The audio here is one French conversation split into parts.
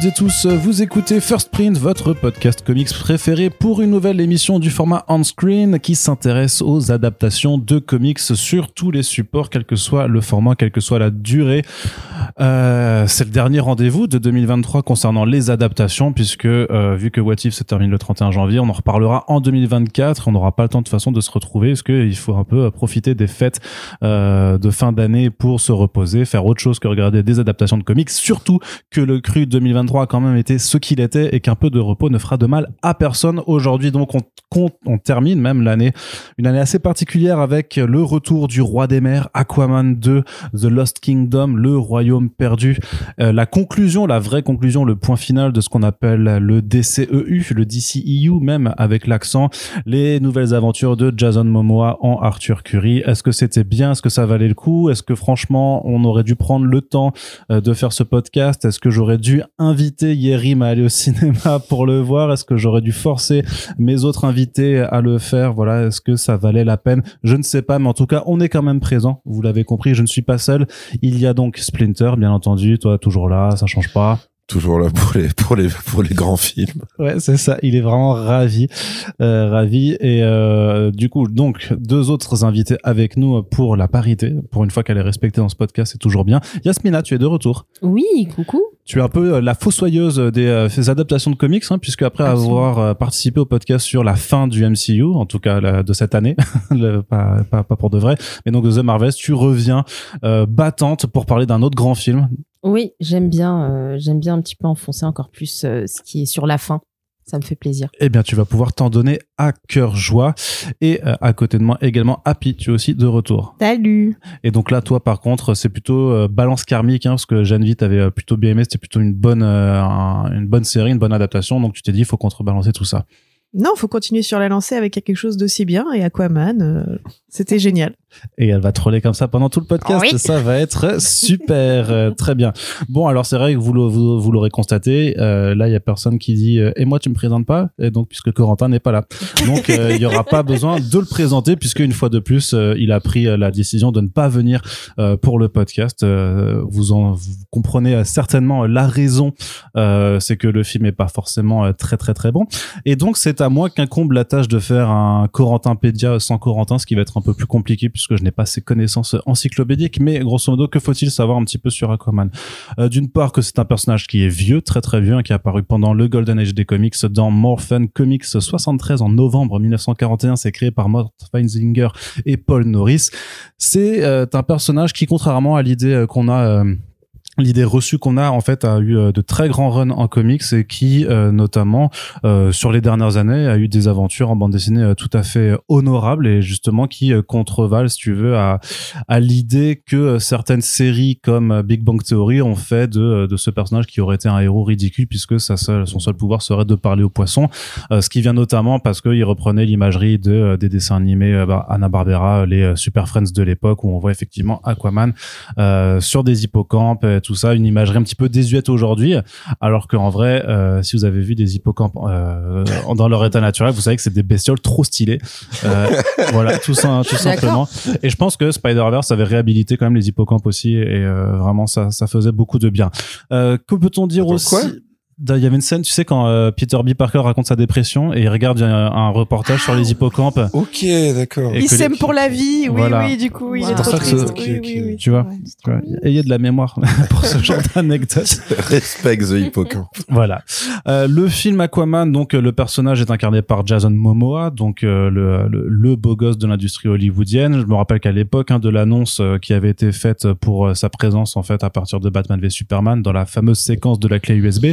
Toutes et tous, vous écoutez First Print, votre podcast comics préféré pour une nouvelle émission du format on-screen qui s'intéresse aux adaptations de comics sur tous les supports, quel que soit le format, quelle que soit la durée. Euh, c'est le dernier rendez-vous de 2023 concernant les adaptations puisque euh, vu que What If se termine le 31 janvier, on en reparlera en 2024, on n'aura pas le temps de façon de se retrouver parce qu'il faut un peu profiter des fêtes euh, de fin d'année pour se reposer, faire autre chose que regarder des adaptations de comics, surtout que le cru 2023 a quand même été ce qu'il était et qu'un peu de repos ne fera de mal à personne aujourd'hui. Donc on, compte, on termine même l'année, une année assez particulière avec le retour du roi des mers, Aquaman 2, The Lost Kingdom, le royaume perdu, euh, la conclusion, la vraie conclusion, le point final de ce qu'on appelle le DCEU, le DCEU même avec l'accent, les nouvelles aventures de Jason Momoa en Arthur Curry. Est-ce que c'était bien? Est-ce que ça valait le coup? Est-ce que franchement on aurait dû prendre le temps euh, de faire ce podcast? Est-ce que j'aurais dû inviter Yerim à aller au cinéma pour le voir. Est-ce que j'aurais dû forcer mes autres invités à le faire? Voilà, est-ce que ça valait la peine? Je ne sais pas, mais en tout cas, on est quand même présent. Vous l'avez compris, je ne suis pas seul. Il y a donc Splinter, bien entendu, toi toujours là, ça change pas toujours là pour les pour les pour les grands films. Ouais, c'est ça. Il est vraiment ravi, euh, ravi. Et euh, du coup, donc deux autres invités avec nous pour la parité. Pour une fois qu'elle est respectée dans ce podcast, c'est toujours bien. Yasmina, tu es de retour. Oui, coucou. Tu es un peu euh, la fossoyeuse des euh, ces adaptations de comics, hein, puisque après avoir euh, participé au podcast sur la fin du MCU, en tout cas la, de cette année, le, pas, pas, pas pour de vrai, mais donc de The Marvels, tu reviens euh, battante pour parler d'un autre grand film Oui, j'aime bien, euh, j'aime bien un petit peu enfoncer encore plus euh, ce qui est sur la fin. Ça me fait plaisir. eh bien, tu vas pouvoir t'en donner à cœur joie. Et euh, à côté de moi également, Happy, tu es aussi de retour. Salut. Et donc là, toi, par contre, c'est plutôt euh, balance karmique, hein, parce que Geneviève t'avais euh, plutôt bien aimé. C'était plutôt une bonne, euh, un- une bonne série, une bonne adaptation. Donc tu t'es dit, il faut contrebalancer tout ça. Non, faut continuer sur la lancée avec quelque chose d'aussi bien. Et Aquaman, euh, c'était génial. Et elle va troller comme ça pendant tout le podcast. Oui. Ça va être super, euh, très bien. Bon, alors c'est vrai que vous, le- vous, vous l'aurez constaté. euh, là, il y a personne qui dit euh, et moi tu me présentes pas? Et donc puisque Corentin n'est pas là, donc euh, il y aura pas besoin de le présenter puisque une fois de plus, euh, il a pris la décision de ne pas venir euh, pour le podcast. Euh, vous en vous comprenez certainement la raison. Euh, c'est que le film est pas forcément très très très bon. Et donc c'est à moi qu'incombe la tâche de faire un Corentin Pédia sans Corentin, ce qui va être un peu plus compliqué puisque je n'ai pas ces connaissances encyclopédiques. Mais grosso modo, que faut-il savoir un petit peu sur Aquaman? Euh, D'une part que c'est un personnage qui est vieux, très très vieux, hein, qui est apparu pendant le Golden Age des comics dans Morphin Comics 73 en novembre 1941. C'est créé par Mort Feinzinger et Paul Norris. C'est euh, un personnage qui, contrairement à l'idée euh, qu'on a L'idée reçue qu'on a en fait a eu euh, de très grands runs en comics et qui euh, notamment euh, sur les dernières années a eu des aventures en bande dessinée tout à fait honorables et justement qui contrevalent si tu veux à, à l'idée que certaines séries comme Big Bang Theory ont fait de, de ce personnage qui aurait été un héros ridicule puisque sa seule, son seul pouvoir serait de parler aux poissons ce qui vient notamment parce qu'il reprenait l'imagerie de des dessins animés bah, Anna Barbera les Super Friends de l'époque où on voit effectivement Aquaman sur des hippocampes et tout ça une imagerie un petit peu désuète aujourd'hui alors qu'en vrai euh, si vous avez vu des hippocampes euh, dans leur état naturel vous savez que c'est des bestioles trop stylées. Euh, voilà tout, ça, tout suis simplement. Et je pense que Spider-Verse avait réhabilité quand même les hippocampes aussi et euh, vraiment ça, ça faisait beaucoup de bien. Euh, que peut-on dire Attends, aussi quoi il y avait une scène, tu sais, quand euh, Peter B. Parker raconte sa dépression et il regarde un, un reportage sur les hippocampes. Ok, d'accord. Il que s'aime les- pour la vie. Oui, Voilà. oui, du coup, il Wow. est C'est trop pour ça que triste. ce- Oui. Tu vois, Ouais, ayez de la mémoire pour ce genre d'anecdote. Respect the hippocampe. Voilà. Euh, le film Aquaman, donc euh, le personnage est incarné par Jason Momoa, donc euh, le, le, le beau gosse de l'industrie hollywoodienne. Je me rappelle qu'à l'époque hein, de l'annonce euh, qui avait été faite pour euh, sa présence en fait à partir de Batman v Superman dans la fameuse séquence de la clé USB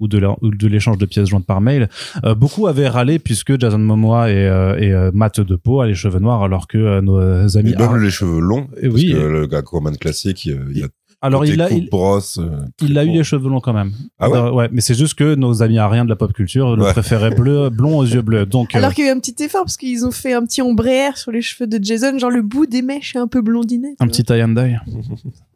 ou de la- ou de l'échange de pièces jointes par mail, euh, beaucoup avaient râlé puisque Jason Momoa et, euh, et euh, Matt de peau a les cheveux noirs alors que euh, nos amis Et même les cheveux longs. Et parce oui, que et- le gars Aquaman classique, il a alors il a il, brosse. euh, il a eu les cheveux longs quand même. Ah ouais Euh, ouais, mais c'est juste que nos amis ariens de la pop culture le Ouais. préféraient bleu, blond aux yeux bleus. Donc euh, Alors qu'il y a eu un petit effort parce qu'ils ont fait un petit ombraire sur les cheveux de Jason, genre le bout des mèches est un peu blondinet. tu un vois. petit tie and dye.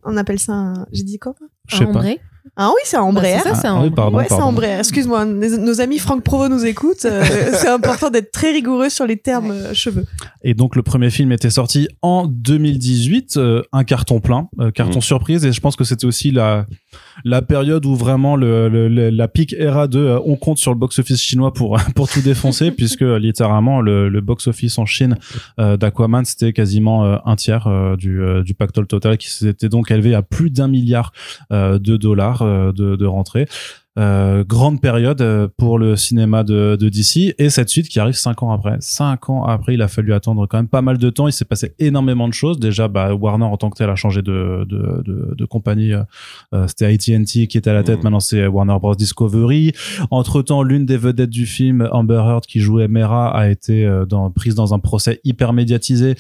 On appelle ça un... J'ai dit quoi? Je sais Un pas. ombré? Ah oui, c'est un ombraire. c'est ça, c'est Ah, oui, pardon, ouais, pardon. Excuse-moi, nos, amis Franck Provo nous écoutent. euh, c'est important d'être très rigoureux sur les termes euh, cheveux. Et donc le premier film était sorti en 2018, euh, un carton plein, euh, carton Mhm. surprise, et je pense que c'était aussi la la période où vraiment le, le- le- la pique era de euh, on compte sur le box office chinois pour pour tout défoncer puisque euh, littéralement le, le box office en Chine euh, d'Aquaman c'était quasiment euh, un tiers euh, du euh, du pactole total qui s'était donc élevé à plus d'un milliard euh, de dollars euh, de de rentrée. Euh, grande période euh, pour le cinéma de, de DC et cette suite qui arrive cinq ans après. Cinq ans après, il a fallu attendre quand même pas mal de temps. Il s'est passé énormément de choses. Déjà, bah, Warner en tant que tel a changé de, de, de, de compagnie. Euh, euh, C'était AT&T qui était à la tête. Mhm. Maintenant, c'est Warner Bros Discovery. Entre temps, l'une des vedettes du film, Amber Heard, qui jouait Mera, a été euh, dans, prise dans un procès hyper médiatisé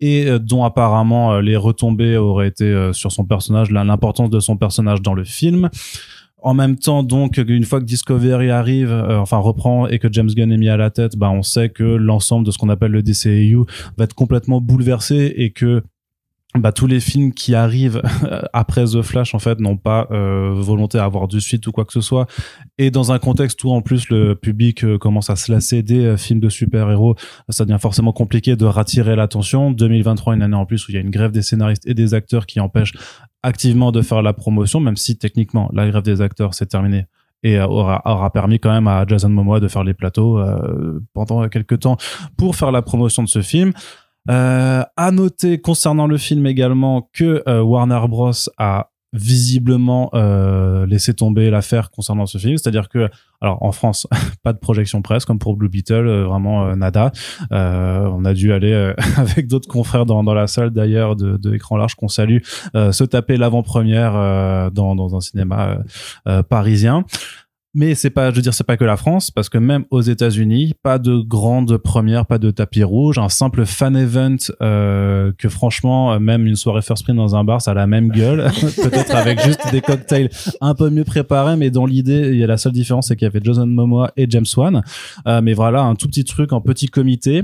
et dont apparemment les retombées auraient été sur son personnage, l'importance de son personnage dans le film. En même temps, donc, une fois que Discovery arrive, euh, enfin reprend et que James Gunn est mis à la tête, bah on sait que l'ensemble de ce qu'on appelle le DCEU va être complètement bouleversé et que bah, tous les films qui arrivent après The Flash en fait n'ont pas euh, volonté à avoir de suite ou quoi que ce soit. Et dans un contexte où en plus le public euh, commence à se lasser des euh, films de super-héros ça devient forcément compliqué de rattirer l'attention. 2023 une année en plus où il y a une grève des scénaristes et des acteurs qui empêche activement de faire la promotion même si techniquement la grève des acteurs c'est terminé et euh, aura, aura permis quand même à Jason Momoa de faire les plateaux euh, pendant quelques temps pour faire la promotion de ce film. euh, à noter concernant le film également que euh, Warner Bros a visiblement euh, laissé tomber l'affaire concernant ce film, c'est-à-dire que alors en France pas de projection presse comme pour Blue Beetle, euh, vraiment euh, nada. Euh, on a dû aller euh, avec d'autres confrères dans, dans la salle d'ailleurs de, de écran large qu'on salue euh, se taper l'avant-première euh, dans, dans un cinéma euh, euh, parisien. Mais c'est pas, je veux dire, c'est pas que la France, parce que même aux États-Unis, pas de grande première, pas de tapis rouge, un simple fan event euh, que franchement, même une soirée first print dans un bar, ça a la même gueule, peut-être avec juste des cocktails un peu mieux préparés, mais dans l'idée, il y a la seule différence, c'est qu'il y avait Jason Momoa et James Wan, Euh, mais voilà, un tout petit truc en petit comité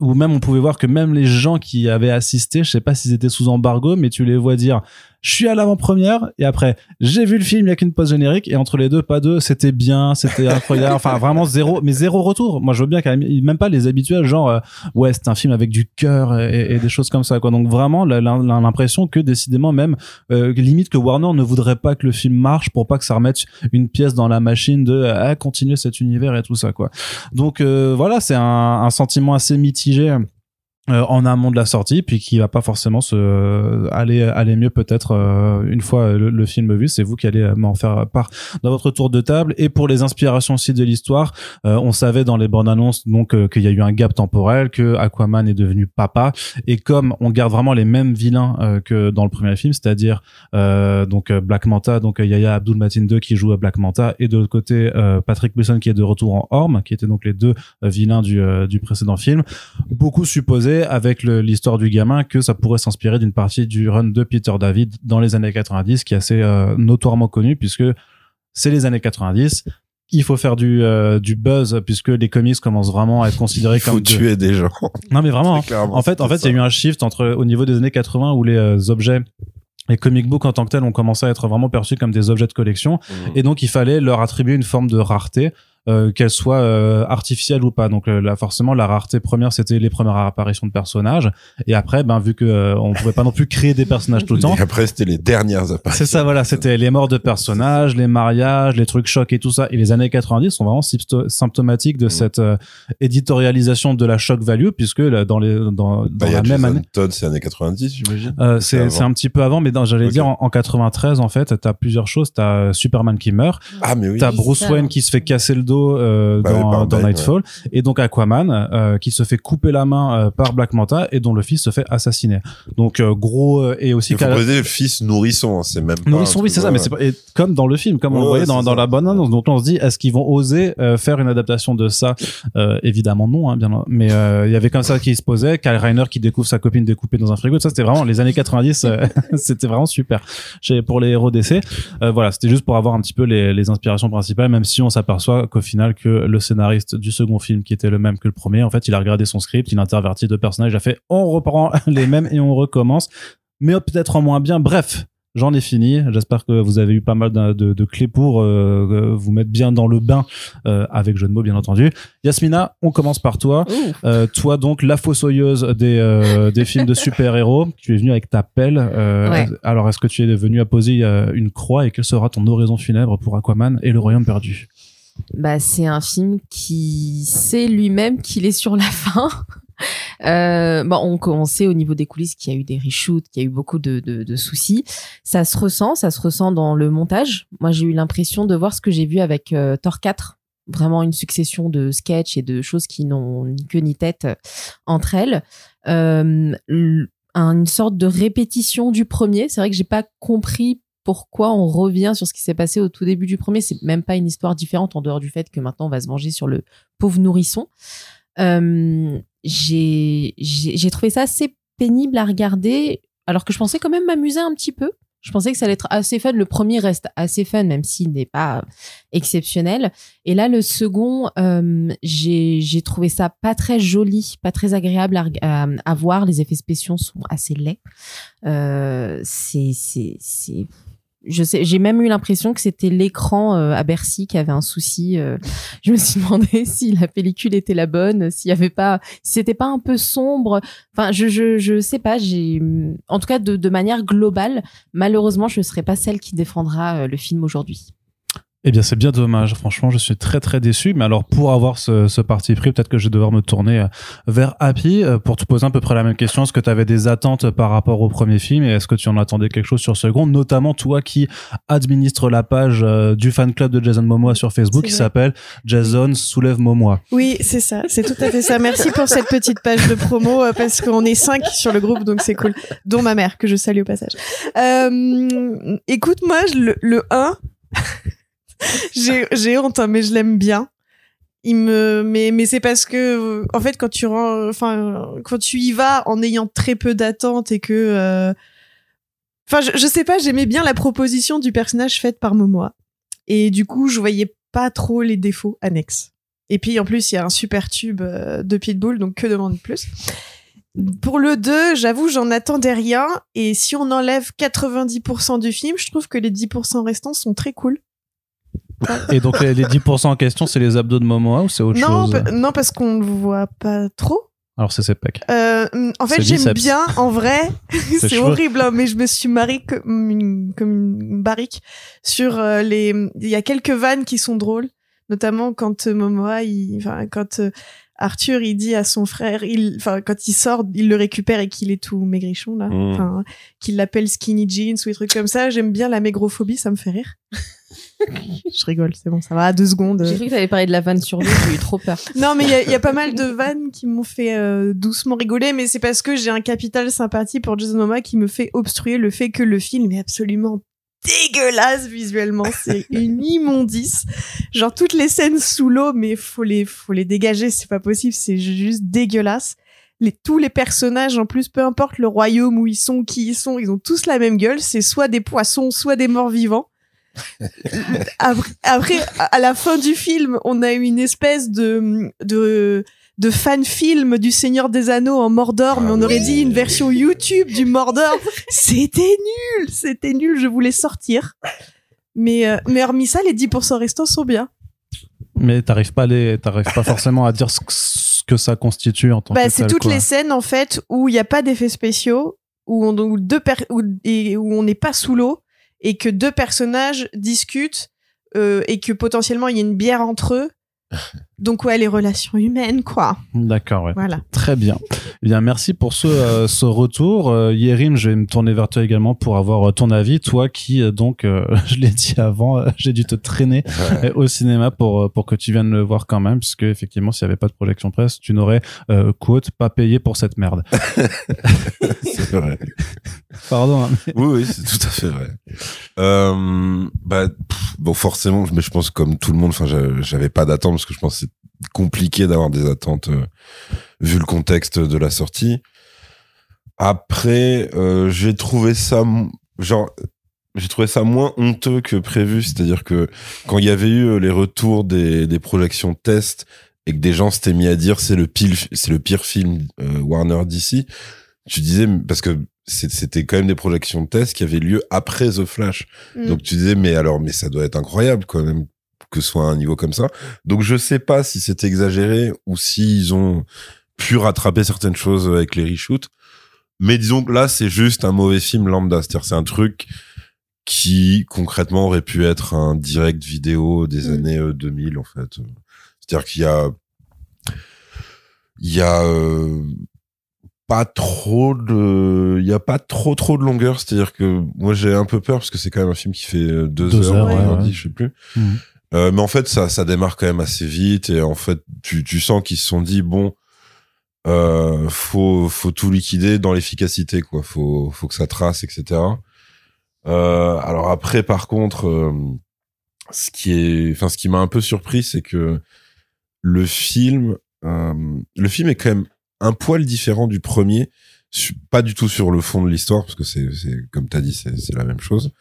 où même on pouvait voir que même les gens qui avaient assisté, je sais pas s'ils étaient sous embargo, mais tu les vois dire je suis à l'avant-première et après j'ai vu le film il y a qu'une pause générique et entre les deux pas deux c'était bien c'était incroyable. Enfin vraiment zéro mais zéro retour. Moi je veux bien quand même même pas les habituels genre euh, ouais c'est un film avec du cœur et, des choses comme ça quoi. Donc vraiment l'impression que décidément même euh, limite que Warner ne voudrait pas que le film marche pour pas que ça remette une pièce dans la machine de ah, continuer cet univers et tout ça quoi. Donc euh, voilà c'est un sentiment assez mitigé euh, en amont de la sortie puis qui va pas forcément se euh, aller aller mieux peut-être euh, une fois le, le film vu. C'est vous qui allez euh, m'en faire part dans votre tour de table. Et pour les inspirations aussi de l'histoire euh, on savait dans les bandes annonces donc euh, qu'il y a eu un gap temporel que Aquaman est devenu papa. Et comme on garde vraiment les mêmes vilains euh, que dans le premier film c'est-à-dire euh, donc euh, Black Manta donc euh, Yaya Abdul Matin 2 qui joue à Black Manta et de l'autre côté euh, Patrick Wilson qui est de retour en Orme qui étaient donc les deux euh, vilains du, euh, du précédent film. Beaucoup supposé avec l'histoire du gamin que ça pourrait s'inspirer d'une partie du run de Peter David dans les années 90 qui est assez euh, notoirement connu puisque c'est les années 90 il faut faire du, euh, du buzz puisque les comics commencent vraiment à être considérés Il faut comme de- tuer des gens. non mais vraiment hein. En fait, en fait, il y a eu un shift entre au niveau des années 80 où les euh, objets les comic books en tant que tels ont commencé à être vraiment perçus comme des objets de collection Mhm. et donc il fallait leur attribuer une forme de rareté euh, qu'elle soit euh, artificielle ou pas donc euh, là forcément la rareté première c'était les premières apparitions de personnages et après ben vu que euh, on pouvait pas non plus créer des personnages tout le temps Et après, c'était les dernières apparitions. c'est ça, voilà. C'était les morts de personnages, les mariages, les trucs chocs et tout ça. Et les années 90 sont vraiment sympto- symptomatiques de cette euh, éditorialisation de la shock value, puisque là, dans les dans, dans Bah, il y a la même Jason année. Todd, c'est années 90, j'imagine. Euh, C'est c'est un petit peu avant, mais dans- j'allais dire en, en 93 en fait, t'as plusieurs choses. T'as Superman qui meurt, Ah, mais oui. t'as Bruce. Wayne qui se fait casser le dos euh, Bah dans, dans Bane, Nightfall, et donc Aquaman euh, qui se fait couper la main euh, par Black Manta et dont le fils se fait assassiner. Donc euh, gros euh, et aussi Il faut préciser le fils nourrisson, hein, c'est même pas. Nourrisson, oui, c'est ça, mais c'est pas, et comme dans le film, comme on le voyait dans, dans la bonne annonce. Donc on se dit, est-ce qu'ils vont oser euh, faire une adaptation de ça? Euh, Évidemment non, hein, bien. Mais euh, il y avait comme ça qui se posait, Kyle Reiner qui découvre sa copine découpée dans un frigo. Ça, c'était vraiment les années 90. euh, c'était vraiment super. Pour les héros d'essai, euh, voilà, c'était juste pour avoir un petit peu les, les inspirations principales, même si on s'aperçoit qu'au final que le scénariste du second film, qui était le même que le premier, en fait, il a regardé son script, il a interverti deux personnages, il a fait, on reprend les mêmes et on recommence, mais peut-être en moins bien. Bref, j'en ai fini. J'espère que vous avez eu pas mal de, de- de clés pour euh, vous mettre bien dans le bain euh, avec jeu de mots, bien entendu. Yasmina, on commence par toi. Euh, toi donc la fossoyeuse des euh, des films de super-héros, tu es venue avec ta pelle. Euh, Ouais. Alors est-ce que tu es venu à poser euh, une croix et quelle sera ton oraison funèbre pour Aquaman et le royaume perdu? Bah, c'est un film qui sait lui-même qu'il est sur la fin. Euh, bon, on, sait au niveau des coulisses qu'il y a eu des reshoots, qu'il y a eu beaucoup de, de, de soucis. Ça se ressent, ça se ressent dans le montage. Moi, j'ai eu l'impression de voir ce que j'ai vu avec euh, Thor 4. Vraiment une succession de sketchs et de choses qui n'ont ni queue ni tête euh, entre elles. Euh, une sorte de répétition du premier. C'est vrai que j'ai pas compris pourquoi on revient sur ce qui s'est passé au tout début du premier. C'est même pas une histoire différente en dehors du fait que maintenant on va se venger sur le pauvre nourrisson. Euh, j'ai trouvé ça assez pénible à regarder, alors que je pensais quand même m'amuser un petit peu. Je pensais que ça allait être assez fun. Le premier reste assez fun, même s'il n'est pas exceptionnel. Et là, le second, euh, j'ai trouvé ça pas très joli, pas très agréable à, voir. Les effets spéciaux sont assez laids. Euh, c'est je sais, j'ai même eu l'impression que c'était l'écran euh, à Bercy qui avait un souci. euh. je me suis demandé si la pellicule était la bonne, s'il y avait pas, si c'était pas un peu sombre. Enfin, je je je sais pas. J'ai, en tout cas, de de manière globale, malheureusement, je ne serai pas celle qui défendra euh, le film aujourd'hui. Eh bien, c'est bien dommage. Franchement, je suis très très déçu. Mais alors, pour avoir ce, ce parti pris, peut-être que je vais devoir me tourner euh, vers Happy euh, pour te poser à peu près la même question. Est-ce que tu avais des attentes par rapport au premier film et est-ce que tu en attendais quelque chose sur le second? Notamment toi qui administre la page euh, du fan club de Jason Momoa sur Facebook qui s'appelle Jason soulève Momoa. Oui, c'est ça, c'est tout à fait ça. Merci pour cette petite page de promo parce qu'on est cinq sur le groupe, donc c'est cool. Dont ma mère que je salue au passage. Euh, écoute, moi le, le 1, j'ai honte, hein, mais je l'aime bien. Il me, mais mais c'est parce que en fait quand tu enfin quand tu y vas en ayant très peu d'attentes et que, euh, enfin je, je sais pas, j'aimais bien la proposition du personnage faite par Momoa et du coup je voyais pas trop les défauts annexes. Et puis en plus, il y a un super tube euh, de Pitbull, donc que demande plus Pour le 2, j'avoue, j'en attendais rien. Et si on enlève 90% du film, je trouve que les 10% restants sont très cool. Et donc, les, les 10% en question, c'est les abdos de Momoa ou c'est autre Non, chose non, parce qu'on le voit pas trop. Alors, c'est ses pecs. Euh, en fait, j'aime bien, en vrai. c'est horrible, hein, mais je me suis mariée comme une, comme une barrique sur euh, les. Il y a quelques vannes qui sont drôles, notamment quand euh, Momoa, il, enfin, quand euh, Arthur, il dit à son frère, il, enfin, quand il sort, il le récupère et qu'il est tout maigrichon là, Mm. enfin, qu'il l'appelle skinny jeans ou des trucs comme ça. J'aime bien la maigrophobie, ça me fait rire. je rigole, c'est bon, ça va. À deux secondes. J'ai cru que tu allais parler de la vanne sur lui, j'ai eu trop peur. Non, mais il y a- il y, a pas mal de vannes qui m'ont fait euh, doucement rigoler, mais c'est parce que j'ai un capital sympathie pour Jason Momoa qui me fait obstruer le fait que le film est absolument dégueulasse visuellement. C'est une immondice. Genre toutes les scènes sous l'eau, mais faut les, faut les dégager, c'est pas possible, c'est juste dégueulasse. Les, tous les personnages, en plus, peu importe le royaume où ils sont, qui ils sont, ils ont tous la même gueule. C'est soit des poissons, soit des morts vivants. après, après, à la fin du film, on a eu une espèce de, de, de fan film du Seigneur des Anneaux en Mordor, mais on aurait dit une version YouTube du Mordor. C'était nul, c'était nul, je voulais sortir. Mais, euh, mais hormis ça, les 10% restants sont bien. Mais t'arrives pas, les- t'arrives pas forcément à dire ce que, ce que ça constitue en tant Bah, que c'est toutes quoi. les scènes, en fait, où il n'y a pas d'effets spéciaux, où on, où deux où, et où on n'est pas sous l'eau, et que deux personnages discutent, euh, et que potentiellement il y a une bière entre eux. Donc ouais, les relations humaines, quoi. D'accord, ouais. Voilà. Très bien. Eh bien, merci pour ce, euh, ce retour. Euh, Yérim, je vais me tourner vers toi également pour avoir euh, ton avis. Toi qui, euh, donc, euh, je l'ai dit avant, euh, j'ai dû te traîner euh, au cinéma pour, pour que tu viennes le voir quand même, puisque effectivement, s'il n'y avait pas de projection presse, tu n'aurais, euh, quote, pas payé pour cette merde. C'est vrai. Pardon. hein, mais- Oui, oui, c'est tout à fait vrai. Euh, bah, pff, bon, forcément, mais je pense comme tout le monde, enfin, j'a- j'avais pas d'attente parce que je pense que c'est compliqué d'avoir des attentes euh, vu le contexte de la sortie. Après, euh, j'ai trouvé ça, genre, j'ai trouvé ça moins honteux que prévu, c'est-à-dire que quand il y avait eu euh, les retours des, des projections test et que des gens s'étaient mis à dire c'est le pire, c'est le pire film euh, Warner d'ici, tu disais parce que c'était quand même des projections de tests qui avaient lieu après The Flash. Mm. Donc tu disais mais alors mais ça doit être incroyable quand même que ce soit un niveau comme ça. Donc je sais pas si c'est exagéré ou s'ils ont pu rattraper certaines choses avec les reshoots. Mais disons que là c'est juste un mauvais film lambda, c'est-à-dire c'est un truc qui concrètement aurait pu être un direct vidéo des Mm. années euh, 2000 en fait. C'est-à-dire qu'il y a il y a euh, pas trop de il y a pas trop trop de longueur c'est-à-dire que moi j'ai un peu peur parce que c'est quand même un film qui fait euh, deux, Deux heures, ouais, ouais. je sais plus Mhm. Euh, mais en fait ça ça démarre quand même assez vite et en fait tu tu sens qu'ils se sont dit bon euh, faut faut tout liquider dans l'efficacité quoi. Faut faut que ça trace etc euh, alors après par contre euh, ce qui est enfin ce qui m'a un peu surpris c'est que le film euh, le film est quand même un poil différent du premier pas du tout sur le fond de l'histoire parce que c'est comme t'as dit c'est la même chose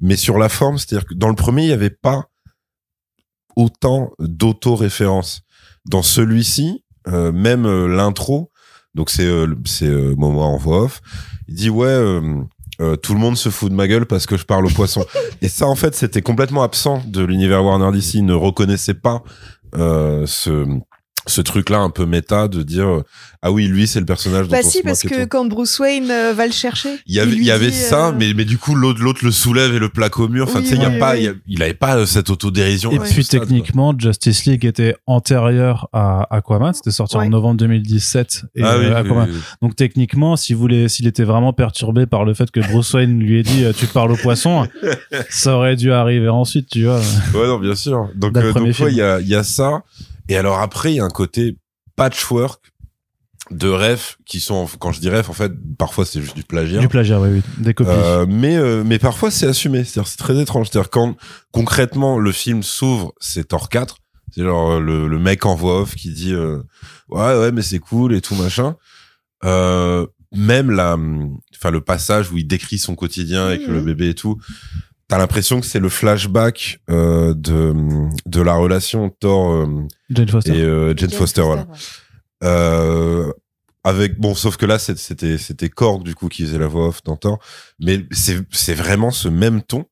mais sur la forme c'est-à-dire que dans le premier il y avait pas autant d'auto-références. Dans celui-ci euh, même euh, l'intro donc c'est euh, c'est euh, Momo en voix off il dit ouais euh, euh, tout le monde se fout de ma gueule parce que je parle au poisson. Et ça en fait c'était complètement absent de l'univers Warner DC il ne reconnaissait pas euh, ce ce truc là un peu méta de dire euh, ah oui lui c'est le personnage dont Bah on si, se parce que quand Bruce Wayne euh, va le chercher, il y avait lui il y avait dit, ça euh, mais mais du coup l'autre l'autre le soulève et le plaque au mur enfin Oui, tu sais il y a oui, pas oui. il y a- il avait pas euh, cette autodérision Et puis stade, quoi. techniquement, Justice League était antérieur à Aquaman, c'était sorti Ouais. en novembre 2017. Et ah oui, euh, oui, Aquaman. oui. Donc techniquement, s'il voulait, s'il était vraiment perturbé par le fait que Bruce Wayne lui ait dit tu parles au poisson, ça aurait dû arriver ensuite, tu vois. Ouais, non, bien sûr. Donc, euh, donc ouais, il y a, il y a ça. Et alors après, il y a un côté patchwork de refs qui sont, quand je dis refs, en fait, parfois c'est juste du plagiat. Du plagiat, oui, oui, des copies. Euh, mais euh, mais parfois c'est assumé, c'est-à-dire c'est très étrange. C'est-à-dire quand concrètement le film s'ouvre, c'est Thor 4, c'est genre euh, le, le mec en voix off qui dit euh, ouais ouais mais c'est cool et tout machin. Euh, même la, enfin le passage où il décrit son quotidien avec Mhm. le bébé et tout, t'as l'impression que c'est le flashback euh, de de la relation Thor euh, Jane Foster. et euh, Jane Foster voilà. Euh, avec bon sauf que là c'était c'était Korg du coup qui faisait la voix off dans Thor. Mais c'est c'est vraiment ce même ton.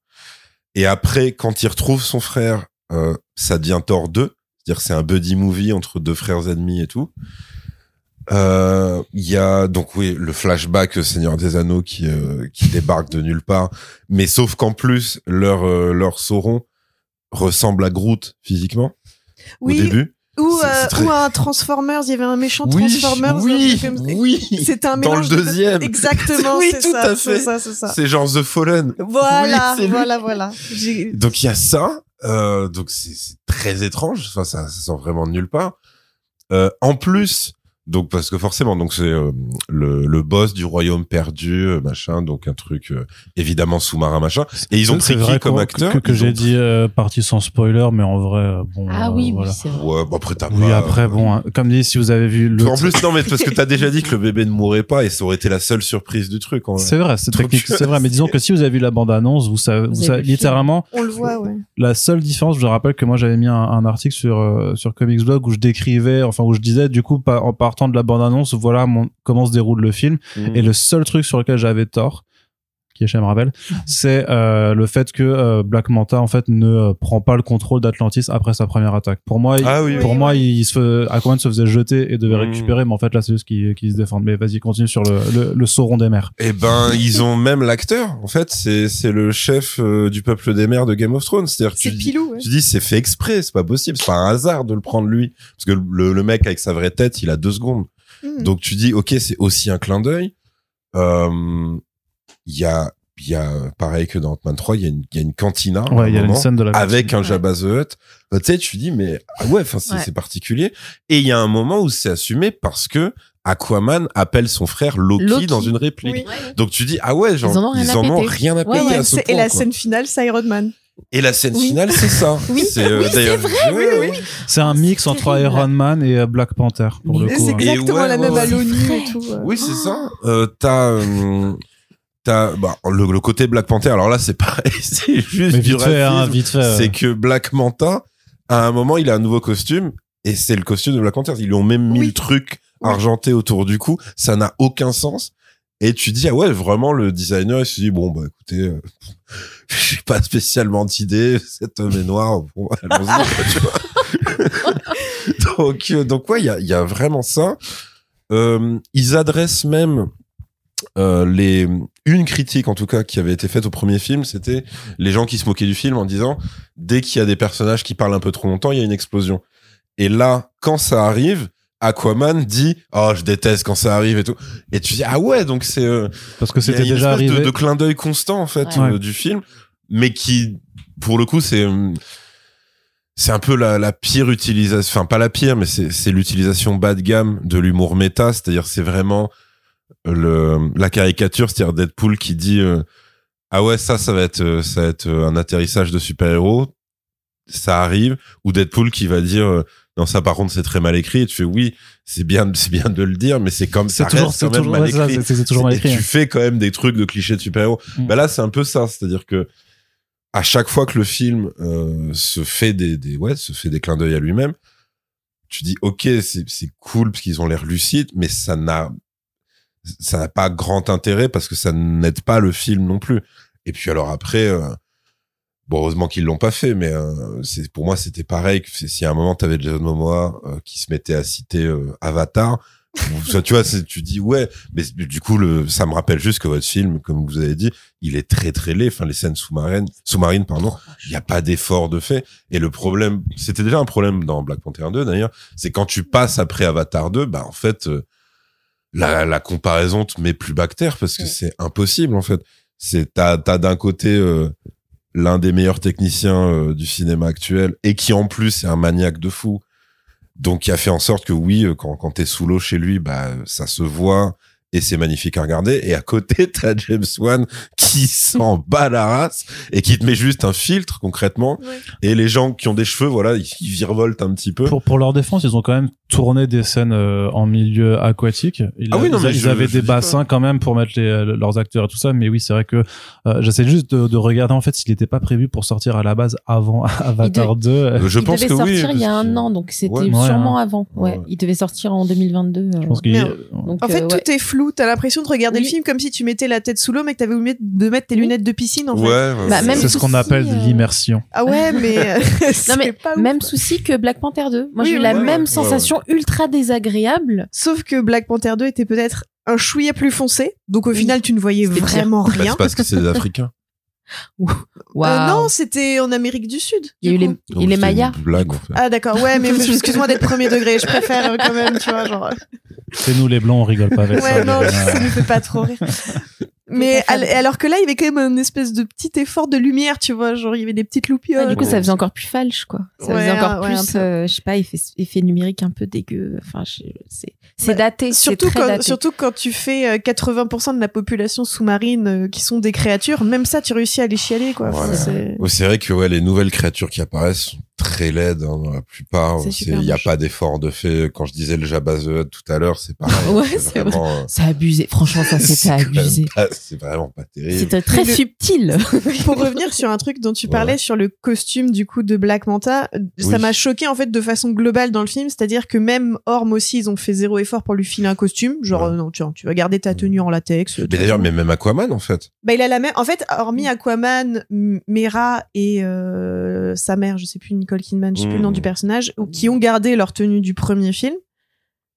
Et après quand il retrouve son frère euh, ça devient Thor 2 c'est-à-dire c'est un buddy movie entre deux frères ennemis et tout Euh, il y a donc oui le flashback euh, Seigneur des Anneaux qui euh, qui débarque de nulle part mais sauf qu'en plus leur euh, leur Sauron ressemble à Groot physiquement oui, au début ou, euh, très- ou un Transformers, il y avait un méchant oui Transformers. oui comme oui C'était un dans le mélange de- deuxième Exactement, Oui, c'est tout ça, à c'est fait. ça, c'est ça. C'est genre The Fallen. Voilà, Oui, voilà, voilà. Donc il y a ça. Euh, donc c'est c'est très étrange. Enfin, ça, ça sort vraiment de nulle part. Euh, en plus, donc parce que forcément, donc c'est euh, le, le boss du royaume perdu, euh, machin. Donc un truc euh, évidemment sous-marin, machin. Et ils ont pris qui comme acteur que, que j'ai ont dit euh, partie sans spoiler, mais en vrai, bon. Ah euh, oui, voilà. oui, c'est vrai. Ouais, après t'as Oui, pas- après, bon, hein, comme dit, si vous avez vu le. En plus, non, mais parce que t'as déjà dit que le bébé ne mourrait pas et ça aurait été la seule surprise du truc. C'est vrai, c'est technique, c'est vrai. Mais disons que si vous avez vu la bande-annonce, vous savez, vous avez savez- littéralement, On le voit, ouais. la seule différence, je rappelle que moi j'avais mis un, un article sur euh, sur Comics Blog où je décrivais, enfin où je disais du coup en de la bande-annonce, voilà mon, comment se déroule le film. Mhm. Et le seul truc sur lequel j'avais tort, qui est chez Marvel, c'est euh, le fait que euh, Black Manta en fait ne euh, prend pas le contrôle d'Atlantis après sa première attaque. Pour moi, il- Ah oui, pour oui, moi, il se Aquaman se faisait jeter et devait Mhm. récupérer, mais en fait là c'est juste qui qui se défendent. Mais vas-y, continue sur le le, le Sauron des mers. Eh ben, ils ont même l'acteur. En fait, c'est c'est le chef euh, du peuple des mers de Game of Thrones. C'est-à-dire que tu C'est dis, ouais. tu dis c'est fait exprès, c'est pas possible, c'est pas un hasard de le prendre lui, parce que le, le mec avec sa vraie tête, il a deux secondes. Mhm. Donc tu dis ok, c'est aussi un clin d'œil. Euh, Il y a il y a pareil que dans Ant-Man 3, il y a une il y a une cantina Ouais, il y a une moment, scène de la avec un. Jabba the Hutt. Bah, tu sais, tu dis mais ah ouais, enfin c'est Ouais. particulier. Et il y a un moment où c'est assumé parce que Aquaman appelle son frère Loki, Loki. dans une réplique. Oui. Donc tu dis ah ouais genre Ils en ont rien ils à en ont péter. rien à Ouais, péter Ouais, à ce c'est- point. et la quoi. scène finale, c'est Iron Man. Et la scène Oui. finale c'est ça. Oui, c'est euh, oui, c'est. C'est un mix entre terrible. Iron Man et euh, Black Panther pour le coup. C'est hein. Exactement la même à l'ONU et tout. euh. Oui, c'est ça. Euh, t'as euh, t'as bah, le, le côté Black Panther. Alors là, c'est pareil, c'est juste Mais du vite fait, hein, vite fait. C'est que Black Manta, à un moment, il a un nouveau costume et c'est le costume de Black Panther. Ils lui ont même mis Oui. le truc argenté autour du cou. Ça n'a aucun sens. Et tu dis, ah ouais, vraiment, le designer, il se dit, bon, bah, écoutez, euh, j'ai pas spécialement d'idée, cet homme est noir, bon, allons-y, quoi, tu vois. donc, euh, donc, ouais, il y a, il y a vraiment ça. Euh, ils adressent même euh, les une critique en tout cas qui avait été faite au premier film, c'était les gens qui se moquaient du film en disant dès qu'il y a des personnages qui parlent un peu trop longtemps, il y a une explosion. Et là, quand ça arrive, Aquaman dit oh je déteste quand ça arrive et tout et tu dis ah ouais donc c'est euh, Parce que c'était une déjà espèce de, arrivé. de clin d'œil constant en fait Ouais. euh, du film mais qui pour le coup c'est euh, c'est un peu la, la pire utilisation enfin pas la pire mais c'est c'est l'utilisation bas de gamme de l'humour méta c'est-à-dire c'est vraiment le la caricature c'est-à-dire Deadpool qui dit euh, ah ouais ça ça va être euh, ça va être euh, un atterrissage de super-héros ça arrive ou Deadpool qui va dire non ça par contre c'est très mal écrit et tu fais oui c'est bien c'est bien de le dire mais c'est comme ça C'est toujours, reste c'est quand même toujours, mal écrit c'est- c'est toujours mal et écrit. tu fais quand même des trucs de clichés de super-héros. Mm. Bah là, c'est un peu ça, c'est-à-dire que à chaque fois que le film euh, se fait des, des ouais, se fait des clins d'œil à lui-même, tu dis ok, c'est c'est cool parce qu'ils ont l'air lucides, mais ça n'a ça n'a pas grand intérêt parce que ça n'aide pas le film non plus. Et puis alors après, euh, bon heureusement qu'ils l'ont pas fait, mais euh, c'est pour moi c'était pareil. que Si à un moment t'avais Jason Momoa euh, qui se mettait à citer euh, Avatar, tu vois, tu dis ouais, mais du coup ça me rappelle juste que votre film, comme vous avez dit, il est très très laid. Enfin les scènes sous-marines, sous-marines pardon, il y a pas d'effort de fait. Et le problème, c'était déjà un problème dans Black Panther 2 d'ailleurs, c'est quand tu passes après Avatar 2, bah en fait la, la comparaison te met plus bactère parce que Ouais. c'est impossible en fait. C'est t'as t'as d'un côté euh, l'un des meilleurs techniciens euh, du cinéma actuel et qui en plus est un maniaque de fou. Donc qui a fait en sorte que oui, euh, quand quand t'es sous l'eau chez lui, bah ça se voit et c'est magnifique à regarder. Et à côté, t'as James Wan qui s'en bat la race et qui te met juste un filtre concrètement. Ouais. Et les gens qui ont des cheveux, voilà, ils, ils virevoltent un petit peu. Pour, pour leur défense, ils ont quand même tourné des scènes euh, en milieu aquatique. Ils, Ah oui, non, ils, mais ils je- avaient je des bassins quand même pour mettre les, euh, leurs acteurs et tout ça. Mais oui, c'est vrai que euh, j'essaie juste de, de regarder en fait s'il n'était pas prévu pour sortir à la base avant Avatar 2. Euh, je il pense devait que oui. sortir il y a un an, donc c'était Ouais. Ouais, sûrement hein. avant. Ouais. Ouais. il devait sortir en 2022. euh, Je pense qu'il donc, En fait, euh, ouais. tout est flou. T'as l'impression de regarder Oui. le film comme si tu mettais la tête sous l'eau, mais que t'avais oublié de mettre tes Oui. lunettes de piscine, en Ouais, fait. ouais, Bah, c'est ce qu'on appelle euh, l'immersion. Ah ouais, mais euh, c'est mais pas ouf. Même souci que Black Panther 2. Moi, Oui, j'ai eu la ouais, même ouais, sensation ultra désagréable. Sauf que Black Panther 2 était peut-être un chouïa plus foncé, donc au Oui. final tu ne voyais vraiment Bah, rien. c'est parce que c'est des Africains. Euh, non, c'était en Amérique du Sud. il y a eu les, Mayas. une blague, en fait. Ah d'accord, ouais, mais excuse-moi d'être premier degré, je préfère euh, quand même, tu vois, genre. C'est nous les blancs, on rigole pas avec ça. Ouais, non, ça me fait pas trop rire. Mais al- alors que là, il y avait quand même un espèce de petit effort de lumière, tu vois, genre il y avait des petites loupioles. Ouais, du coup, Ouais. ça faisait encore plus falche, quoi. Ça Ouais, faisait encore plus, peu. euh, je sais pas, effet, effet numérique un peu dégueu. Enfin, je- c'est c'est Bah, daté. c'est Surtout très quand, daté. surtout quand tu fais euh, 80% de la population sous-marine euh, qui sont des créatures, même ça, tu réussis à les chialer, quoi. Enfin, c'est- vrai que ouais, les nouvelles créatures qui apparaissent très laides hein, dans la plupart. Il n'y a pas d'effort de fait. Quand je disais le Jabba the Hutt tout à l'heure, c'est pareil. Ouais, c'est vraiment. euh, C'est abusé. Franchement, ça, c'est abusé. C'est vraiment pas terrible. C'était très le- subtil. Pour revenir sur un truc dont tu Ouais. parlais sur le costume du coup de Black Manta, ça m'a choqué en fait de façon globale dans le film, c'est-à-dire que même Orm aussi ils ont fait zéro effort pour lui filer un costume, genre Ouais. euh, non tiens tu vas garder ta tenue en latex. euh, Mais d'ailleurs, mais même Aquaman, en fait. bah il a la même. En fait hormis Aquaman, Mera et euh, sa mère, je sais plus Nicole Kidman, je sais plus le nom Mhm. du personnage, ou qui ont gardé leur tenue du premier film.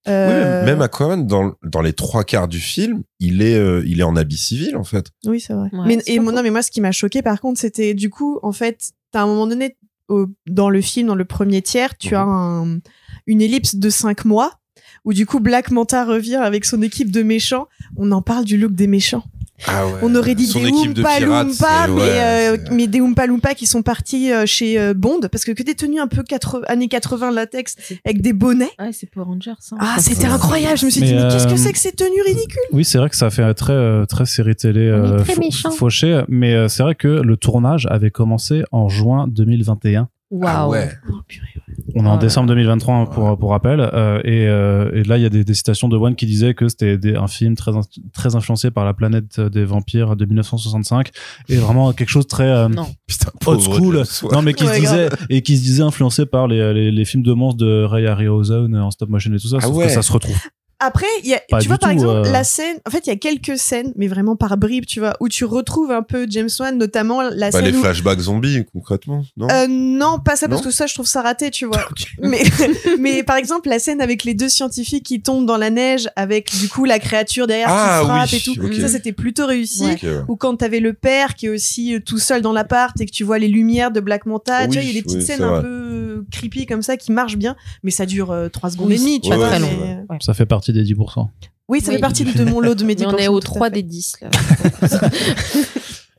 Oui, Euh, même, même Aquaman, dans, dans les trois quarts du film, il est, euh, il est en habit civil, en fait. Oui, c'est vrai. Ouais, mais, et moi- non, mais moi, ce qui m'a choqué, par contre, c'était du coup, en fait, t'as un moment donné, au- dans le film, dans le premier tiers, tu Mhm. as un- une ellipse de cinq mois où du coup Black Manta revient avec son équipe de méchants. On en parle du look des méchants. Ah ouais. On aurait dit Son des de Oompa pirates, Loompa, c'est- mais, ouais, euh, mais des Oompa Loompa qui sont partis euh, chez euh, Bond, parce que que des tenues un peu 80, années 80 latex avec des bonnets. Ouais, c'est Power Rangers. hein. Ah, c'était incroyable. Je me suis Mais, dit, mais qu'est-ce que euh, c'est que ces tenues ridicules? Oui, c'est vrai que ça fait très euh, très série télé euh, très fau- méchants. fauché, mais euh, c'est vrai que le tournage avait commencé en juin 2021. Waouh. Ah ouais. Oh, purée. On est en Ouais. décembre 2023 hein, pour pour rappel euh, et, euh, et là il y a des, des citations de One qui disaient que c'était des- un film très très influencé par la planète des vampires de 1965 et vraiment quelque chose de très euh, Non. Putain, old school non mais qui Ouais, se disait et qui se disait influencé par les, les, les films de monstres de Ray Harryhausen en stop motion et tout ça Ah sauf ouais. que ça se retrouve Après, il y a, tu vois, par tout, exemple, euh. la scène, en fait, il y a quelques scènes, mais vraiment par bribes, tu vois, où tu retrouves un peu James Wan, notamment la Bah, scène les où... flashbacks zombies, concrètement, non Euh, non, pas ça, parce Non que ça, je trouve ça raté, tu vois. mais, mais par exemple, la scène avec les deux scientifiques qui tombent dans la neige, avec du coup la créature derrière Ah, qui frappe oui, et tout, ok. ça, c'était plutôt réussi. Ouais. Ok, ouais. Ou quand t'avais le père qui est aussi euh, tout seul dans l'appart et que tu vois les lumières de Black Manta, tu vois, il y a des Oui, petites oui, scènes un vrai. peu creepy comme ça qui marchent bien, mais ça dure euh, 3 secondes Oui, et demie, tu vois. pas très mais- long, Ouais. Ça fait partie des 10%. Oui, ça Oui. fait partie de mon lot de mes Mais on 10%, est au tout à 3 fait. des 10 là.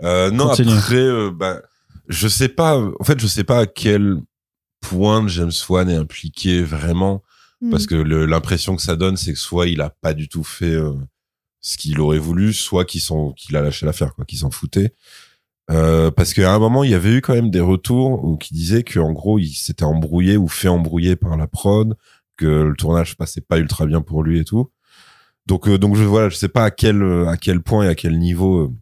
Euh, non, Continue. après, euh, bah, je sais pas. En fait, je sais pas à quel point James Wan est impliqué vraiment, Hmm. parce que l'impression que ça donne, c'est que soit il a pas du tout fait euh, ce qu'il aurait voulu, soit qu'il a lâché l'affaire, quoi, qu'il s'en foutait. Euh, parce qu'à un moment, il y avait eu quand même des retours où qui disaient qu'en gros, il s'était embrouillé ou fait embrouiller par la prod, que le tournage passait pas ultra bien pour lui et tout. Donc, euh, donc je voilà, je sais pas à quel à quel point et à quel niveau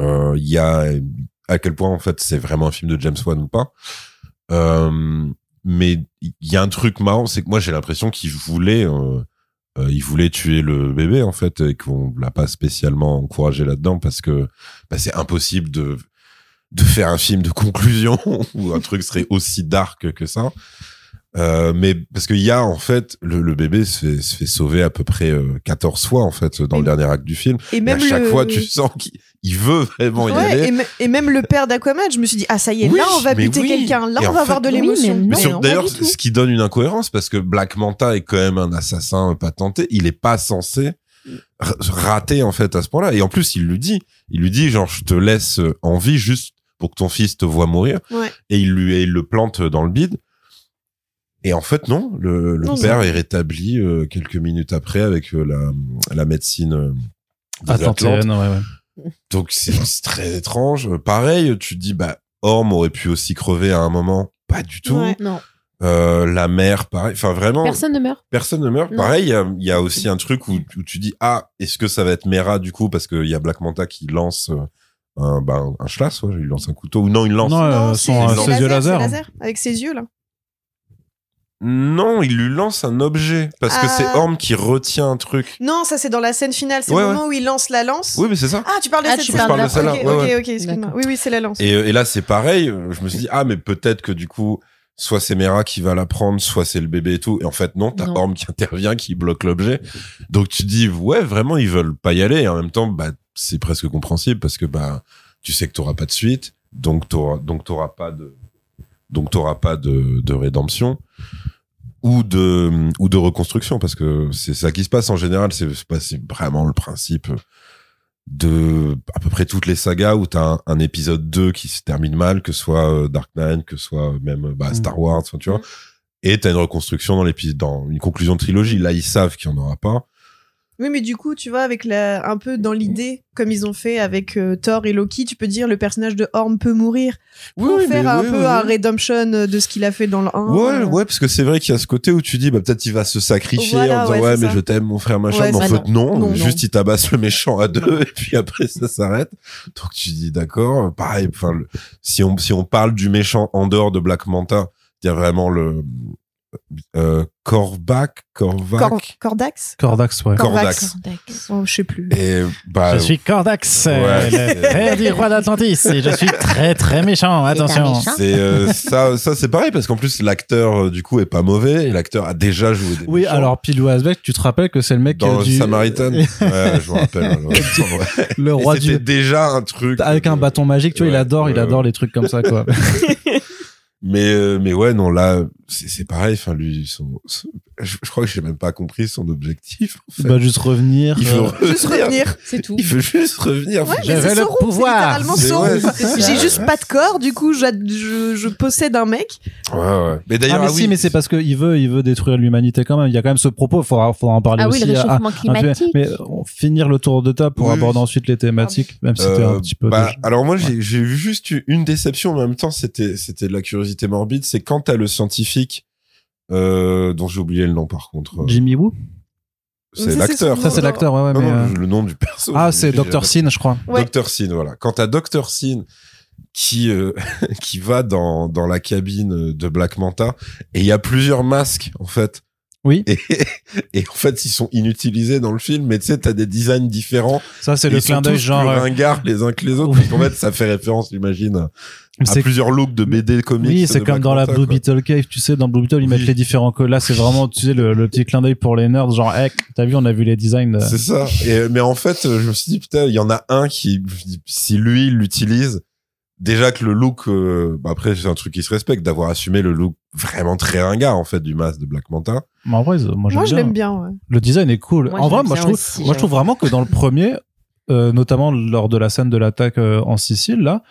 euh, il y a à quel point en fait c'est vraiment un film de James Wan ou pas. Euh, mais il y a un truc marrant, c'est que moi j'ai l'impression qu'il voulait, euh, euh, il voulait tuer le bébé en fait et qu'on l'a pas spécialement encouragé là-dedans parce que bah, c'est impossible de de faire un film de conclusion où un truc serait aussi dark que ça. Euh, mais parce qu'il y a en fait le, le bébé se fait, se fait sauver à peu près euh, 14 fois en fait dans le dernier acte du film. Et Et même à chaque le... fois tu sens qu'il il veut vraiment y aller. et, et même le père d'Aquaman, je me suis dit, ah ça y est, Oui, là on va buter oui. quelqu'un, là Et on va fait, avoir de oui, l'émotion. d'ailleurs, ce qui donne une incohérence, parce que Black Manta est quand même un assassin patenté, il est pas censé rater en fait à ce point-là. Et en plus, il lui dit, il lui dit genre je te laisse en vie juste pour que ton fils te voit mourir. Ouais. Et il lui et il le plante dans le bide. Et en fait non, le, le Non, père non. est rétabli euh, quelques minutes après avec euh, la, la médecine euh, des Atlantes. Ouais, ouais. Donc c'est très étrange. Pareil, tu te dis bah Orm aurait pu aussi crever à un moment. Pas du tout. Ouais. Non, Euh, la mère, pareil. Enfin, vraiment, personne, personne ne meurt. ne meurt. Non. Pareil, il y a, il y a aussi un truc où, où tu dis ah, est-ce que ça va être Mera du coup? Parce qu'il y a Black Manta qui lance euh, un bah, un, un schlass, ouais, il lance un couteau ou non, il lance. Non, euh, Non, son, ses yeux laser, laser. c'est laser, avec ses yeux là. Non, il lui lance un objet parce que Ah. c'est Orm qui retient un truc. Non, ça c'est dans la scène finale, c'est Ouais, le ouais. moment où il lance la lance. Oui, mais c'est ça. Ah, tu parles de Ah, cette scène. parles de Ok, celle-là, Ok, ouais, ok, ouais. ok, excuse-moi. Oui, oui, c'est la lance. Et, euh, et là, c'est pareil. euh, Je me suis dit ah, mais peut-être que du coup. Soit c'est Mera qui va la prendre, soit c'est le bébé et tout. Et en fait, non, t'as. Orm qui intervient, qui bloque l'objet. Donc tu te dis, ouais, vraiment, ils veulent pas y aller. Et en même temps, bah, c'est presque compréhensible parce que bah, tu sais que t'auras pas de suite, donc t'auras, donc t'auras pas de, donc t'auras pas de, de rédemption ou de, ou de reconstruction parce que c'est ça qui se passe en général. C'est, c'est vraiment le principe de à peu près toutes les sagas où t'as un, un épisode 2 qui se termine mal, que ce soit euh, Dark Knight, que ce soit même bah, Mm. Star Wars, tu vois. Et t'as une reconstruction dans l'épisode, dans une conclusion de trilogie. Là, ils savent qu'il y en aura pas. Oui, mais du coup, tu vois, avec la, un peu dans l'idée, comme ils ont fait avec euh, Thor et Loki, tu peux dire le personnage de Orm peut mourir pour faire un peu un redemption de ce qu'il a fait dans le 1. Ouais, ouais, parce que c'est vrai qu'il y a ce côté où tu dis, bah, peut-être il va se sacrifier Voilà, en disant, ouais, mais ça. je t'aime, mon frère, machin. Ouais, mais en c'est fait, non, Non, juste il tabasse le méchant à deux, et puis après, ça s'arrête. Donc tu dis, d'accord, pareil, enfin, si on, si on parle du méchant en dehors de Black Manta, il y a vraiment le, euh, Korvac, Korvac. Cor- Cordax? Cordax, ouais. Cordax. Oh, je sais plus. Et, bah, Je suis Cordax, Ouais, le frère du roi d'Atlantis, et je suis très très méchant, attention. méchant. c'est euh, ça ça c'est pareil parce qu'en plus l'acteur euh, du coup est pas mauvais et l'acteur a déjà joué des Oui, méchants. alors Pilou Asbeck, tu te rappelles que c'est le mec dans du Samaritan ouais je me rappelle ouais, ouais. le Et roi c'était du déjà un truc avec un bâton magique, tu vois, il ouais, adore, il adore les trucs comme ça quoi. mais mais ouais non là c'est c'est pareil enfin lui son, son- je, je crois que j'ai même pas compris son objectif en fait. Il va juste revenir. il veut euh, Juste revenir. C'est tout. il veut juste revenir Ouais, J'avais le pouvoir. ouais. J'ai juste pas de corps, du coup, je, je possède un mec. ouais ouais mais Ah d'ailleurs mais ah si, oui, mais c'est parce qu'il veut, il veut détruire l'humanité quand même. Il y a quand même ce propos, il faudra, faudra en parler Ah oui, le réchauffement à- un peu- climatique. mais on- finir le tour de table pour Oui, aborder oui. ensuite les thématiques, même si c'était Euh, un petit peu. bah, alors moi j'ai eu juste eu une déception mais en même temps c'était c'était de la curiosité morbide c'est quand t'as le scientifique euh, dont j'ai oublié le nom par contre euh, Jimmy Woo? C'est l'acteur Ça c'est l'acteur, ouais, ouais. non, mais, non, euh, le nom du perso Ah, c'est Dr. Sin, je crois. Ouais. Dr. Sin, voilà. Quand t'as Dr. Sin qui euh, qui va dans dans la cabine de Black Manta et il y a plusieurs masques en fait Oui. Et, et en fait, ils sont inutilisés dans le film, mais tu sais, t'as des designs différents. Ça, c'est le clin d'œil genre. plus euh, ringards les uns que les autres. Oui. parce qu'en fait, ça fait référence, j'imagine, à c'est- plusieurs looks de BD comics. Oui, c'est comme dans la Blue quoi. Beetle Cave, tu sais, dans Blue Beetle, ils Oui. mettent les différents codes. Là, c'est vraiment, tu sais, le, le petit clin d'œil pour les nerds, genre, hey, t'as vu, on a vu les designs. euh, C'est ça. Et, mais en fait, euh, je me suis dit, putain, il y en a un qui, si lui, il l'utilise, déjà que le look, euh, bah après, c'est un truc qui se respecte, d'avoir assumé le look vraiment très ringard, en fait, du masque de Black Manta. Mais en vrai, moi, Moi, je j'aime l'aime bien. bien. ouais. Le design est cool. Moi, en vrai, j'aime moi, je bien trouve, aussi, moi, je trouve vraiment que dans le premier, euh, notamment lors de la scène de l'attaque euh, en Sicile, là,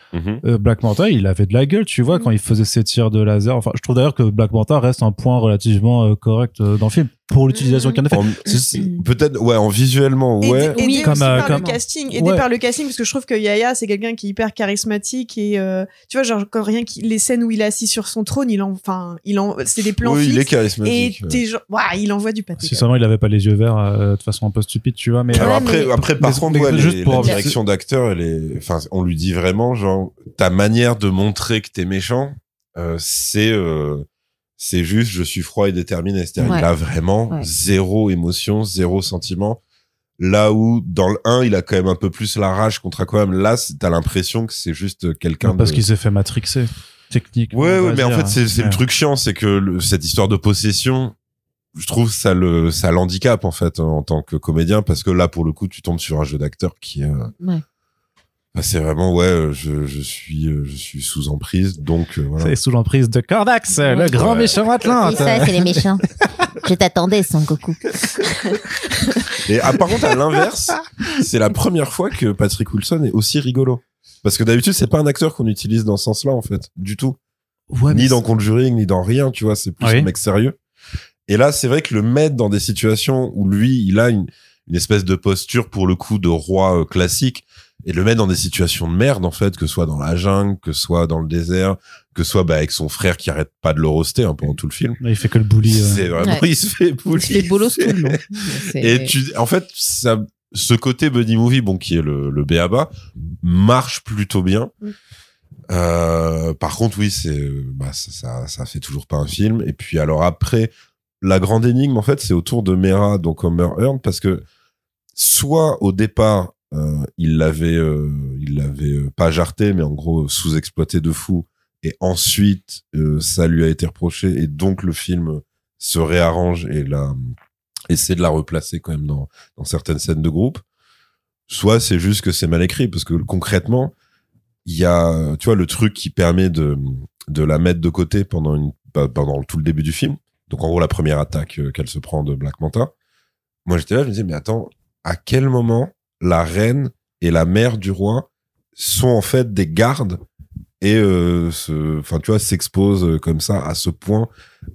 euh, Black Manta, il avait de la gueule, tu vois, quand il faisait ses tirs de laser. Enfin, je trouve d'ailleurs que Black Manta reste un point relativement euh, correct euh, dans le film pour l'utilisation qu'il en a fait. Peut-être, ouais, en visuellement, ouais. aidé Oui, aussi comme, euh, par comme- le casting, aidé Ouais. par le casting, parce que je trouve que Yaya, c'est quelqu'un qui est hyper charismatique et euh, tu vois, genre quand rien qu'il les scènes où il est assis sur son trône, il en, enfin, il en, c'est des plans Oui, il est fixes et charismatique. ouais. t'es genre, il envoie du pâté. Si seulement il avait pas les yeux verts euh, de façon un peu stupide, tu vois. Mais Alors Ouais, après, mais- après, par contre, ouais, les- juste pour- la direction d'acteur, elle est, enfin, on lui dit vraiment, genre, ta manière de montrer que t'es méchant, euh, c'est, euh, c'est juste, je suis froid et déterminé. C'est-à-dire, Ouais. il a vraiment Ouais. zéro émotion, zéro sentiment. Là où, dans le 1, il a quand même un peu plus la rage contre Aquaman. Là, c'est- t'as l'impression que c'est juste quelqu'un parce de... qu'il s'est fait matrixer. Technique. Ouais, ouais, mais en fait, c'est c'est le truc chiant, c'est que le- cette histoire de possession, je trouve ça le ça l'handicap en fait en tant que comédien parce que là pour le coup tu tombes sur un jeu d'acteur qui euh, Ouais. Bah, c'est vraiment ouais euh, je, je suis euh, je suis sous emprise donc euh, voilà. C'est sous l'emprise de Cordax, le grand Ouais. méchant Atlante. C'est ça, c'est les méchants. Je t'attendais, Son Goku. Et ah, par contre à l'inverse, c'est la première fois que Patrick Wilson est aussi rigolo. Parce que d'habitude c'est pas un acteur qu'on utilise dans ce sens-là en fait, du tout. Ouais, ni dans Conjuring, ni dans rien, tu vois, c'est plus Oui. un mec sérieux. Et là, c'est vrai que le mettre dans des situations où lui, il a une, une espèce de posture pour le coup de roi classique, et le mettre dans des situations de merde, en fait, que ce soit dans la jungle, que ce soit dans le désert, que ce soit bah, avec son frère qui arrête pas de le roaster hein, pendant tout le film. il fait que le bully. euh. C'est vraiment, Ouais. il se fait Il bully. se fait bolos tout le long. Et tu, en fait, ça, ce côté buddy movie, bon, qui est le, le BABA, marche plutôt bien. Mm. Euh, par contre, oui, c'est, bah, ça, ça, ça fait toujours pas un film. Et puis, alors après, la grande énigme, en fait, c'est autour de Mera, donc Homer Hearn, parce que soit au départ, euh, il l'avait, euh, il l'avait euh, pas jarté, mais en gros sous-exploité de fou. Et ensuite, euh, ça lui a été reproché, et donc le film se réarrange et la essaie de la replacer quand même dans, dans certaines scènes de groupe. Soit c'est juste que c'est mal écrit, parce que concrètement, il y a, tu vois, le truc qui permet de, de la mettre de côté pendant une, bah, pendant tout le début du film. Donc en gros, la première attaque euh, qu'elle se prend de Black Manta. Moi, j'étais là, je me disais, mais attends, à quel moment la reine et la mère du roi sont en fait des gardes et euh, enfin tu vois, s'exposent euh, comme ça à ce point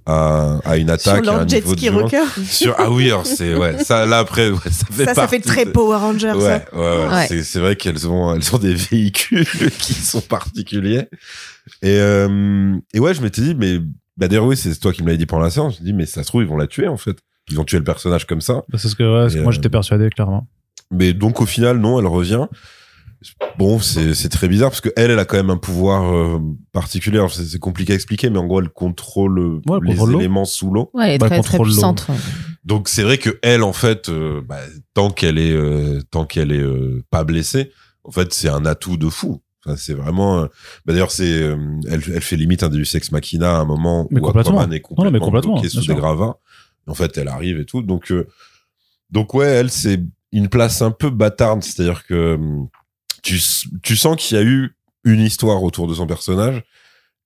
à, à une Sur attaque à un leur jet ski rocker. Sur ah oui, alors c'est ouais, ça là après ouais, ça fait Ça, ça fait très de- Power Ranger, Ouais, ça. ouais, ouais. Ouais. C'est, c'est vrai qu'elles ont, elles ont des véhicules qui sont particuliers. Et, euh, et ouais, je m'étais dit, mais, bah d'ailleurs, oui, c'est toi qui me l'avais dit pendant la séance. Je me dis, mais ça se trouve, ils vont la tuer, en fait. Ils vont tuer le personnage comme ça. Bah, c'est ce que, ouais, ce que Et, moi euh, j'étais persuadé, clairement. Mais donc, au final, non, elle revient. Bon, c'est, c'est très bizarre parce que elle, elle a quand même un pouvoir euh, particulier. C'est, compliqué à expliquer, mais en gros, elle contrôle euh, Ouais, elle les contrôle éléments sous l'eau. Ouais, elle est Bah, très, très puissante. Donc c'est vrai que elle en fait euh, bah, tant qu'elle est euh, tant qu'elle est euh, pas blessée, en fait c'est un atout de fou. Enfin, c'est vraiment bah, d'ailleurs c'est euh, elle, elle fait limite un Deus ex machina à un moment Mais où complètement. Aquaman est Non, non, mais complètement, complètement, bloqué sous sûr. des gravats. En fait, elle arrive et tout. Donc euh, donc ouais, elle c'est une place un peu bâtarde, c'est-à-dire que hum, tu tu sens qu'il y a eu une histoire autour de son personnage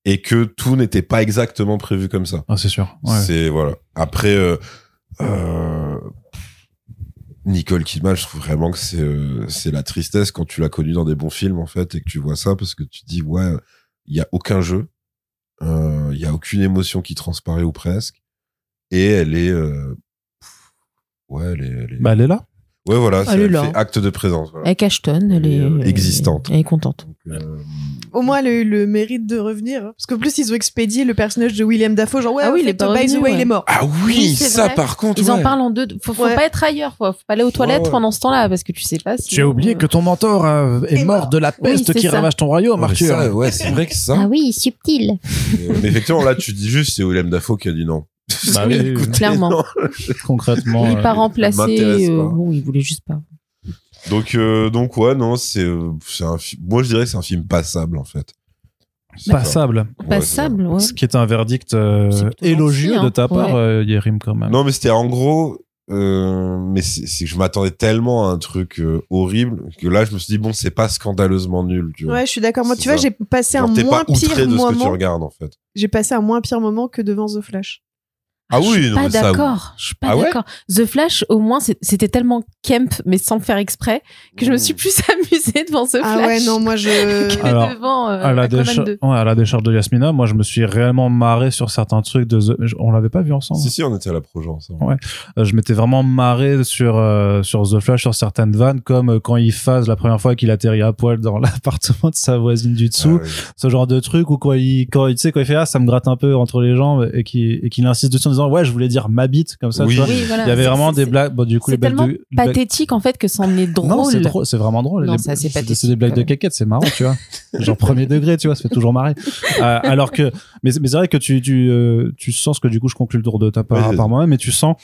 et que tout n'était pas exactement prévu comme ça. Ah, c'est sûr. Ouais. C'est voilà. Après, euh, euh, Nicole Kidman, je trouve vraiment que c'est euh, c'est la tristesse quand tu l'as connue dans des bons films en fait et que tu vois ça parce que tu te dis ouais, il y a aucun jeu, euh, il y a aucune émotion qui transparaît ou presque, et elle est euh, ouais, elle est, elle est- Bah, elle est là. Ouais voilà, Elle c'est- est là. fait acte de présence. Voilà. Elle cachetonne, elle Elle est est, euh, euh, existante. Elle est contente. Donc, euh, Au moins, elle a eu le mérite de revenir. Parce qu'en plus, ils ont expédié le personnage de William Dafoe. Genre, ouais, Ah oui, il est pas by the revenu, way, ouais. il est mort. ah oui, ça vrai. par contre. Ils en parlent en deux. Faut, faut Ouais. pas être ailleurs. Faut, faut pas aller aux toilettes ouais. pendant ce temps-là parce que tu sais pas si. Tu as oublié que ton mentor euh, est mort mort. de la peste qui ça. ravage ton royaume, Arthur. ouais, c'est vrai que ça. Ah oui, subtil. Mais effectivement, là, tu dis juste, c'est Willem Dafoe qui a dit non. Bah oui, oui, oui. Clairement. Non. concrètement. il euh, pas remplacé. m'intéresse euh, pas. bon, il voulait juste pas. Donc, euh, donc ouais, non, c'est, euh, c'est un film. Moi, je dirais que c'est un film passable en fait. Passable. Ouais, Passable, ouais. Ce qui est un verdict euh, élogieux gentil, hein. de ta part, Ouais. euh, Yerim, quand même. Non, mais c'était en gros. Euh, mais c'est que je m'attendais tellement à un truc euh, horrible que là je me suis dit bon c'est pas scandaleusement nul tu vois Ouais, je suis d'accord. Moi, tu vois, j'ai passé Genre, un moins pas outré pire de ce que tu moment. regardes en fait J'ai passé un moins pire moment que devant The Flash. Ah Je oui suis non pas d'accord. Je suis pas Ah ouais d'accord. The Flash, au moins, c'était tellement camp, mais sans le faire exprès, que je me suis plus amusée devant The Ah Flash ouais, non, moi je. que Alors, devant euh, à la, Aquaman décha- 2. ouais, à la décharge de Yasmina, moi je me suis réellement marré sur certains trucs de The... On l'avait pas vu ensemble? si si on était à la projet ensemble Ouais. Euh, je m'étais vraiment marré sur euh, sur The Flash sur certaines vannes comme euh, quand il phase la première fois qu'il atterrit à poil dans l'appartement de sa voisine du dessous Ah ce genre de truc ou quand il quand il tu sais quand il fait ah ça me gratte un peu entre les jambes et qu'il et qu'il insiste dessus en disant ouais je voulais dire ma bite comme ça Oui. tu vois Oui, voilà. il y avait vraiment des blagues bon du coup les C'est blagues tellement de pathétique, en fait, que c'en est drôle. non c'est drôle c'est vraiment drôle Non, Les- c'est assez c'est pathétique, c'est des blagues de caquette c'est marrant tu vois genre premier degré tu vois ça fait toujours marrer Euh, alors que mais, c'est- mais c'est vrai que tu tu euh, tu sens ce que du coup je conclue le tour de ta part Oui, par moi-même mais tu sens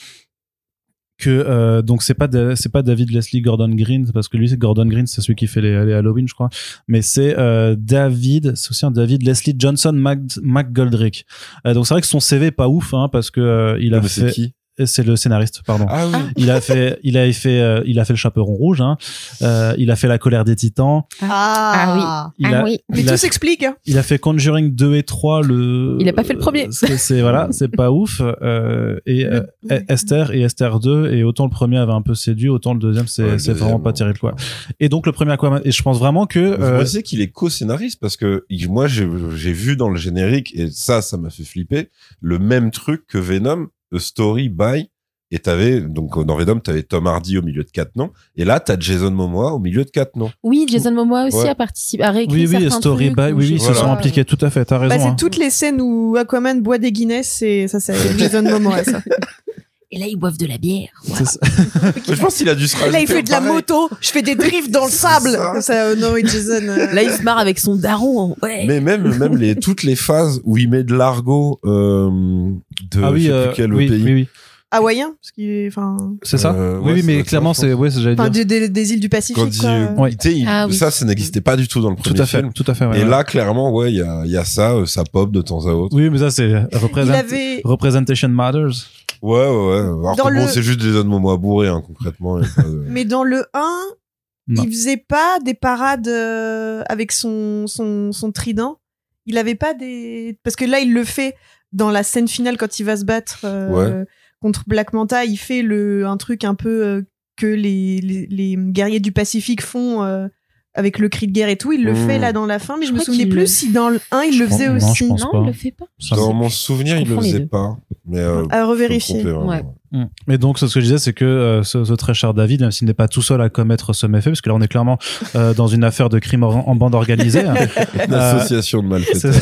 que euh, donc c'est pas c'est pas David Leslie Gordon Green parce que lui c'est Gordon Green c'est celui qui fait les, les Halloween je crois. Mais c'est euh, David c'est aussi un David Leslie Johnson Mac, McGoldrick Euh, donc c'est vrai que son CV est pas ouf hein, parce que euh, il a mais fait qui? C'est le scénariste pardon ah oui il a fait il a fait euh, il a fait le chaperon rouge hein. Euh, il a fait la colère des titans Ah, il Ah a oui. Mais tout s'explique. Hein. il a fait Conjuring 2 et 3 le Il a pas fait le premier. c'est c'est- voilà c'est pas ouf euh, et euh, Esther et Esther 2 et autant le premier avait un peu séduit autant le deuxième c'est Ouais, c'est vraiment pas terrible quoi et donc le premier Aquaman et je pense vraiment que euh, Vous savez qu'il est co-scénariste parce que moi j'ai j'ai vu dans le générique et ça ça m'a fait flipper le même truc que Venom A Story by et t'avais donc dans Venom t'avais Tom Hardy au milieu de quatre noms et là t'as Jason Momoa au milieu de quatre noms. Oui, Jason Momoa aussi Ouais. a participé, a réécrit oui oui certains Story trucs, by ou oui oui ils se sont pas. impliqués tout à fait t'as raison Bah, c'est hein. toutes les scènes où Aquaman boit des Guinness, c'est ça, c'est Jason Momoa, ça. Et là, ils boivent de la bière. Je pense qu'il a dû se Là, il rajouter fait de la pareil. moto. Je fais des drifts dans le sable. ça. Ça, euh, non, Jason. euh, Là, il se marre avec son daron. Ouais. Mais même même les toutes les phases où il met de l'argot euh, de ah je oui sais euh, plus quel oui, pays. oui oui hawaïen, parce qu'il est, enfin, c'est ça Euh, oui ouais, oui ça mais clairement c'est je ouais c'est j'allais enfin, dire des, des- des îles du Pacifique. Quand il, quoi. Ouais. tu sais, il- Ah oui. ça ça n'existait pas du tout dans le tout premier à fait film. tout à fait ouais, Et ouais. là clairement ouais il y a il y a ça euh, ça pop de temps à autre. oui mais ça c'est avait, representation matters Ouais, ouais, ouais. Alors Dans que bon, le- c'est juste Jason Momoa bourré, hein, concrètement. il y a pas de- mais dans le 1, Non. il faisait pas des parades euh, avec son, son, son trident. Il avait pas des, parce que là, il le fait dans la scène finale quand il va se battre euh, contre Black Manta. Il fait le, un truc un peu euh, que les, les, les guerriers du Pacifique font euh, avec le cri de guerre et tout. Il le Mmh. fait là dans la fin, mais je, Je me souvenais plus le- si dans le 1 il le faisait pense- non, aussi. je pense non, pas. il le fait pas. Ça, Dans mon souvenir, je il le faisait pas. Mais, euh, À me revérifier. tromper. Ouais. Mm. Mais donc, ce que je disais, c'est que euh, ce, ce très cher David, même s'il n'est pas tout seul à commettre ce méfait, parce que là, on est clairement euh, dans une affaire de crime en, en bande organisée, hein, Une Euh, association de malfaiteurs.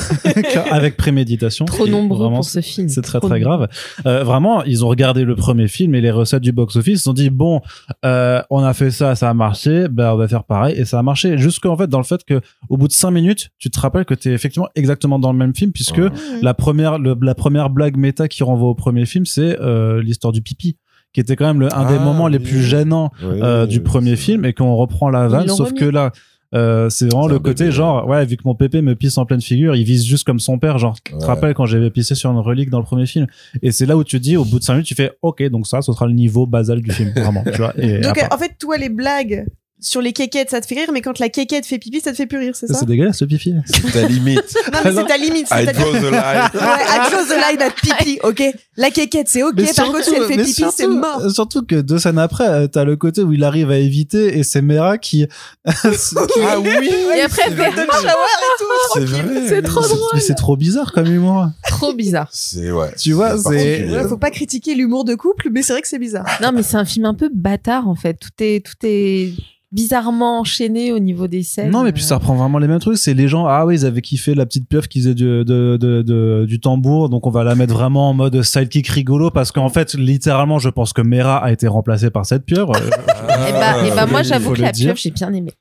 avec préméditation. Trop nombreux vraiment, pour ce film. C'est très Trop très nombreux. grave. Euh, vraiment, ils ont regardé le premier film et les recettes du box-office. Ils se sont dit bon, euh, on a fait ça, ça a marché, ben on va faire pareil et ça a marché. Jusqu'en fait dans le fait que au bout de cinq minutes, tu te rappelles que t'es effectivement exactement dans le même film puisque Ouais. la première le- la première blague méta qui renvoie au premier film, c'est euh, l'histoire du pipi qui était quand même le, un des Ah, moments les plus gênants euh, du premier film et qu'on reprend la vanne sauf remis. que là euh, c'est vraiment le côté bébé, genre ouais vu que mon pépé me pisse en pleine figure il vise juste comme son père genre tu te rappelles quand j'avais pissé sur une relique dans le premier film et c'est là où tu te dis au bout de 5 minutes tu fais ok donc ça ce sera le niveau basal du film vraiment tu vois et Donc, après- en fait, toi, les blagues sur les kékettes, ça te fait rire, mais quand la kékette fait pipi, ça te fait plus rire, c'est ça? C'est dégueulasse le pipi C'est ta limite. Non, mais c'est ta limite. I c'est-à-dire- draw the line. Ouais, I draw the line at pipi, ok? La kékette, c'est ok. Mais Par contre, si elle fait pipi, c'est surtout- mort. euh, Surtout que deux scènes après, euh, t'as le côté où il arrive à éviter et c'est Mera qui. Ah oui. Et après, elle fait et tout. C'est trop C'est- Mais c'est trop bizarre comme humour. trop bizarre. C'est ouais. Tu vois, c'est- faut pas critiquer l'humour de couple, mais c'est vrai que c'est bizarre. Non, mais c'est un film un peu bâtard en fait. Tout est, tout est bizarrement enchaîné au niveau des scènes. Non, mais puis ça reprend vraiment les mêmes trucs. C'est les gens, ah oui, ils avaient kiffé la petite pieuvre qui faisait du, de, de, de- du tambour, donc on va la mettre vraiment en mode sidekick rigolo parce qu'en fait, littéralement, je pense que Mera a été remplacée par cette pieuvre. Euh, Et bah, et bah faut moi le- j'avoue que la pieuvre j'ai bien aimé.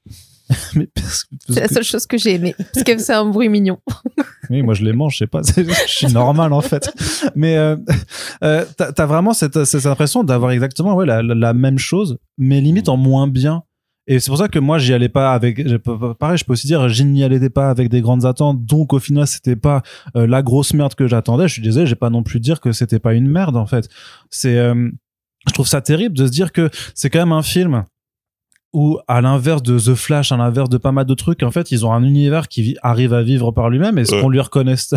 mais parce que- parce C'est la que- seule chose que j'ai aimé parce qu'elle faisait un bruit mignon. Oui, moi je les mange, je sais pas, c'est- je suis normal en fait. Mais euh, euh, t'as t'as vraiment cette, cette impression d'avoir exactement ouais, la, la- la même chose, mais limite en moins bien. Et c'est pour ça que moi j'y allais pas avec, pareil, je peux aussi dire, je n'y allais pas avec des grandes attentes, donc au final c'était pas euh, la grosse merde que j'attendais. Je suis désolé, j'ai pas non plus dire que c'était pas une merde en fait. C'est, euh, je trouve ça terrible de se dire que c'est quand même un film où à l'inverse de The Flash, à l'inverse de pas mal de trucs, en fait, ils ont un univers qui arrive à vivre par lui-même. Est-ce Ouais. qu'on lui reconnaît ça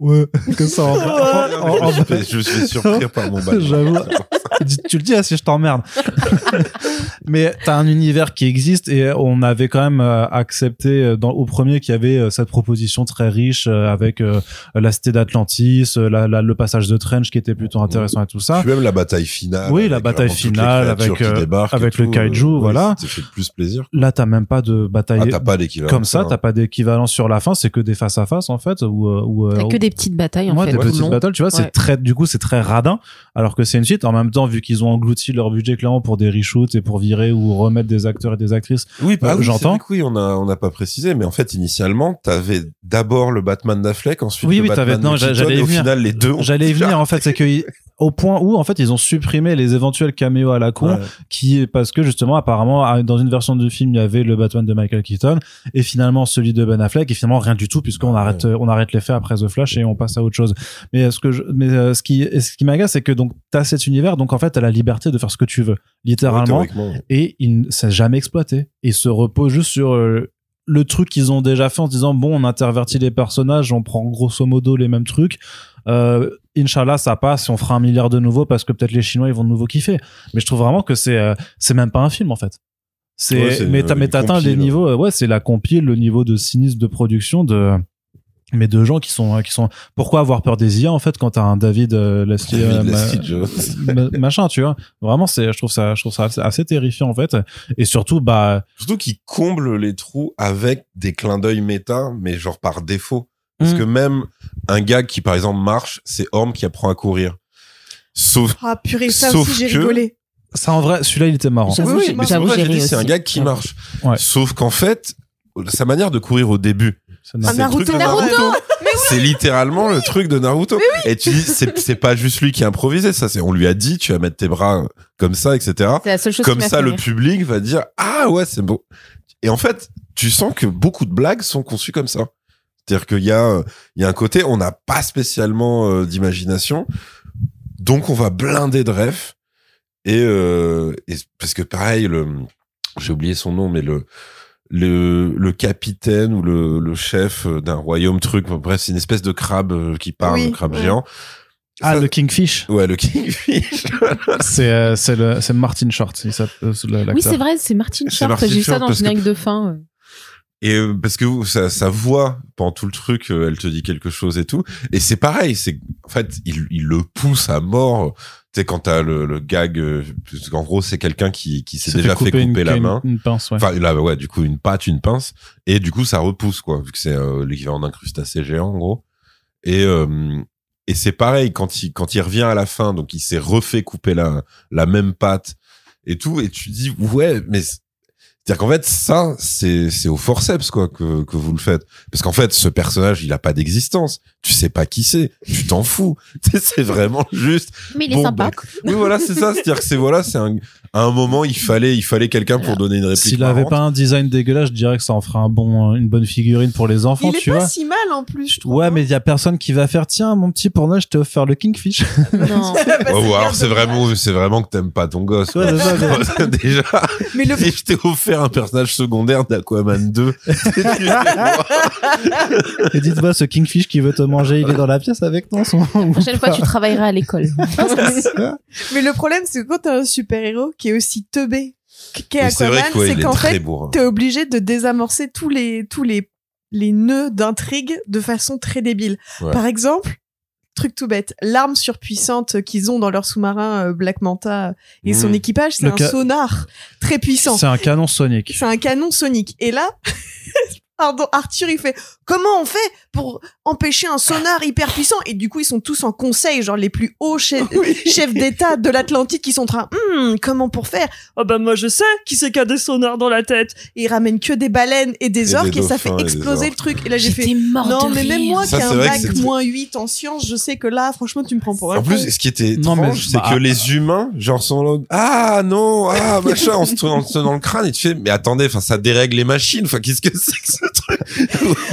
Ouais, que ça en, en- en- je, suis surprendre par mon Batman. Tu le dis ah, si je t'emmerde. Mais t'as un univers qui existe et on avait quand même euh, accepté euh, dans, au premier qu'il y avait euh, cette proposition très riche avec euh, la cité d'Atlantis, la, la- le passage de Trench qui était plutôt intéressant et tout ça. Puis même la bataille finale. Oui, la bataille finale avec, euh, le tout, kaiju, euh, oui, voilà. Ça fait plus plaisir. Là, t'as même pas de bataille. Ah, t'as pas d'équivalent. comme ça, hein. t'as pas d'équivalent sur la fin, c'est que des face à face en fait, ou ou T'as que des petites batailles en Ouais, fait. des petites battles, tu vois, c'est très, du coup, c'est très radin, alors que c'est une suite. En même temps, vu qu'ils ont englouti leur budget clairement pour des reshoots et pour virer ou remettre des acteurs et des actrices, Oui, bah, Euh, oui, j'entends. Oui, on a on n'a pas précisé, mais en fait, initialement, t'avais d'abord le Batman d'Affleck, ensuite Oui, le oui, Batman t'avais- non, de Keaton, j'allais et au final, les deux. j'allais y venir en fait, c'est que au point où en fait ils ont supprimé les éventuels caméos à la con, Ouais. qui parce que justement apparemment dans une version du film il y avait le Batman de Michael Keaton et finalement celui de Ben Affleck et finalement rien du tout puisqu'on arrête euh, on arrête les faits après The Flash et on passe à autre chose. Mais euh, ce que je, mais euh, ce qui ce qui m'agace c'est que donc t'as cet univers donc en fait t'as la liberté de faire ce que tu veux littéralement Ouais, et il ne s'est jamais exploité. Il se repose juste sur euh, le truc qu'ils ont déjà fait en se disant bon on intervertit les personnages, on prend grosso modo les mêmes trucs. Euh, Inch'Allah ça passe, on fera un milliard de nouveaux parce que peut-être les Chinois ils vont de nouveau kiffer. Mais je trouve vraiment que c'est euh, c'est même pas un film en fait. C'est Ouais, mais une t'atteins les compile. niveaux euh, ouais c'est la compile le niveau de cynisme de production de mais de gens qui sont qui sont pourquoi avoir peur des IA en fait quand t'as un David euh, Leslie, David euh, ma- Leslie Jones. ma- machin tu vois vraiment c'est je trouve ça je trouve ça assez, assez terrifiant en fait et surtout bah Surtout qu'il comble les trous avec des clins d'œil méta, mais genre par défaut. Parce Mm. que même un gars qui, par exemple, marche, c'est Orm qui apprend à courir. Sauf Ah purée, ça Sauf aussi j'ai que- rigolé. ça en vrai celui-là il était marrant Oui, j'ai- mais c'est dis, c'est un gars qui Ouais. marche. Ouais. Sauf qu'en fait, sa manière de courir au début, C'est c'est Naruto, truc de Naruto. Naruto. C'est littéralement le truc de Naruto. Et tu dis, c'est c'est pas juste lui qui a improvisé, ça, c'est, on lui a dit, tu vas mettre tes bras comme ça, etc. C'est la seule chose Comme ça, le public va dire, ah ouais, c'est beau. Et en fait, tu sens que beaucoup de blagues sont conçues comme ça. C'est-à-dire qu'il y a, il y a un côté, on n'a pas spécialement euh, d'imagination, donc on va blinder de refs. Et, euh, et parce que pareil, le, j'ai oublié son nom, mais le, le, le capitaine ou le, le chef d'un royaume truc, bref, c'est une espèce de crabe euh, qui parle, Oui, le crabe ouais. géant. ah Ça- le Kingfish Ouais, le Kingfish. c'est euh, c'est le c'est Martin Short euh, l'acteur. Oui, c'est vrai, c'est Martin Short. J'ai vu ça dans le que- générique de fin. Et euh, parce que sa, sa voix pendant tout le truc, euh, elle te dit quelque chose et tout. Et c'est pareil, c'est en fait il, il le pousse à mort. Tu sais quand t'as le, le gag, euh, parce qu'en gros c'est quelqu'un qui, qui s'est déjà fait couper, une, la main. une pince ouais. Enfin là ouais du coup une patte, une pince et du coup ça repousse quoi vu que c'est euh, l'équivalent d'un crustacé géant en gros. Et euh, et c'est pareil quand il quand il revient à la fin donc il s'est refait couper la la même patte et tout et tu dis ouais mais c'est-à-dire qu'en fait ça c'est c'est au forceps quoi que que vous le faites. Parce qu'en fait ce personnage il a pas d'existence tu sais pas qui c'est tu t'en fous c'est vraiment juste Mais il est Bon, sympa. bah, oui voilà c'est ça c'est-à-dire que c'est voilà c'est un à un moment il fallait il fallait quelqu'un pour donner une réplique S'il avait pas un design dégueulasse, je dirais que ça en ferait un bon, une bonne figurine pour les enfants, Il est tu pas vois. si mal en plus, je trouve. Ouais, hein. mais il y a personne qui va faire, tiens, mon petit pour Noël, je t'ai offert le Kingfish. Non. Bah, Ouais, ou bien alors c'est vraiment c'est vraiment que t'aimes pas ton gosse. Ouais, ça, déjà Mais le si je t'ai offert un personnage secondaire d'Aquaman 2 Et dites-moi, ce Kingfish qui veut te manger, il est dans la pièce avec nous moment La prochaine fois, tu travailleras à l'école. Mais le problème, c'est que quand t'as un super-héros qui est aussi teubé qu'est Aquaman, c'est qu'en fait, t'es obligé de désamorcer tous les, tous les, les nœuds d'intrigue de façon très débile. Ouais. Par exemple, truc tout bête, l'arme surpuissante qu'ils ont dans leur sous-marin euh, Black Manta et son Mm. équipage, c'est un ca- sonar très puissant. C'est un canon sonique. C'est un canon sonique. Et là, pardon, Arthur, il fait comment on fait pour empêcher un sonar hyper puissant? Et du coup, ils sont tous en conseil, genre les plus hauts chefs, chefs d'État de l'Atlantide qui sont en train, Hum, hmm, comment pour faire? Oh bah moi je sais qui c'est qui a des sonars dans la tête. Et il ramène que des baleines et des Et orques des et ça fait exploser le truc. Et là j'ai fait non de mais même moi qui Ça, ai un bac moins 8 en sciences, je sais que là franchement tu me prends pour un En plus, ce qui était Non, mais- étrange, c'est bah, que les humains, genre, sont là, ah non, ah machin, on se tourne dans le crâne et tu fais, mais attendez, enfin, ça dérègle les machines, enfin, qu'est-ce que c'est que truc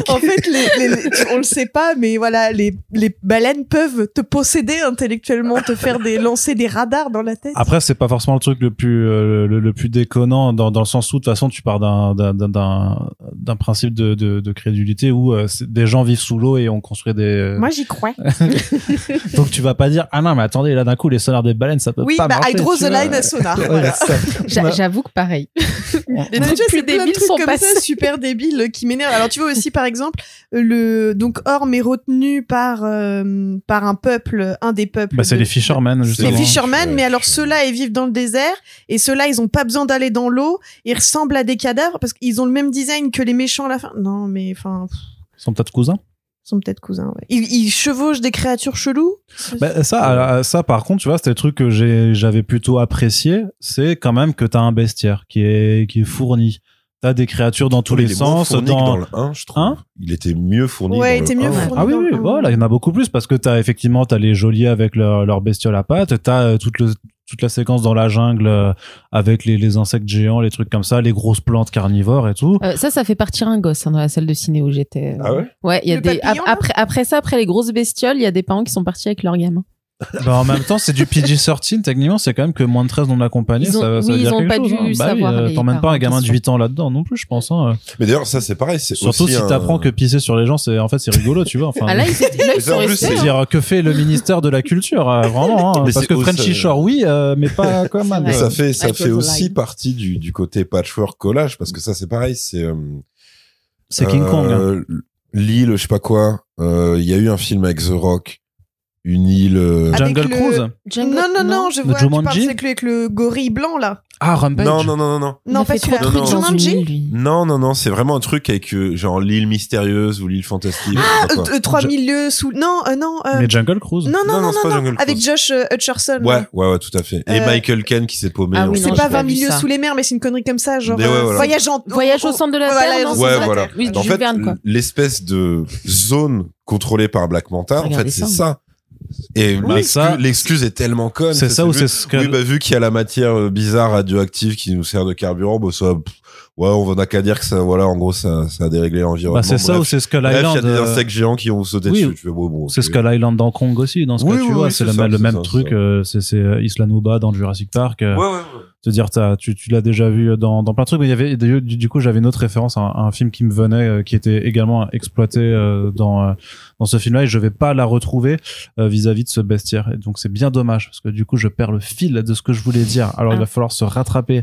En fait, les, les- les- on le sait pas, mais voilà, les, les baleines peuvent te posséder intellectuellement, te faire des lancer des radars dans la tête. Après, c'est pas forcément le truc le plus euh, le, le plus déconnant dans, dans le sens où de toute façon tu pars d'un d'un d'un- d'un d'un principe de, de, de crédulité où euh, des gens vivent sous l'eau et on construit des euh, Moi, j'y crois. donc tu vas pas dire ah non mais attendez là d'un coup les sonars des baleines ça peut Oui, pas bah, marcher. I draw the line à sonar. Voilà. J'avoue que pareil. Les Mais tu trucs plus débiles trucs sont comme passés. ça, super débiles, euh, qui. Alors, tu vois aussi, par exemple, le, donc, Orm est retenu par, euh, par un peuple, un des peuples. bah c'est de- les fishermen Les justement. fishermen, Ouais, mais alors ceux-là, ils vivent dans le désert, et ceux-là, ils ont pas besoin d'aller dans l'eau, ils ressemblent à des cadavres, parce qu'ils ont le même design que les méchants à la fin. Non, mais enfin, Ils sont peut-être cousins. ils sont peut-être cousins, ouais. Ils, ils chevauchent des créatures cheloues? Bah, ça, ça par contre, tu vois, c'était le truc que j'avais plutôt apprécié, c'est quand même que t'as un bestiaire qui est, qui est fourni. T'as des créatures dans tous les sens. Dans... dans le 1, je trouve. Hein il était mieux fourni Ouais, il était le mieux 1. fourni. Ah oui, oui, voilà, il y en a beaucoup plus parce que t'as effectivement t'as les geôliers avec leur, leur bestiole à pattes, t'as euh, toute le toute la séquence dans la jungle euh, avec les, les insectes géants, les trucs comme ça, les grosses plantes carnivores et tout. Euh, ça, ça fait partir un gosse hein, dans la salle de ciné où j'étais. Ah ouais? Ouais, il y a Le des papillon, ap- là? après après ça, après les grosses bestioles, il y a des parents qui sont partis avec leurs gamins. Bah, en même temps, c'est du PG-13, techniquement, c'est quand même que moins de 13 non accompagnés. Ça, ça oui, veut ils dire ont quelque pas chose, dû hein. Bah oui, savoir euh, les T'emmènes pas un gamin de question. 8 ans là-dedans non plus, je pense. Hein. Mais d'ailleurs, ça, c'est pareil. c'est Surtout aussi si un- t'apprends que pisser sur les gens, c'est en fait c'est rigolo, tu vois. Enfin, Ah là, c'est hein. C'est-à-dire que fait le ministère de la culture, euh, vraiment. hein, parce que Frenchy Shore, oui, euh, mais pas comme vrai. ça fait, ça I fait aussi partie du, du côté patchwork collage, parce que ça, c'est pareil, c'est, euh, C'est King Kong. hein. L'île, je sais pas quoi, euh, il y a eu un film avec The Rock, une île, euh, Jungle le- Cruise. Jungle- non, non, non, je vois, tu parles c'est avec le gorille blanc, là. Ah, Rampage. non, non, non, non, non. Non, pas celui-là. Non, dans une Jumanji île, lui. Non, non, non, c'est vraiment un truc avec, euh, genre, l'île mystérieuse ou l'île fantastique. Ah, euh, 3000 lieues sous... Non, euh, non, euh, Mais Jungle Cruise. non, non, Non, non, non, c'est pas non, Jungle avec. Josh euh, Hutcherson. Ouais, ouais, ouais, tout à fait. Et Euh, Michael Ken qui s'est paumé. Ah oui, C'est pas j'ai pas 20 vu milieux ça. sous les mers, mais c'est une connerie comme ça, genre voyage en Voyage au centre de la Terre, Ouais, voilà. En fait, l'espèce de zone contrôlée par Black Manta, en fait, c'est ça. Ça. Et Bah, l'excuse- ça- l'excuse est tellement conne. C'est que ça ou c'est ce que. Oui, bah, vu qu'il y a la matière euh, bizarre radioactive qui nous sert de carburant, bah, ça, pff, ouais, on n'a qu'à dire que ça, voilà, en gros, ça, ça a déréglé l'environnement. Bah, c'est ça Bref. ou c'est Skull Bref, il y a Island. des euh, insectes géants qui ont sauté oui, dessus. Bon, bon, C'est. Skull Island dans Kong aussi, dans ce Oui, cas, tu oui, vois. oui, c'est le, ça, le c'est même ça, truc. c'est ça. euh, C'est Isla Nublar dans Jurassic Park. euh, Ouais, ouais, ouais. Te dire tu, tu l'as déjà vu dans, dans plein de trucs mais il y avait du, du coup j'avais une autre référence à un, à un film qui me venait euh, qui était également exploité euh, dans euh, dans ce film là et je vais pas la retrouver euh, vis-à-vis de ce bestiaire et donc c'est bien dommage parce que du coup je perds le fil de ce que je voulais dire alors il Ah. va falloir se rattraper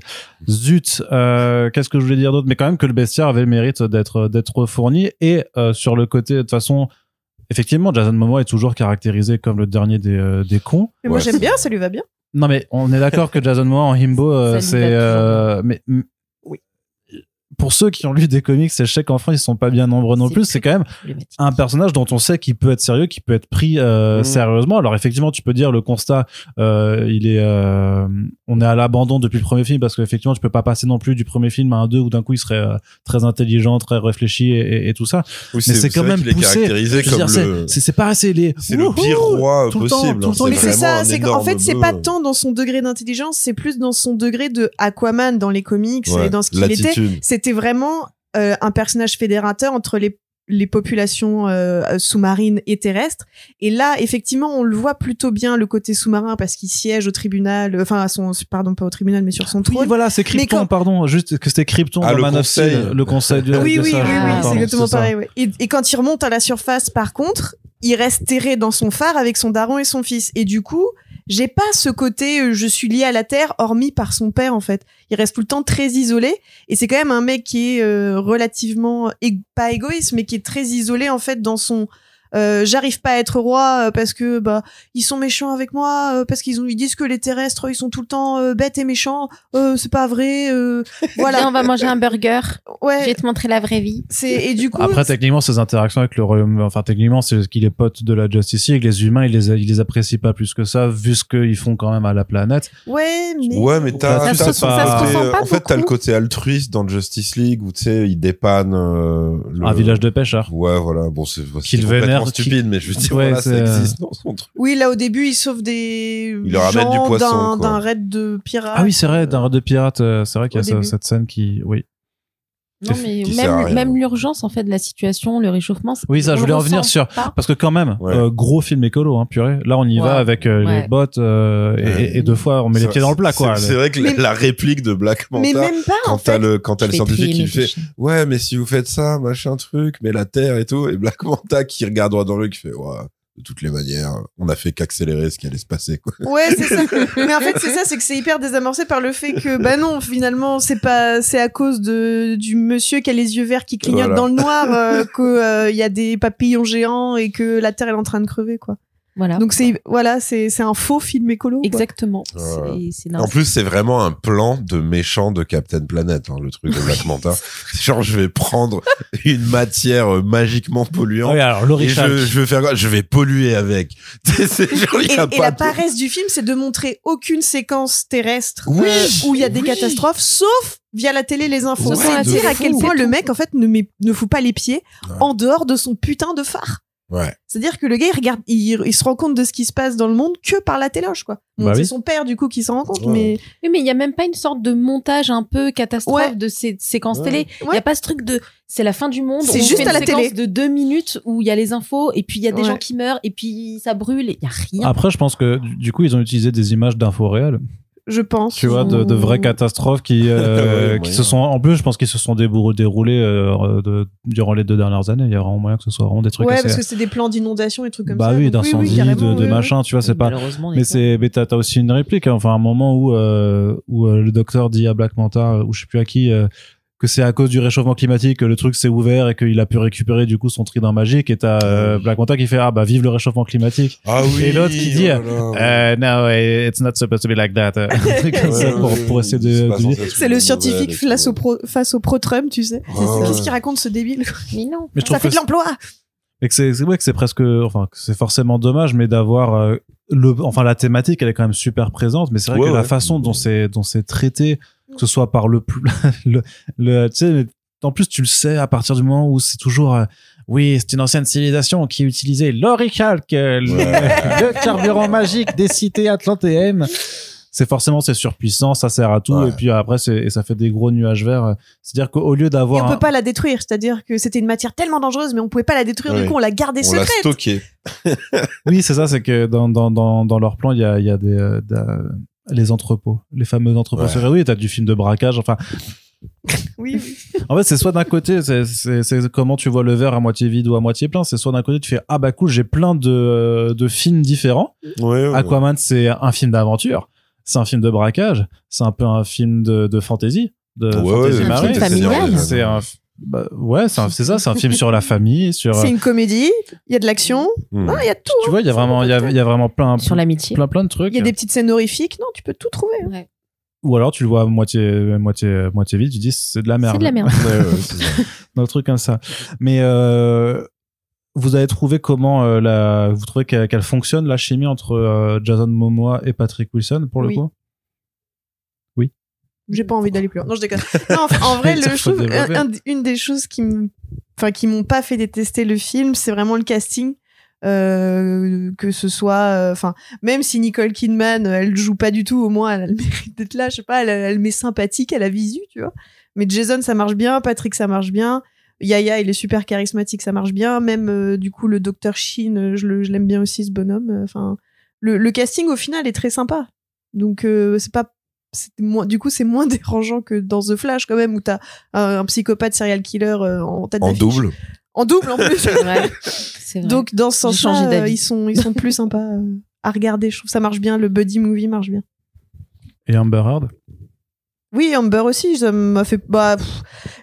zut euh, qu'est-ce que je voulais dire d'autre? Mais quand même que le bestiaire avait le mérite d'être d'être fourni et euh, sur le côté de toute façon effectivement Jason Momoa est toujours caractérisé comme le dernier des, euh, des cons Mais moi Ouais. j'aime bien, ça lui va bien. Non mais on est d'accord que Jason Momoa en himbo euh, c'est euh, mais pour ceux qui ont lu des comics, c'est chèques enfants, ils sont pas bien nombreux non plus. C'est quand même un personnage dont on sait qu'il peut être sérieux, qu'il peut être pris euh, Mhm. sérieusement. Alors effectivement, tu peux dire le constat, euh, il est, euh, on est à l'abandon depuis le premier film parce qu'effectivement, tu peux pas passer non plus du premier film à un deux où d'un coup il serait euh, très intelligent, très réfléchi et, et- et tout ça. Oui, Mais c'est quand même poussé. Je le, c'est pas assez les. c'est le pire roi tout le temps, possible. tout le hein. temps, Mais c'est vraiment ça, c'est qu'en énorme fait, c'est pas tant dans son degré d'intelligence, c'est plus dans son degré de Aquaman dans les comics Ouais, et dans ce qu'il était. C'était vraiment euh, un personnage fédérateur entre les les populations euh, sous-marines et terrestres. Et là, effectivement, on le voit plutôt bien le côté sous-marin parce qu'il siège au tribunal, enfin, à son, pardon, pas au tribunal, mais sur son Oui, trône. voilà, c'est Krypton, quand- pardon, juste que c'était Krypton Ah, le Man of conseil. Steel, le conseil du oui, de oui, ça, oui, oui, pardon, c'est exactement pareil. ouais. Et, et quand il remonte à la surface, par contre, il reste terré dans son phare avec son daron et son fils. Et du coup, j'ai pas ce côté euh, je suis lié à la terre, hormis par son père en fait. Il reste tout le temps très isolé. Et c'est quand même un mec qui est euh, relativement pas égoïste, mais qui est très isolé en fait dans son euh, j'arrive pas à être roi euh, parce que bah ils sont méchants avec moi euh, parce qu'ils ont ils disent que les terrestres ils sont tout le temps euh, bêtes et méchants euh, c'est pas vrai euh, Voilà, on va manger un burger. Je vais ouais te montrer la vraie vie. c'est et du coup Après, techniquement, ses interactions avec le royaume, enfin, techniquement, c'est qu'il est pote de la Justice League. Les humains, il les, a- il les apprécie pas plus que ça, vu ce qu'ils font quand même à la planète. ouais mais Ouais, mais t'as, Ça pas en fait, t'as le côté altruiste dans Justice League où tu sais, il dépanne euh, le- Un village de pêcheurs. Ouais, voilà. Bon, c'est, c'est Qu'il stupide, mais je veux dire, Ouais, voilà, ça euh, existe dans son truc. oui là au début il sauve des Il leur du poisson, d'un raid de pirates Ah oui, c'est vrai, d'un raid de pirates, euh, c'est vrai qu'il y a ça- cette scène qui, oui. Non, mais même, même l'urgence, en fait, de la situation, le réchauffement. c'est- Oui, ça, je voulais ressent sur- pas. Parce que quand même, Ouais. euh, gros film écolo, hein, purée. Là, on y va avec euh, les bottes euh, et- Ouais. et, et deux fois, on met les pieds dans le plat, quoi. C'est, vrai que la, Mais- la réplique de Black mais Manta, même pas en quand t'as le, quand t'as le scientifique qui fait, ouais, mais si vous faites ça, machin truc, mais la Terre et tout, et Black Manta qui regarde droit dans le qui fait, ouais, de toutes les manières, on a fait qu'accélérer ce qui allait se passer, quoi. Ouais, c'est ça. Mais en fait, c'est ça, c'est que c'est hyper désamorcé par le fait que, bah non, finalement, c'est pas, c'est à cause de, du monsieur qui a les yeux verts qui clignote Voilà. dans le noir, euh, que, euh, y a des papillons géants et que la Terre elle est en train de crever, quoi. Voilà. Donc c'est, voilà, c'est, c'est un faux film écolo. quoi. Exactement. Ouais. C'est- c'est En plus, c'est vraiment un plan de méchant de Captain Planet, hein, le truc de Black Manta. C'est Genre, je vais prendre une matière euh, magiquement polluante. Oui, alors, Et je, je vais faire quoi? Je vais polluer avec. Genre, Et, y a et pas la de- paresse du film, c'est de montrer aucune séquence terrestre Oui, euh, où il y a des oui. catastrophes, sauf via la télé les infos. Ouais, c'est de dire à fou. quel point le mec, en fait, ne, met, ne fout pas les pieds Ouais. en dehors de son putain de phare. Ouais. C'est-à-dire que le gars, il regarde, il, il se rend compte de ce qui se passe dans le monde que par la téloche, quoi. Bon, Bah c'est oui. son père, du coup, qui s'en rend compte, Ouais. mais Oui, mais il y a même pas une sorte de montage un peu catastrophe Ouais. de ces séquences Ouais. télé. Il y a pas ce truc de c'est la fin du monde. C'est juste fait à une la télé. séquence de deux minutes où il y a les infos et puis il y a des Ouais. gens qui meurent et puis ça brûle et il y a rien. Après, je pense que du coup, ils ont utilisé des images d'infos réelles. Je pense. Tu vois, de, de vraies catastrophes qui, euh, Ouais, qui se sont, en plus, je pense qu'ils se sont déroulés euh, de- durant les deux dernières années. Il y a vraiment moyen que ce soit vraiment des trucs Ouais, assez. parce que c'est des plans d'inondation et trucs comme bah ça. oui, donc d'incendie, carrément, de, de oui, machin, tu vois, c'est pas. Malheureusement, Mais c'est, mais t'as, t'as aussi une réplique, hein. enfin un moment où euh, où euh, le docteur dit à Black Manta, ou je sais plus à qui, euh, que c'est à cause du réchauffement climatique que le truc s'est ouvert et qu'il a pu récupérer du coup son trident magique. Et t'as euh, Black Manta qui fait ah bah vive le réchauffement climatique. Ah oui. Et l'autre qui dit, oh là. Euh, no, it's not supposed to be like that. Un truc comme ça Ouais, pour, ouais, pour essayer de, c'est le scientifique face au pro, face au pro-Trump, tu sais. Ah ouais. Qu'est-ce qu'il raconte ce débile? Mais non. Mais Ça fait de l'emploi Et que c'est c'est vrai que c'est presque enfin que c'est forcément dommage mais d'avoir euh, le enfin la thématique elle est quand même super présente mais c'est vrai Ouais, que la ouais. façon dont c'est dont c'est traité que ce soit par le plus le, le tu sais en plus tu le sais à partir du moment où c'est toujours euh, oui, c'est une ancienne civilisation qui utilisait l'orichalque, euh, le, carburant magique des cités atlantéennes. C'est forcément c'est surpuissant, ça sert à tout Ouais. et puis après c'est et ça fait des gros nuages verts. C'est-à-dire qu'au lieu d'avoir on un- peut pas la détruire, c'est-à-dire que c'était une matière tellement dangereuse, mais on pouvait pas la détruire, Ouais. du coup on l'a gardée On l'a secrète. stocké. Oui, c'est ça, c'est que dans, dans, dans, dans leur plan, il y a, il y a des, euh, des- les entrepôts, les fameux entrepôts Ouais. secrets. Oui, t'as du film de braquage. Enfin, Oui, oui. en fait, c'est soit d'un côté, c'est, c'est, c'est comment tu vois le verre à moitié vide ou à moitié plein. C'est soit d'un côté, tu fais, ah bah cool, j'ai plein de, de films différents. Ouais, ouais. Aquaman, c'est un film d'aventure. C'est un film de braquage. C'est un peu un film de, de fantasy. De Ouais, fantasy ouais, Un film marine. familial. C'est un, bah, ouais, c'est, un- c'est ça, c'est un film sur la famille, sur, C'est une comédie, il y a de l'action, Hmm. Ah, il y a tout. tu vois, il y a vraiment, il y a, il y a vraiment plein, Sur l'amitié. plein, plein de trucs. Il y a des petites scènes horrifiques, non, tu peux tout trouver. hein. Ouais. Ou alors tu le vois à moitié, moitié, moitié vide, tu dis c'est de la merde. C'est de la merde. Ouais, ouais, c'est ça. Dans le truc comme ça. Mais euh, vous avez trouvé comment euh, la, vous trouvez qu'elle qu'elle fonctionne la chimie entre euh, Jason Momoa et Patrick Wilson pour le Oui. coup? J'ai pas envie d'aller plus loin. Non, je déconne. Non, en, en vrai, le, un- une des choses qui me, enfin, qui m'ont pas fait détester le film, c'est vraiment le casting. Euh, que ce soit, euh, enfin, même si Nicole Kidman, euh, elle joue pas du tout, au moins elle a le mérite d'être là. Je sais pas, elle, elle met sympathique à la visu, tu vois. Mais Jason, ça marche bien. Patrick, ça marche bien. Yaya, il est super charismatique, ça marche bien. Même euh, du coup, le docteur Sheen, je l'aime bien aussi ce bonhomme. Enfin, le, le casting au final est très sympa. Donc euh, c'est pas moins du coup c'est moins dérangeant que dans The Flash quand même où t'as un, un psychopathe serial killer euh, en tête En d'affiche. double. en double en plus C'est vrai. Donc dans ce sens-là euh, d'avis. ils sont ils sont plus sympas euh, à regarder je trouve ça marche bien le buddy movie marche bien Et Amber Heard? Oui, Amber aussi, ça m'a fait. Bah,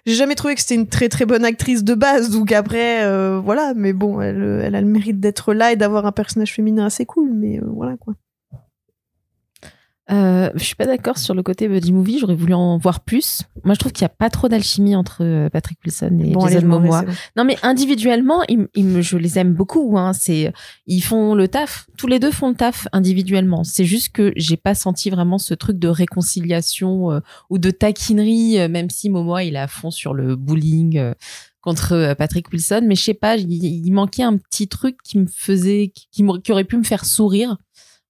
j'ai jamais trouvé que c'était une très très bonne actrice de base, donc après, euh, voilà. Mais bon, elle, elle a le mérite d'être là et d'avoir un personnage féminin assez cool, mais euh, voilà quoi. Euh, je suis pas d'accord sur le côté buddy movie. J'aurais voulu en voir plus. Moi, je trouve qu'il y a pas trop d'alchimie entre euh, Patrick Wilson et Bon, Jason Momoa. bon. Non, mais individuellement, ils, ils me- je les aime beaucoup. Hein. C'est, ils font le taf. Tous les deux font le taf individuellement. C'est juste que j'ai pas senti vraiment ce truc de réconciliation euh, ou de taquinerie, euh, même si Momoa il est à fond sur le bullying euh, contre Patrick Wilson. Mais je sais pas, il, il manquait un petit truc qui me faisait, qui, qui m'aurait- qui aurait pu me faire sourire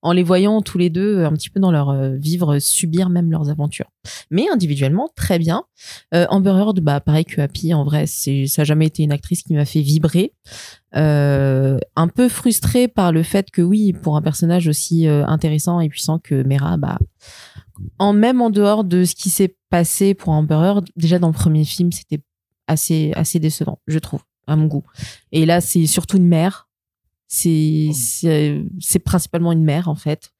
en les voyant tous les deux euh, un petit peu dans leur euh, vivre, subir même leurs aventures. Mais individuellement, très bien. Euh, Amber Heard, bah, pareil que Happy, en vrai, ça a jamais été une actrice qui m'a fait vibrer. Un peu frustrée par le fait que oui, pour un personnage aussi intéressant et puissant que Mera, bah, en même en dehors de ce qui s'est passé pour Amber Heard, déjà dans le premier film, c'était assez, assez décevant, je trouve, à mon goût. Et là, c'est surtout une mère. C'est, c'est, c'est principalement une mère, en fait.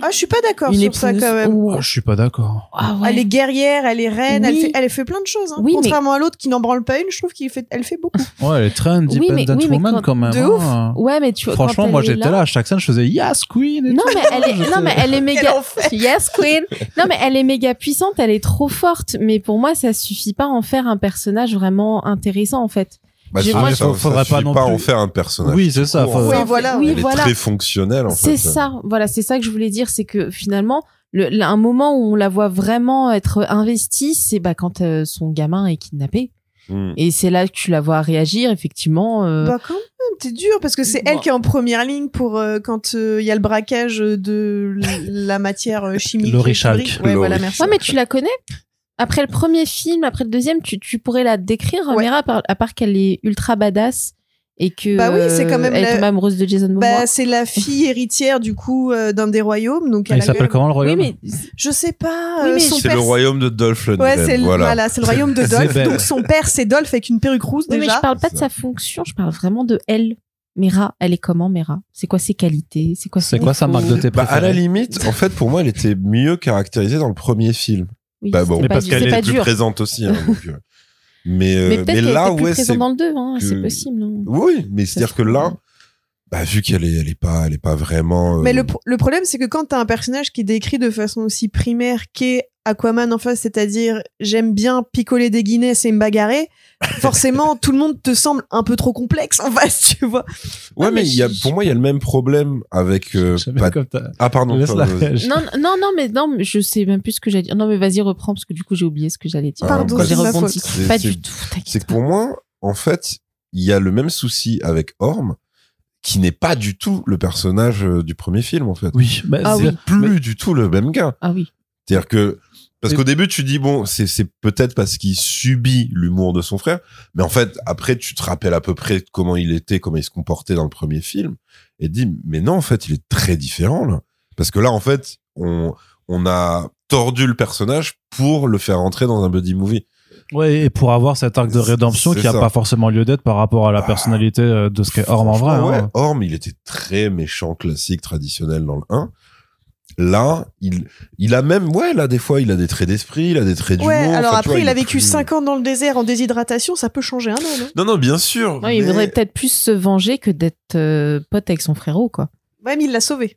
Ah, je suis pas d'accord sur ça quand même. ou- Oh, je suis pas d'accord. Ah ouais. Elle est guerrière, elle est reine, elle, fait, elle fait plein de choses. Hein. Oui, mais- Contrairement à l'autre qui n'en branle pas une, je trouve qu'elle fait, elle fait beaucoup. Ouais, elle est très Oui, mais- independent oui, mais woman quand- quand, même. de hein. Ouais, mais tu vois, Franchement, quand moi j'étais là. à chaque scène, je faisais Yes Queen. et Non tout. mais elle est, non mais elle est méga. Yes Queen. Non mais elle est méga puissante, elle est trop forte. Mais pour moi, ça suffit pas à en faire un personnage vraiment intéressant en fait. Bah, ça- ça, ça faudrait suffit pas non pas plus- en faire un personnage. Oui, c'est ça. faut- Oui, voilà. Oui, Elle voilà. est très fonctionnelle en fait. C'est ça. Voilà, c'est ça que je voulais dire, c'est que finalement, le, là, un moment où on la voit vraiment être investie, c'est bah quand euh, son gamin est kidnappé. Mm. Et c'est là que tu la vois réagir, effectivement. euh, Bah quand même, t'es dur parce que c'est elle qui est en première ligne pour euh, quand il y a le braquage de la matière euh, chimique. Laurie chimique. Ouais, voilà, Laurie. merci. Ouais, mais tu la connais? Après le premier film, après le deuxième, tu, tu pourrais la décrire, Ouais. Mera, à part, qu'elle est ultra badass et que Bah oui, c'est quand même elle la- est tombée amoureuse de Jason Momoa. Bah, c'est la fille héritière du coup euh, d'un des royaumes, donc elle s'appelle le- comment le oui, royaume mais Je sais pas. Oui, euh, mais son C'est père, le royaume de Dolph Lundgren. Ouais, c'est le, voilà. voilà, c'est le royaume de Dolph. donc son père c'est Dolph avec une perruque rousse Oui, mais déjà. je parle pas de sa fonction, je parle vraiment de elle. Mera, elle est comment, Mera C'est quoi ses qualités? C'est quoi, C'est quoi sa marque de thé Bah, à la limite, en fait, pour moi, elle était mieux caractérisée dans le premier film. Oui, Bah bon, pas, parce qu'elle est pas plus dur. présente aussi. hein, donc, euh, mais euh, Mais mais, là, ouais, présente c'est dans le 2, hein, que- c'est possible. hein. oui, mais c'est à dire que là, bah, vu qu'elle est, elle est pas, elle est pas vraiment. euh, Mais le, pro- le problème, c'est que quand t'as un personnage qui est décrit de façon aussi primaire qu'est Aquaman en face, c'est-à-dire j'aime bien picoler des Guinness et me bagarrer, forcément, tout le monde te semble un peu trop complexe en face, tu vois. Ouais, Ah, mais mais il y a, je- pour moi, il y a le même problème avec. euh, ta- Ah, pardon. Non, non, non, mais non, je sais même plus ce que j'allais dire. Non, mais vas-y, reprends, parce que du coup, j'ai oublié ce que j'allais dire. Pardon, j'ai rebondi. Pas C'est- du tout, C'est que pas. pour moi, en fait, il y a le même souci avec Orm, qui n'est pas du tout le personnage euh, du premier film, en fait. Oui, bah, Ah c'est- oui. Plus du tout le même gars. Ah oui. C'est-à-dire que parce qu'au début tu dis bon c'est c'est peut-être parce qu'il subit l'humour de son frère mais en fait après tu te rappelles à peu près comment il était comment il se comportait dans le premier film et te dis mais non en fait il est très différent là parce que là en fait on on a tordu le personnage pour le faire entrer dans un buddy movie Ouais, et pour avoir cet arc de rédemption qui a ça. pas forcément lieu d'être par rapport à la Bah, personnalité euh, de ce qu'est Orm en vrai. Hein. ouais, Orm il était très méchant classique traditionnel dans le 1 là il il a même ouais là des fois il a des traits d'esprit il a des traits d'humour Ouais, alors Enfin, après, vois, il a vécu plus- 5 ans dans le désert en déshydratation, ça peut changer un homme. hein. non non bien sûr Non, il voudrait peut-être plus se venger que d'être euh, pote avec son frérot, quoi. Ouais, mais il l'a sauvé.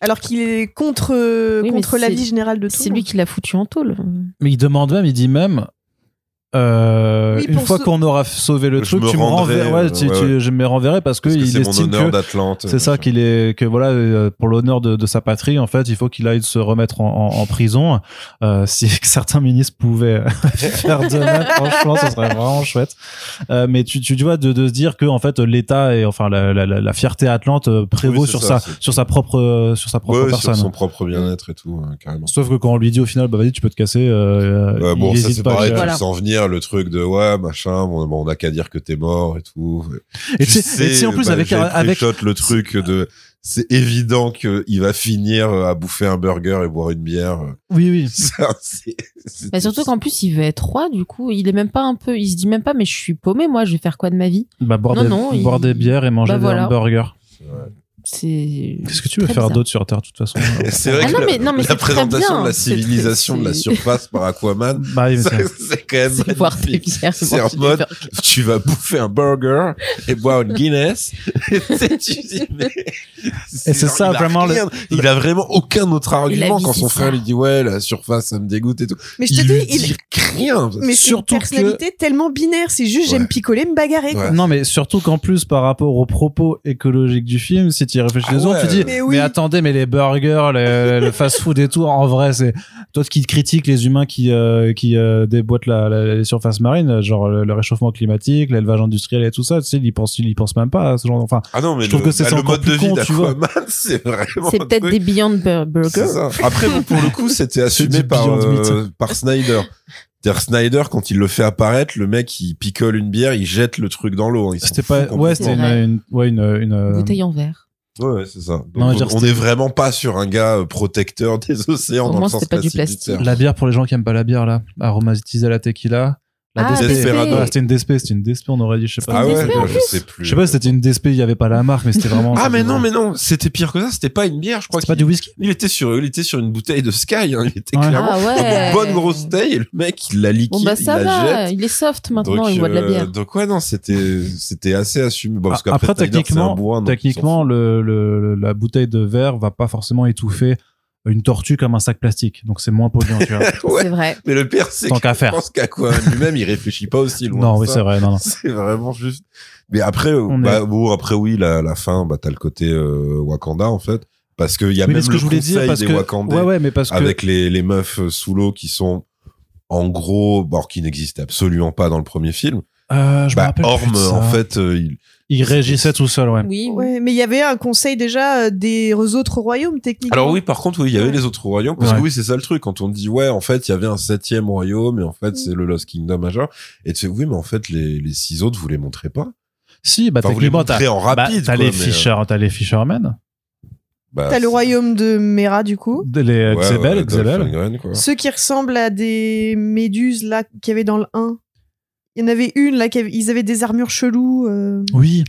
Alors qu'il est contre, Oui, contre l'avis général de tout C'est lui qui l'a foutu en tôle. Mais il demande même, il dit même. Euh, Oui, une fois qu'on aura sauvé le Je truc, me tu me. Ouais, euh, tu- ouais, tu- ouais. je me renverrai parce que Parce que il c'est mon estime honneur que d'Atlante. c'est ça qu'il est que voilà euh, pour l'honneur de, de sa patrie en fait il faut qu'il aille se remettre en, en, en prison euh, si certains ministres pouvaient faire de même franchement ce serait vraiment chouette euh, mais tu, tu vois de, de se dire que en fait l'État et enfin la, la, la, la fierté Atlante prévaut Oui, sur ça, sa sur sa propre sur sa propre Ouais, personne sur son propre bien-être et tout, hein, carrément. sauf que quand on lui dit au final bah vas-y tu peux te casser euh, Ouais, il bon, ça pas à pareil, tu le le truc de ouais, machin, bon, bon, on a qu'à dire que t'es mort et tout. et tu sais et tu sais, en plus bah, avec avec le truc de c'est évident qu'il va finir euh, à bouffer un burger et boire une bière. oui oui Ça, c'est- c'est- Mais surtout qu'en plus, il veut être roi, du coup, il est même pas un peu, il se dit même pas, mais je suis paumé, moi, je vais faire quoi de ma vie? Bah boire Non, des non, boire il- des bières et manger Bah, des voilà. hamburgers C'est. Qu'est-ce que tu veux faire bizarre. d'autre sur Terre, de toute façon C'est vrai Ah que non, la- mais- non, mais la c'est très présentation bien. de la C'est civilisation de la c'est- surface par Aquaman, Bah oui, mais ça, c'est- c'est quand même C'est voir tes bières. C'est en mode, tu vas bouffer un burger et boire une Guinness. Et mais Et c'est ça, il a vraiment, le- il a vraiment aucun autre argument quand son c'est frère lui dit ouais la surface ça me dégoûte et tout. Mais je te dis, il, dit rien. mais c'est une Surtout personnalité tellement binaire. C'est juste, j'aime picoler, me bagarrer. Non, mais surtout qu'en plus, par rapport aux propos écologiques du film, si tu y réfléchis Ah deux secondes, ouais. tu dis, Mais mais, oui. attendez, mais les burgers, le, le fast-food et tout, en vrai, c'est toi qui critique les humains qui euh, qui euh, déboîtent la, la- les surfaces marines, genre le, le réchauffement climatique, l'élevage industriel et tout ça. Tu sais, ils pensent, ils pensent même pas à ce genre. Enfin, Ah non mais Je trouve le, que c'est bah, le mode de vie con, tu vois. d'Aquaman c'est vraiment C'est peut-être des Beyond Burgers. Après bon, pour le coup c'était assumé par euh, par Snyder. C'est-à-dire Snyder quand il le fait apparaître, le mec il picole une bière, il jette le truc dans l'eau. hein. C'était fout pas, ouais, complètement. c'était une, vrai. une, ouais, une, une, euh, Bouteille en verre. Ouais, ouais, c'est ça. Donc, Non, je veux dire, on, on est vraiment pas sur un gars euh, protecteur des océans Au dans moins, le sens pas du plastique. la bière pour les gens qui aiment pas la bière là, aromatisée à la tequila. La Ah, DSP. Desperado. Ouais, c'était une DSP, c'était une DSP, on aurait dit, je sais pas. Ah ouais, je sais plus. Je sais pas si c'était une DSP, il y avait pas la marque, mais c'était vraiment. Ah mais non mais non, c'était pire que ça, c'était pas une bière, je crois c'est pas du whisky. il était sur il était sur une bouteille de Sky, hein. il était Ouais. clairement Ah ouais. une bonne grosse taille et le mec il la liquide, Bon bah ça il la va, jette. il est soft maintenant, donc, il boit de la euh, bière. donc ouais non c'était c'était assez assumé bon, parce Ah, qu'après techniquement, techniquement le- le- la bouteille de verre va pas forcément étouffer une tortue comme un sac plastique. Donc c'est moins polluant, tu vois. ouais. C'est vrai. mais le pire c'est Tant qu'à je faire. pense qu'Aquaman lui-même il réfléchit pas aussi loin non, oui, c'est vrai. Non, non. c'est vraiment juste mais après euh, On bah, est- bon après oui la, la fin bah t'as le côté euh, Wakanda en fait parce qu'il y a Oui, mais même ce le que je voulais conseil dire, parce des que. Wakandais Ouais, ouais, mais parce que. avec les, les meufs euh, sous l'eau qui sont en gros, bon, qui n'existaient absolument pas dans le premier film. Euh, je me Bah, rappelle Orm, plus de ça. en fait, euh, il, il régissait tout seul, ouais. Oui. Ouais, mais il y avait un conseil déjà euh, des autres royaumes, techniquement. Alors oui, par contre, oui, il y avait Ouais. les autres royaumes, parce Ouais. que oui, c'est ça le truc. Quand on dit, ouais, en fait, il y avait un septième royaume, et en fait, c'est le Lost Kingdom majeur. Et tu fais, oui, mais en fait, les, les six autres, vous les montrez pas. Si, bah Enfin, vous les techniquement, t'as montrez en bah, rapide. t'as quoi, les euh, Fisher, t'as les Fishermen, bah, T'as le royaume de Mera, du coup. les euh, ouais, Xebel, ouais, Xebel. Dolph Lundgren, quoi. Ceux qui ressemblent à des méduses, là, qu'il y avait dans le 1. Il y en avait une, là, qui avait- ils avaient des armures cheloues. euh, Oui.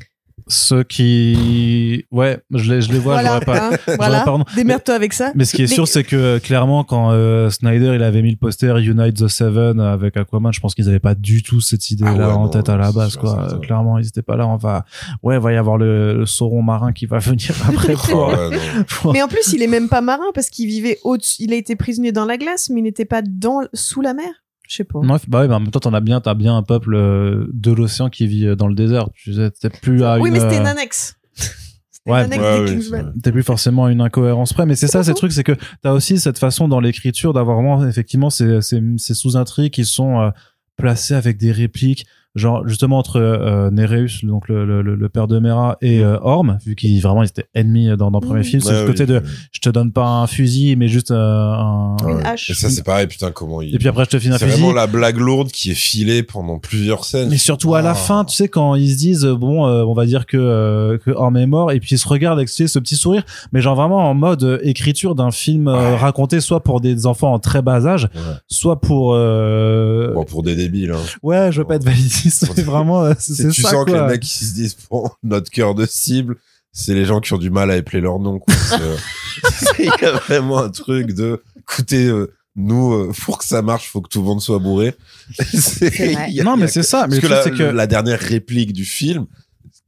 Ceux qui, ouais, je les, je les vois, voilà, j'aurais pas. hein, voilà. pas. Démerde-toi avec ça. Mais ce qui est Mais- sûr, c'est que clairement, quand euh, Snyder il avait mis le poster Unite the Seven avec Aquaman, je pense qu'ils avaient pas du tout cette idée-là Ah ouais, en non, tête à la base, sûr, quoi. Clairement, ils étaient pas là. On va, ouais, il va y avoir le, le sauron marin qui va venir après Ah ouais, pour- Mais en plus, il est même pas marin parce qu'il vivait au Il a été prisonnier dans la glace, mais il n'était pas dans, sous la mer. Je sais pas. Non, bah ouais, mais en même temps, t'en as bien, t'as bien un peuple euh, de l'océan qui vit euh, dans le désert. Tu sais, t'es plus à oui, une, mais c'était euh, une annexe. C'était ouais, une annexe Ouais, des oui, Kingsman. t'es plus forcément à une incohérence près mais c'est ça c'est le truc c'est que t'as aussi cette façon dans l'écriture d'avoir vraiment effectivement ces, ces, ces sous-intrigues qui sont euh, placées avec des répliques genre justement entre euh, Nereus donc le, le, le- le père de Mera et euh, Orm vu qu'ils vraiment ils étaient ennemis dans, dans le premier Mm. film c'est Ouais, le côté oui, de oui. je te donne pas un fusil mais juste euh, un Une ouais. hache. Et ça, c'est pareil, putain, comment il. et puis après je te file un c'est fusil vraiment la blague lourde qui est filée pendant plusieurs scènes. mais surtout à la Ah. fin, tu sais, quand ils se disent, euh, bon, euh, on va dire que, euh, que Orm est mort, et puis ils se regardent avec tu sais, ce petit sourire, mais genre vraiment en mode euh, écriture d'un film euh, Ouais. raconté soit pour des enfants en très bas âge, Ouais. soit pour... euh, Bon, pour des débiles, hein. Ouais, je veux pas être validiste, mais vraiment, euh, c'est tu ça, sens que quoi. les mecs qui se disent bon notre cœur de cible c'est les gens qui ont du mal à épeler leur nom quoi. C'est- y a vraiment un truc de écoutez euh, nous euh, pour que ça marche faut que tout le monde soit bourré a- Non, mais c'est que- ça, mais parce que la, que- dernière réplique du film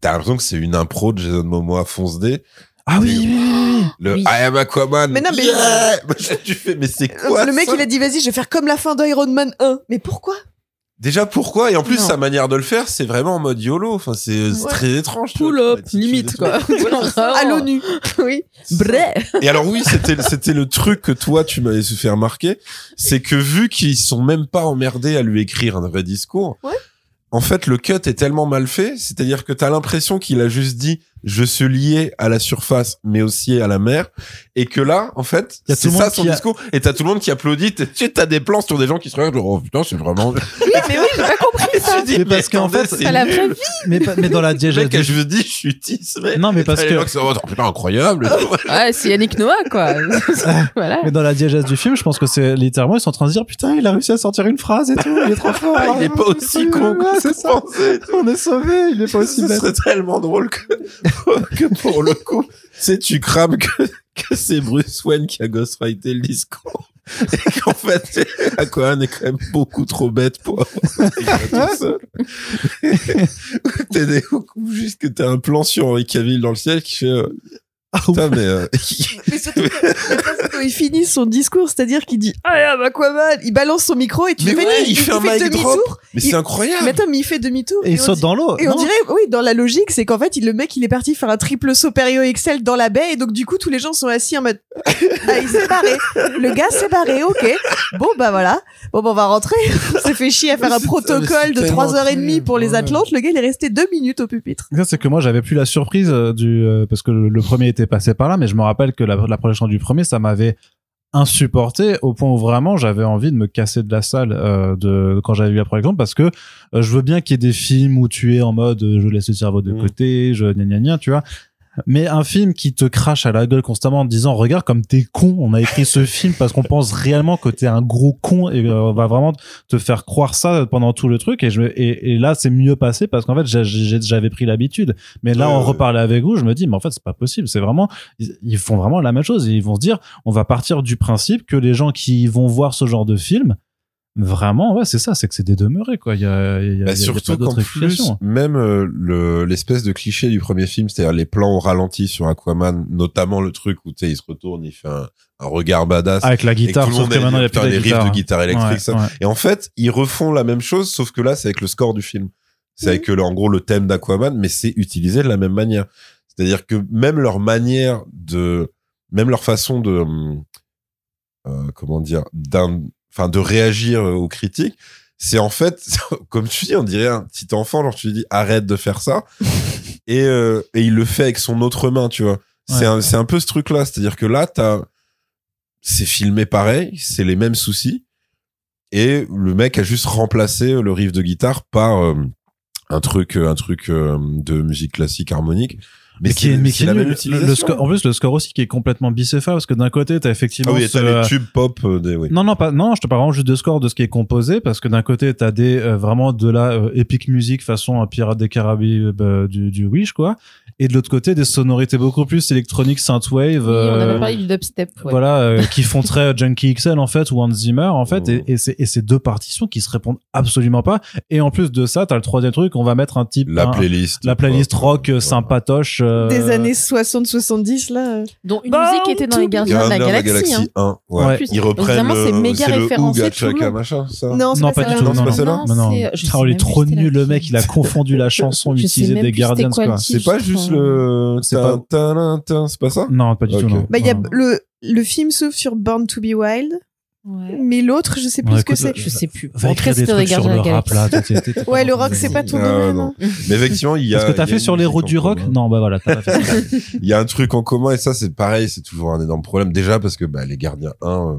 t'as l'impression que c'est une impro de Jason Momoa fonce D Ah oui, oui, oui, oui. le Oui. I am Aquaman Mais non, mais- yeah tu fais mais c'est quoi le mec, ça il a dit, vas-y, je vais faire comme la fin d'Iron Man 1. Mais pourquoi? Déjà pourquoi? Et en plus Non. sa manière de le faire c'est vraiment en mode YOLO enfin c'est Ouais. très étrange. Pull up, limite, quoi. À l'ONU. Oui. Bref. Et alors oui, c'était c'était le truc que toi tu m'avais fait remarquer, c'est que vu qu'ils sont même pas emmerdés à lui écrire un vrai discours, Ouais. en fait le cut est tellement mal fait, c'est-à-dire que t'as l'impression qu'il a juste dit je suis lié à la surface mais aussi à la mer et que là en fait c'est ça son a- discours et t'as tout le monde qui applaudit, tu sais, t'as des plans sur des gens qui se regardent genre oh putain c'est vraiment Oui, mais oui, j'ai pas compris ça. Dis, Mais parce qu'en fait, c'est la vraie vie. Mais, dans la diégèse mec juste dit je suis tis mais Non, mais parce que- oh, putain incroyable Ouais, c'est Yannick Noah, quoi. voilà. Mais dans la diégèse du film, je pense que c'est littéralement, ils sont en train de se dire, putain, il a réussi à sortir une phrase et tout, il est trop fort. il est pas aussi con que c'est ça. On est sauvé, il est pas aussi Ce serait tellement drôle que que pour le coup, tu sais, tu crames que, que c'est Bruce Wayne qui a ghostwrité le discours. Et qu'en fait, Aquaman est quand même beaucoup trop bête pour avoir tout seul. Des, ou juste que t'as un plan sur Henri Cavill dans le ciel qui fait, euh, putain, mais, euh, Mais surtout quand, il finit son discours, c'est-à-dire qu'il dit Ah, bah quoi mal Il balance son micro et tu mais fais ouais, il, il fait demi-tour. Mais c'est incroyable. Mais attends, mais il fait demi-tour. Et il saute dit- dans l'eau. Et on dirait, oui, dans la logique, c'est qu'en fait, il- le mec, il est parti faire un triple saut Perio Excel dans la baie, et donc, du coup, tous les gens sont assis en mode, ah, il s'est barré. Le gars s'est barré, ok. Bon, bah voilà. Bon, bah, on va rentrer. On s'est fait chier à faire un protocole de c'est 3h30 pour les. Atlantes. Le gars, il est resté deux minutes au pupitre. Ça, c'est que moi, j'avais plus la surprise euh, du euh, parce que le, le premier était passé par là, mais je me rappelle que la, la projection du premier, ça m'avait insupporté au point où vraiment j'avais envie de me casser de la salle euh, de quand j'avais vu la projection parce que euh, je veux bien qu'il y ait des films où tu es en mode euh, je laisse le cerveau de Mm. côté, je gna gna gna, tu vois. Mais un film qui te crache à la gueule constamment en te disant regarde comme t'es con, on a écrit ce film parce qu'on pense réellement que t'es un gros con et on va vraiment te faire croire ça pendant tout le truc et je et, et là c'est mieux passé parce qu'en fait j'avais pris l'habitude. Mais là on reparlait avec vous je me dis mais en fait c'est pas possible. C'est vraiment ils, ils font vraiment la même chose. Ils vont se dire on va partir du principe que les gens qui vont voir ce genre de film vraiment ouais c'est ça c'est que c'est des demeurés quoi il y a, il y a- Bah, il y a surtout qu'en plus, même euh, le l'espèce de cliché du premier film, c'est-à-dire les plans au ralenti sur Aquaman, notamment le truc où tu sais, il se retourne, il fait un, un regard badass. avec la et guitare tout le sauf monde que a maintenant il y a plus de riffs guitare de guitare électrique, Ouais, ça. ouais. Et en fait, ils refont la même chose, sauf que là, c'est avec le score du film. C'est avec le- en gros le thème d'Aquaman, mais c'est utilisé de la même manière. C'est-à-dire que même leur manière de, même leur façon de, euh, comment dire, d'un, enfin de réagir euh, aux critiques, c'est en fait, comme tu dis, on dirait un petit enfant, genre tu lui dis arrête de faire ça, et euh, et il le fait avec son autre main, tu vois. C'est un, peu ce truc-là, c'est-à-dire que là, t'as, c'est filmé pareil, c'est les mêmes soucis, et le mec a juste remplacé le riff de guitare par euh, un truc, un truc euh, de musique classique harmonique. Mais qui c'est- est, mais qui est nul. Le- score, en plus le score aussi qui est complètement bicéphale parce que d'un côté t'as effectivement Ah oui, t'as les tubes pop euh, des, oui. Non, non, pas, non, je te parle vraiment juste de score de ce qui est composé, parce que d'un côté, t'as des, euh, vraiment de la euh, épique musique façon euh, Pirate des Caraïbes euh, du, du Wish, quoi. Et de l'autre côté, des sonorités beaucoup plus électroniques, synthwave, Oui, on avait parlé du dubstep. ouais. voilà, euh, qui font très Junkie XL, en fait, ou Hans Zimmer, en fait, Oh. et, et c'est, et c'est deux partitions qui se répondent absolument pas. Et en plus de ça, t'as le troisième truc, on va mettre un type, La un- playlist. la playlist pop, rock sympatoche, Des années 60-70, là. Dont une Bah, musique qui était dans les Gardiens de la Galaxie. hein. 1. Ouais. Ouais. Ils reprennent vraiment, c'est le, méga référencé machin, ça. Non, pas pas du tout. Non, pas non, celle-là il est trop nul, le mec. Il a confondu la chanson utilisée des quoi titre. C'est pas juste le. C'est pas- ça? Non, pas du tout, non. Bah, il y a Non. le, le film s'ouvre sur Born to be Wild, Ouais. mais l'autre, je sais plus Ouais, ce que c'est. Je sais plus. Va tout écrire des trucs sur Gardiens de le la rap, Galaxie. là. Ouais, le rock, c'est pas ton Ah, domaine. non. hein. Mais effectivement, il y a. Est-ce que t'as fait sur les routes du rock commun. Non, bah voilà, t'as pas fait ça. Il y a un truc en commun et ça, c'est pareil, c'est toujours un énorme problème. Déjà parce que bah, les Gardiens 1, euh,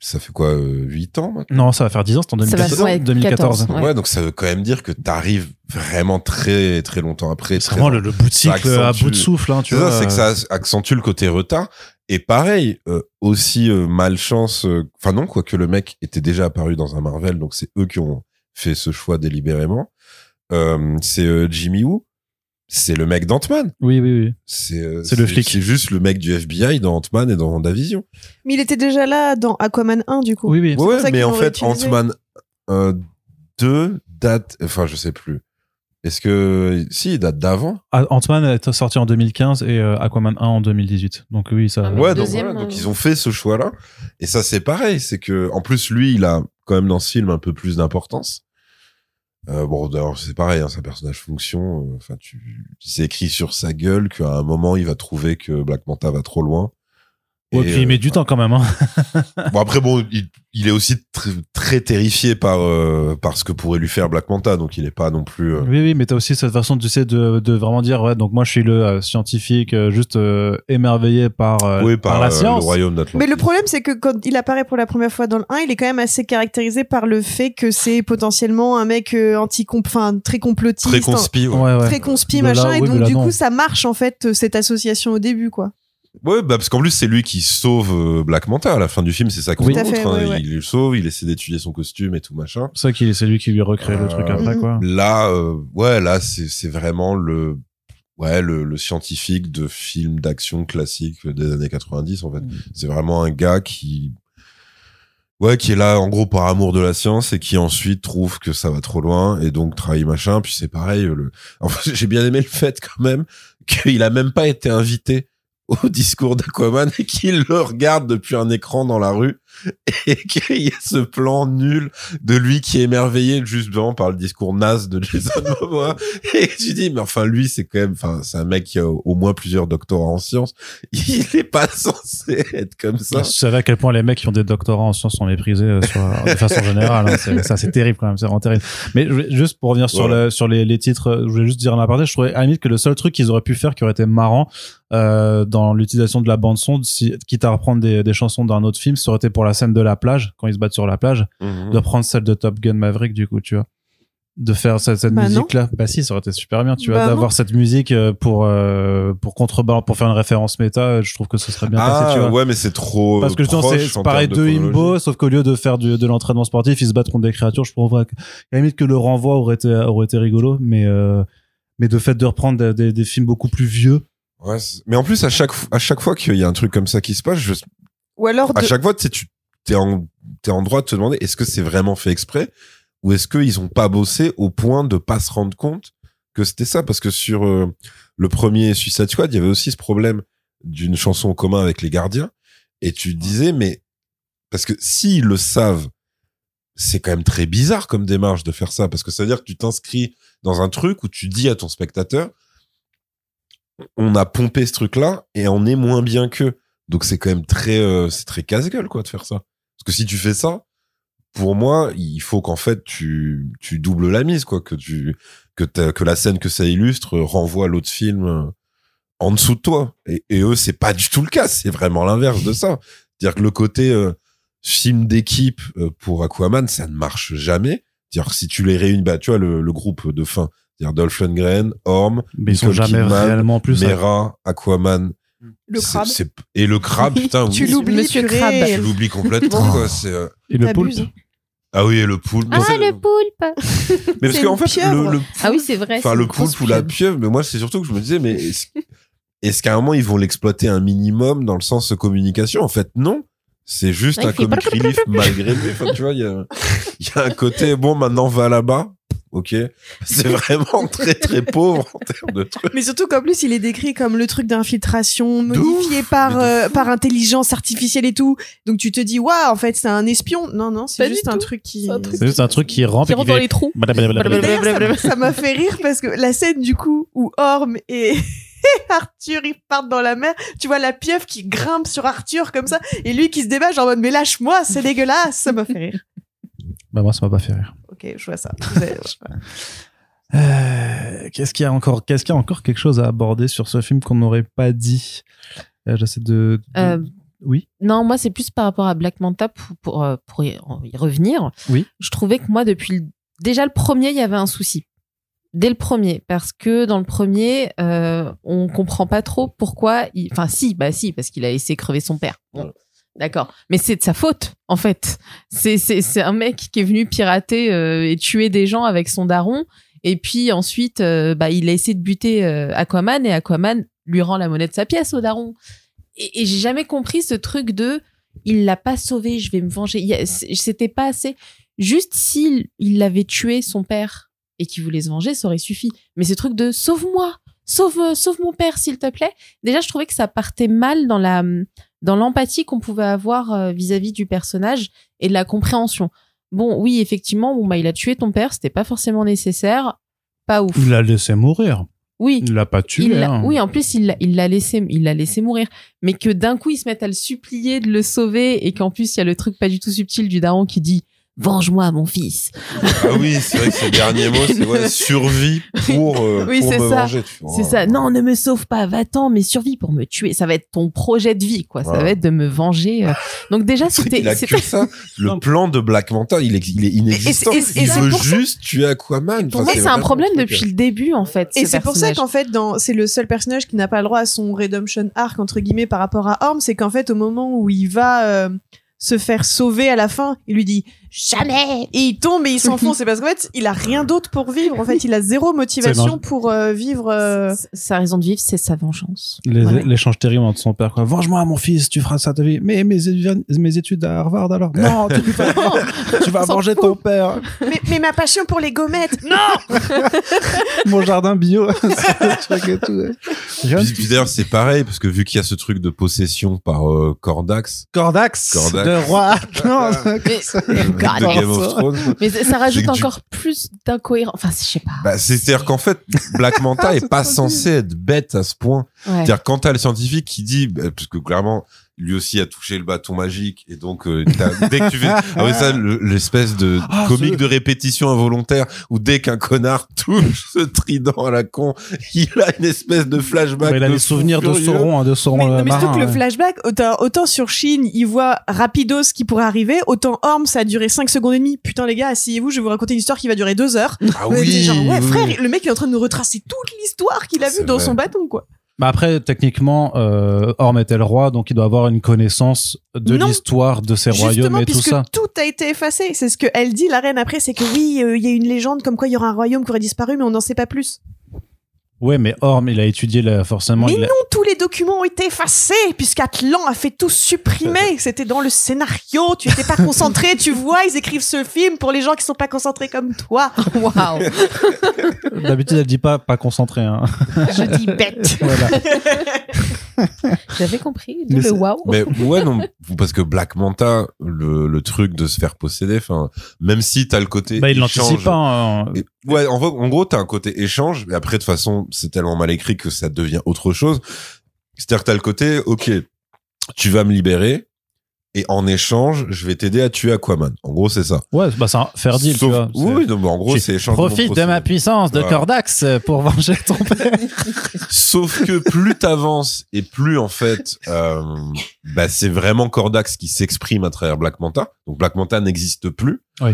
ça fait quoi, euh, 8 ans maintenant Non, ça va faire 10 ans, c'est en Ça va 2014. faire, ouais, 2014. 14, ouais. donc ça veut quand même dire que t'arrives vraiment très très longtemps après. C'est vraiment le, le bout de cycle à bout de souffle, hein, tu C'est vois. ça, c'est que ça accentue le côté retard. Et pareil, euh, aussi euh, malchance, euh, enfin non, quoique le mec était déjà apparu dans un Marvel, donc c'est eux qui ont fait ce choix délibérément. Euh, c'est euh, Jimmy Woo, c'est le mec d'Ant-Man. Oui, oui, oui. C'est euh, C'est le flic. C'est juste le mec du FBI dans Ant-Man et dans WandaVision. Mais il était déjà là dans Aquaman 1, du coup. Oui, oui. Ouais, mais en fait. Ant-Man euh, 2 date, enfin je sais plus. Est-ce que si il date d'avant Ah, Ant-Man est sorti en 2015 et euh, Aquaman 1 en 2018. Donc oui, ça. Ah, Ouais, donc, deuxième, voilà, donc euh, ils ont fait ce choix-là. Et ça, c'est pareil. C'est que, en plus, lui, il a quand même dans ce film un peu plus d'importance. Euh, bon, d'ailleurs, c'est pareil, hein, c'est un personnage fonction. euh, Enfin, tu, c'est écrit sur sa gueule qu'à un moment, il va trouver que Black Manta va trop loin. Ouais, Et, puis il euh, met du temps quand même. Hein. Bon, après, bon, il, il est aussi très, très terrifié par, euh, par ce que pourrait lui faire Black Manta. Donc, il est pas non plus. euh, Oui, oui, mais t'as aussi cette façon, tu sais, de, de vraiment dire, ouais, donc moi je suis le euh, scientifique euh, juste euh, émerveillé par, euh, oui, par, par, la euh, science. le royaume d'Atlantis. Mais le problème, c'est que quand il apparaît pour la première fois dans le 1, il est quand même assez caractérisé par le fait que c'est potentiellement un mec euh, anti enfin très complotiste, Très conspi, ouais. Ouais, ouais. très conspi là, machin, et donc là, du non. coup ça marche en fait euh, cette association au début quoi. Ouais, bah parce qu'en plus c'est lui qui sauve euh, Black Manta à la fin du film, c'est ça qu'on Oui. Montre. fait, hein. ouais, ouais. Il le sauve, il essaie d'étudier son costume et tout machin. C'est ça qu'il c'est lui qui lui recrée le Euh, truc après, mhm. quoi. Là, euh, ouais, là c'est c'est vraiment le ouais, le, le scientifique de film d'action classique des années 90, en fait. Mm. C'est vraiment un gars qui, ouais, qui est là, en gros, par amour de la science et qui ensuite trouve que ça va trop loin et donc travaille machin. Puis c'est pareil, le, j'ai bien aimé le fait quand même qu'il a même pas été invité au discours d'Aquaman et qu'il le regarde depuis un écran dans la rue et qu'il y a ce plan nul de lui qui est émerveillé justement par le discours naze de Jason Momoa et tu dis mais enfin lui c'est quand même enfin c'est un mec qui a au moins plusieurs doctorats en sciences il est pas censé être comme ça Je savais à quel point les mecs qui ont des doctorats en sciences sont méprisés euh, sur, de façon générale. hein. C'est- Ça, c'est terrible quand même. C'est vraiment terrible. Mais juste pour revenir sur, Voilà. le, sur les, les titres, euh, je voulais juste dire un aparté. Je trouvais à la limite que le seul truc qu'ils auraient pu faire qui aurait été marrant euh, dans l'utilisation de la bande son, si, quitte à reprendre des, des chansons d'un autre film, ça aurait été pour la scène de la plage quand ils se battent sur la plage, Mhm. de prendre celle de Top Gun Maverick du coup, tu vois. De faire cette, cette Bah non. musique là, bah si, ça aurait été super bien, tu vois, Bah d'avoir cette musique euh, pour euh, pour contrebalancer, pour faire une référence méta. Je trouve que ce serait bien passé, tu ah vois. ouais mais c'est trop Parce que justement, c'est pareil termes de chronologie. Imbo, sauf qu'au lieu de faire du, de l'entraînement sportif, ils se battent contre des créatures. Je trouve que, à la limite que le renvoi aurait été, aurait été rigolo, mais, euh, mais de fait de reprendre des, des, des films beaucoup plus vieux. Ouais, mais en plus à chaque à chaque fois qu'il y a un truc comme ça qui se passe je, Ou alors à chaque fois tu sais, tu t'es en t'es en droit de te demander est-ce que c'est vraiment fait exprès ou est-ce qu'ils ont pas bossé au point de pas se rendre compte que c'était ça? Parce que sur euh, le premier Suicide Squad il y avait aussi ce problème d'une chanson en commun avec les gardiens et tu disais mais parce que s'ils le savent c'est quand même très bizarre comme démarche de faire ça parce que ça veut dire que tu t'inscris dans un truc où tu dis à ton spectateur on a pompé ce truc là et on est moins bien qu'eux. Donc c'est quand même très euh, c'est très casse-gueule quoi de faire ça que si tu fais ça pour moi il faut qu'en fait tu tu doubles la mise quoi que tu que que la scène que ça illustre renvoie l'autre film euh, en dessous de toi. Et, et eux c'est pas du tout le cas. C'est vraiment l'inverse de ça. Dire que le côté euh, film d'équipe euh, pour Aquaman ça ne marche jamais. Dire que si tu les réunis bah tu vois le, le groupe de fin. Dire Dolph Lundgren Orm Mais ils sont jamais Kidman, réellement plus. Mera Aquaman le c'est- crabe. et le crabe putain Tu l'oublies, Monsieur. Crabe. tu l'oublies complètement quoi euh, Et le poulpe. Ah oui et le poulpe. Ah, C'est- le poulpe. Mais parce qu'en fait le, le Ah oui, c'est vrai. enfin c'est le poulpe ou la pieuvre. mais moi c'est surtout que je me disais mais est-ce, qu'à un moment ils vont l'exploiter un minimum dans le sens communication? En fait non. C'est juste Ouais, un comic relief malgré lui. Enfin tu vois il y a il y a un côté bon maintenant va là-bas ok c'est vraiment très très pauvre en termes de trucs Mais surtout qu'en plus, il est décrit comme le truc d'infiltration modifié ouf, par, euh, par intelligence artificielle et tout. Donc tu te dis, waouh, en fait, c'est un espion. Non, non, c'est juste un truc qui. C'est juste un truc qui rampe rentre dans fait. les trous. Ça m'a fait rire parce que la scène du coup où Orm et Arthur ils partent dans la mer, tu vois la pieuvre qui grimpe sur Arthur comme ça et lui qui se débat genre en mode mais lâche-moi, c'est dégueulasse, ça m'a fait rire. Bah, moi, ça m'a pas fait rire. Ok, je vois ça. Euh, qu'est-ce qu'il y a encore Qu'est-ce qu'il y a encore quelque chose à aborder sur ce film qu'on n'aurait pas dit? Euh, J'essaie de. de- Euh, Oui. Non, moi, c'est plus par rapport à Black Manta pour, pour, pour y y revenir. Oui. Je trouvais que moi, depuis le- déjà le premier, il y avait un souci. Dès le premier, parce que dans le premier, euh, on comprend pas trop pourquoi. il- Enfin, si, bah si, parce qu'il a laissé crever son père. Bon, D'accord, mais c'est de sa faute en fait. C'est c'est c'est un mec qui est venu pirater euh, et tuer des gens avec son daron, et puis ensuite, euh, bah il a essayé de buter euh, Aquaman et Aquaman lui rend la monnaie de sa pièce au daron et, et j'ai jamais compris ce truc de il l'a pas sauvé, je vais me venger. Il C'était pas assez. Juste s'il il l'avait tué son père et qu'il voulait se venger, ça aurait suffi. Mais ce truc de sauve-moi, sauve sauve mon père s'il te plaît. Déjà, je trouvais que ça partait mal dans la dans l'empathie qu'on pouvait avoir euh, vis-à-vis du personnage et de la compréhension. Bon, oui, effectivement, bon bah il a tué ton père, c'était pas forcément nécessaire, pas ouf. Il l'a laissé mourir. Oui, Il l'a pas tué. hein. oui, en plus, il l'a il laissé, il l'a laissé mourir. Mais que d'un coup, il se mette à le supplier de le sauver et qu'en plus, il y a le truc pas du tout subtil du daron qui dit Venge-moi, mon fils. ah oui c'est vrai que ces derniers mots c'est ouais, survie pour euh, Oui, pour c'est me ça. venger, tu vois. C'est ça. Non, ne me sauve pas, va-t'en, mais survis pour me tuer. Ça va être ton projet de vie, quoi. Ça va être de me venger. euh. Donc déjà, c'était, il a c'était- que ça. Le plan de Black Manta, il est, il est inexistant. Et- et- et il c'est veut pour ça- juste tuer Aquaman. pour Enfin, moi, c'est un problème depuis euh, le début, en fait. Et ce c'est pour ça qu'en fait, dans, c'est le seul personnage qui n'a pas le droit à son redemption arc, entre guillemets, par rapport à Orm, c'est qu'en fait, au moment où il va euh, se faire sauver à la fin, il lui dit Jamais. Et il tombe et il s'enfonce. C'est parce qu'en fait, il a rien d'autre pour vivre. En fait, il a zéro motivation pour euh, vivre. euh, Sa raison de vivre, c'est sa vengeance. L'échange terrible entre son père, quoi. Venge-moi, mon fils, tu feras ça ta vie. Mais mes, études- mes études à Harvard, alors? Non, tu, peux pas. tu vas fout. ton père. mais, mais ma passion pour les gommettes. Non. Mon jardin bio. D'ailleurs, c'est pareil, parce que vu qu'il y a ce truc de possession par euh, Cordax, Cordax, Cordax. de roi. Non, Mais, de Game of Thrones, mais ça rajoute encore plus d'incohérence. Enfin, je sais pas. bah, c'est- c'est-à-dire qu'en fait, Black Manta est pas censé être bête à ce point. Ouais. C'est-à-dire quand t'as le scientifique qui dit, bah, parce que clairement, lui aussi a touché le bâton magique, et donc euh, dès que tu fais, ah oui ça, le- l'espèce de Ah, comique ce- de répétition involontaire, où dès qu'un connard touche ce trident à la con, il a une espèce de flashback. il a de les souvenirs de. Sauron, hein, de Sauron Mais, le non, mais surtout marin. que le ouais. flashback, autant, autant sur Shin, il voit rapidos ce qui pourrait arriver, autant Orm, ça a duré 5 secondes et demie. Putain, les gars, asseyez-vous, je vais vous raconter une histoire qui va durer 2 heures. Ah Ouais, oui, genre, ouais, oui, frère, le mec il est en train de nous retracer toute l'histoire qu'il a vue dans vrai. son bâton, quoi. Bah après, techniquement, euh, Orm était le roi, donc il doit avoir une connaissance de l'histoire de ses royaumes et tout ça. tout a été effacé. C'est ce que elle dit, la reine, après, c'est que oui, euh, il y a une légende comme quoi il y aura un royaume qui aurait disparu, mais on n'en sait pas plus. Ouais, mais Orm, il a étudié là, forcément. mais il a- non, tous les documents ont été effacés, puisqu'Atlan a fait tout supprimer. C'était dans le scénario, tu étais pas concentré, tu vois, ils écrivent ce film pour les gens qui sont pas concentrés comme toi. Waouh. D'habitude, elle dit pas pas concentré. Hein. Je dis bête. voilà. J'avais compris. Mais le waouh. Mais ouais, non, parce que Black Manta, le, le truc de se faire posséder, enfin, même si t'as le côté Bah, il échange- l'anticipe pas. hein. Et- ouais, en, gros- en gros, t'as un côté échange, mais après, de toute façon, c'est tellement mal écrit que ça devient autre chose. C'est-à-dire que t'as le côté, ok, tu vas me libérer, et en échange, je vais t'aider à tuer Aquaman. En gros, c'est ça. Ouais, bah c'est un faire deal, tu vois. oui, non, mais en gros, c'est échange. Profite de ma puissance de Voilà. Cordax euh, pour venger ton père. Sauf que plus t'avances et plus en fait, euh, bah, c'est vraiment Cordax qui s'exprime à travers Black Manta. Donc Black Manta n'existe plus. Oui.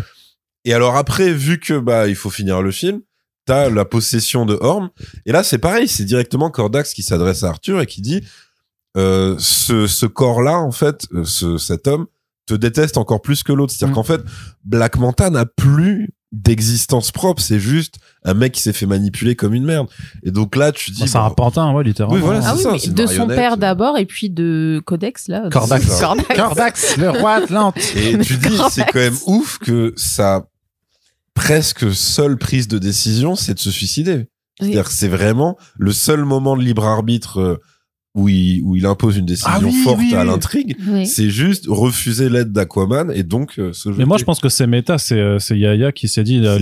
Et alors après, vu que bah il faut finir le film, t'as la possession de Orm. Et là, c'est pareil, c'est directement Cordax qui s'adresse à Arthur et qui dit euh, ce, ce corps-là, en fait, euh, ce, cet homme te déteste encore plus que l'autre. C'est-à-dire Mm. qu'en fait, Black Manta n'a plus d'existence propre. C'est juste un mec qui s'est fait manipuler comme une merde. Et donc là, tu dis Bah, c'est un pantin, ouais, littéralement. Oui, voilà, Ah oui, ça, mais de son père d'abord et puis de Codex là. Cordax. Cordax. Cordax, le roi Atlante. Et tu dis, c'est quand même ouf que sa presque seule prise de décision, c'est de se suicider. Oui. C'est-à-dire que c'est vraiment le seul moment de libre arbitre euh, où il, où il impose une décision Ah oui, forte oui, à l'intrigue. Oui. C'est juste refuser l'aide d'Aquaman et donc euh, se Mais moi, je pense que c'est méta, c'est euh, c'est Yaya qui s'est dit, euh,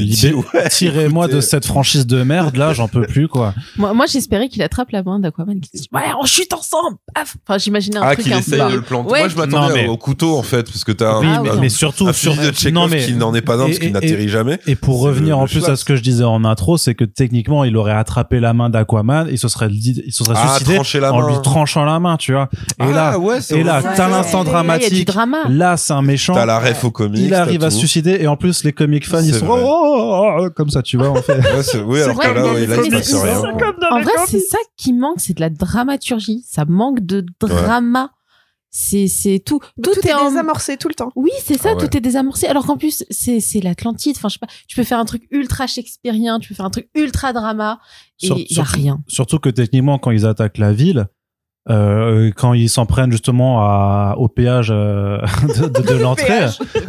ouais, tirez-moi de cette franchise de merde, là, j'en peux plus, quoi. Moi, moi j'espérais qu'il attrape la main d'Aquaman qui dit Ouais, on chute ensemble Paf Enfin, j'imaginais un Ah, truc qu'il un essaye de le planter. Ouais. Moi, je m'attendais mais- au couteau, en fait, parce que t'as un, oui, Ah, mais, mais surtout, un sur, de Chekhov non, mais, qui n'en est pas un parce qu'il n'atterrit jamais. et pour revenir en plus à ce que je disais en intro, c'est que techniquement, il aurait attrapé la main d'Aquaman, il se serait, dit- il se serait Ah, suicidé en main. Tranchant la main, tu vois. Et Ah, là, ouais, et là, t'as l'instant dramatique. Là, c'est un méchant. T'as la ref au comics. Il arrive à se suicider et en plus les comic fans ils sont oh, oh, oh, comme ça tu vois en fait. Ouais, oui, alors vrai, que là, ouais, il se passe rien. En vrai, c'est ça qui manque, c'est de la dramaturgie. Ça manque de drama. C'est c'est tout. Tout, Tout, est, est en. désamorcé tout le temps. Oui, c'est ça, Ah ouais. tout est désamorcé. Alors qu'en plus, c'est c'est l'Atlantide. Enfin, je sais pas, tu peux faire un truc ultra shakespearien, tu peux faire un truc ultra drama, et il y a rien. Surtout que techniquement quand ils attaquent la ville, euh, quand ils s'en prennent justement à, au péage euh, de, de, de l'entrée.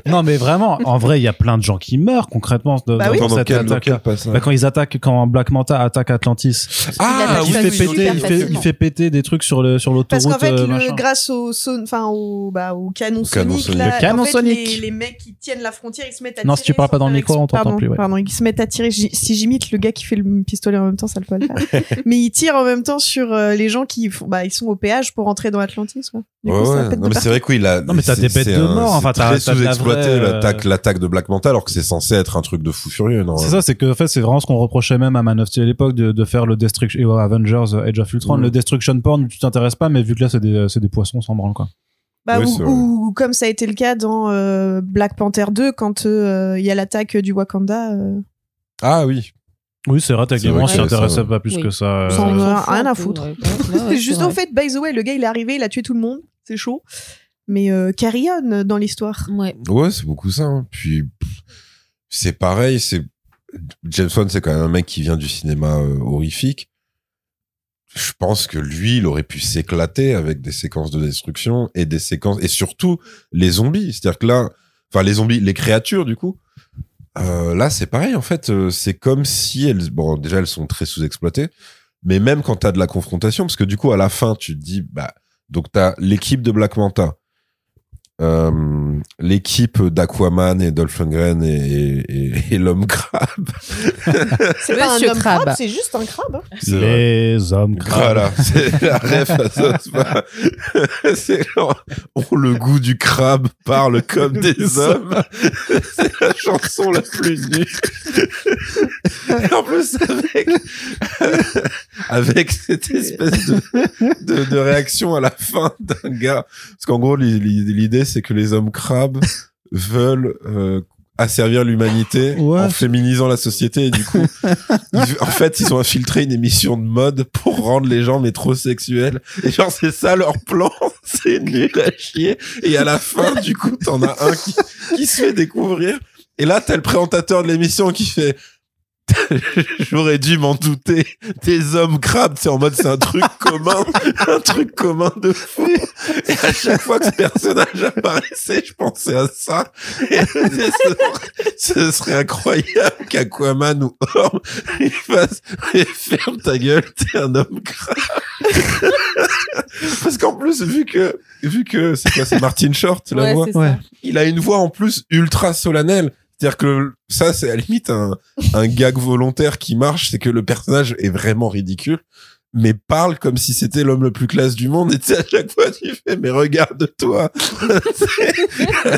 Non mais vraiment, en vrai il y a plein de gens qui meurent concrètement de- Bah dans oui. Attends, dans cette quel- dans attaque. quel passage Bah, quand ils attaquent, quand Black Manta attaque Atlantis, Ah, attaque il ça fait péter, il fait, il fait péter des trucs sur le sur Parce l'autoroute. qu'en fait, euh, le- grâce au, son- enfin, au, bah, au canon, canon sonique, là, Le canon en fait, sonique. Les, les mecs qui tiennent la frontière, ils se mettent à Non, tirer. si tu parles pas dans le micro, on t'entend plus, ouais. Pardon, ils se mettent à tirer. Si j'imite le gars qui fait le pistolet en même temps, ça le peut le faire. Mais ils tirent en même temps sur euh, les gens qui bah, ils sont au péage pour entrer dans Atlantis, quoi. Du Ouais, coup, ouais. Non, mais c'est vrai que oui, là. Non, mais t'as des bêtes de mort, enfin, t'as- sous-exploité, vraie, euh, l'attaque, l'attaque de Black Manta, alors que c'est censé être un truc de fou furieux, non? C'est ça, c'est que en fait, c'est vraiment ce qu'on reprochait même à Man of Steel à l'époque de, de faire le Destruction Avengers euh, Age of Ultron, Mhm. le Destruction Porn, tu t'intéresses pas, mais vu que là c'est des, c'est des poissons, on s'en branle quoi. Bah, Oui, ou, comme ça a été le cas dans euh, Black Panther 2 quand euh, il y a l'attaque du Wakanda. euh, Ah oui. Oui, c'est vrai, techniquement, s'y intéressait ça- pas plus Oui. que ça. euh, s'en rien à foutre. ouais. Juste en fait, by the way, le gars il est arrivé, il a tué tout le monde, c'est chaud. mais euh, carry on dans l'histoire. Ouais. Ouais, c'est beaucoup ça. hein. Puis c'est pareil, c'est James Wan, c'est quand même un mec qui vient du cinéma euh, horrifique. Je pense que lui, il aurait pu s'éclater avec des séquences de destruction et des séquences et surtout les zombies. C'est-à-dire que là, enfin les zombies, les créatures du coup. Euh, là, c'est pareil en fait. euh, c'est comme si elles, bon, déjà elles sont très sous-exploitées, mais même quand t'as de la confrontation, parce que du coup à la fin, tu te dis, bah, donc t'as l'équipe de Black Manta, euh, l'équipe d'Aquaman et Dolph Lundgren et, et, et- et l'homme crabe. C'est pas un homme crabe. crabe, c'est juste un crabe. hein. Les hommes crabes. Voilà, c'est la ref à ça. c'est ont le goût du crabe, parlent comme des hommes. C'est la chanson la plus nulle. Et en plus, avec, avec cette espèce de, de, de réaction à la fin d'un gars. Parce qu'en gros, l'i- l'i- l'idée, c'est que les hommes crabes veulent euh, asservir l'humanité en féminisant la société. Et du coup, ils- en fait, ils ont infiltré une émission de mode pour rendre les gens métrosexuels. Et genre, c'est ça leur plan. C'est nul à chier. Et à la fin, du coup, t'en as un qui, qui se fait découvrir. Et là, t'as le présentateur de l'émission qui fait J'aurais dû m'en douter. Des hommes crabes, c'est en mode c'est un truc commun, un truc commun de fou. Et à chaque fois que ce personnage apparaissait, je pensais à ça. Et ce, ce serait incroyable qu'Aquaman ou Orm il fasse et ferme ta gueule, t'es un homme crabe. Parce qu'en plus, vu que vu que c'est quoi, c'est Martin Short la Ouais, voix? Ouais. il a une voix en plus ultra solennelle. C'est-à-dire que ça, c'est à la limite un, un gag volontaire qui marche, c'est que le personnage est vraiment ridicule, mais parle comme si c'était l'homme le plus classe du monde. Et tu sais, à chaque fois, tu fais, mais regarde-toi.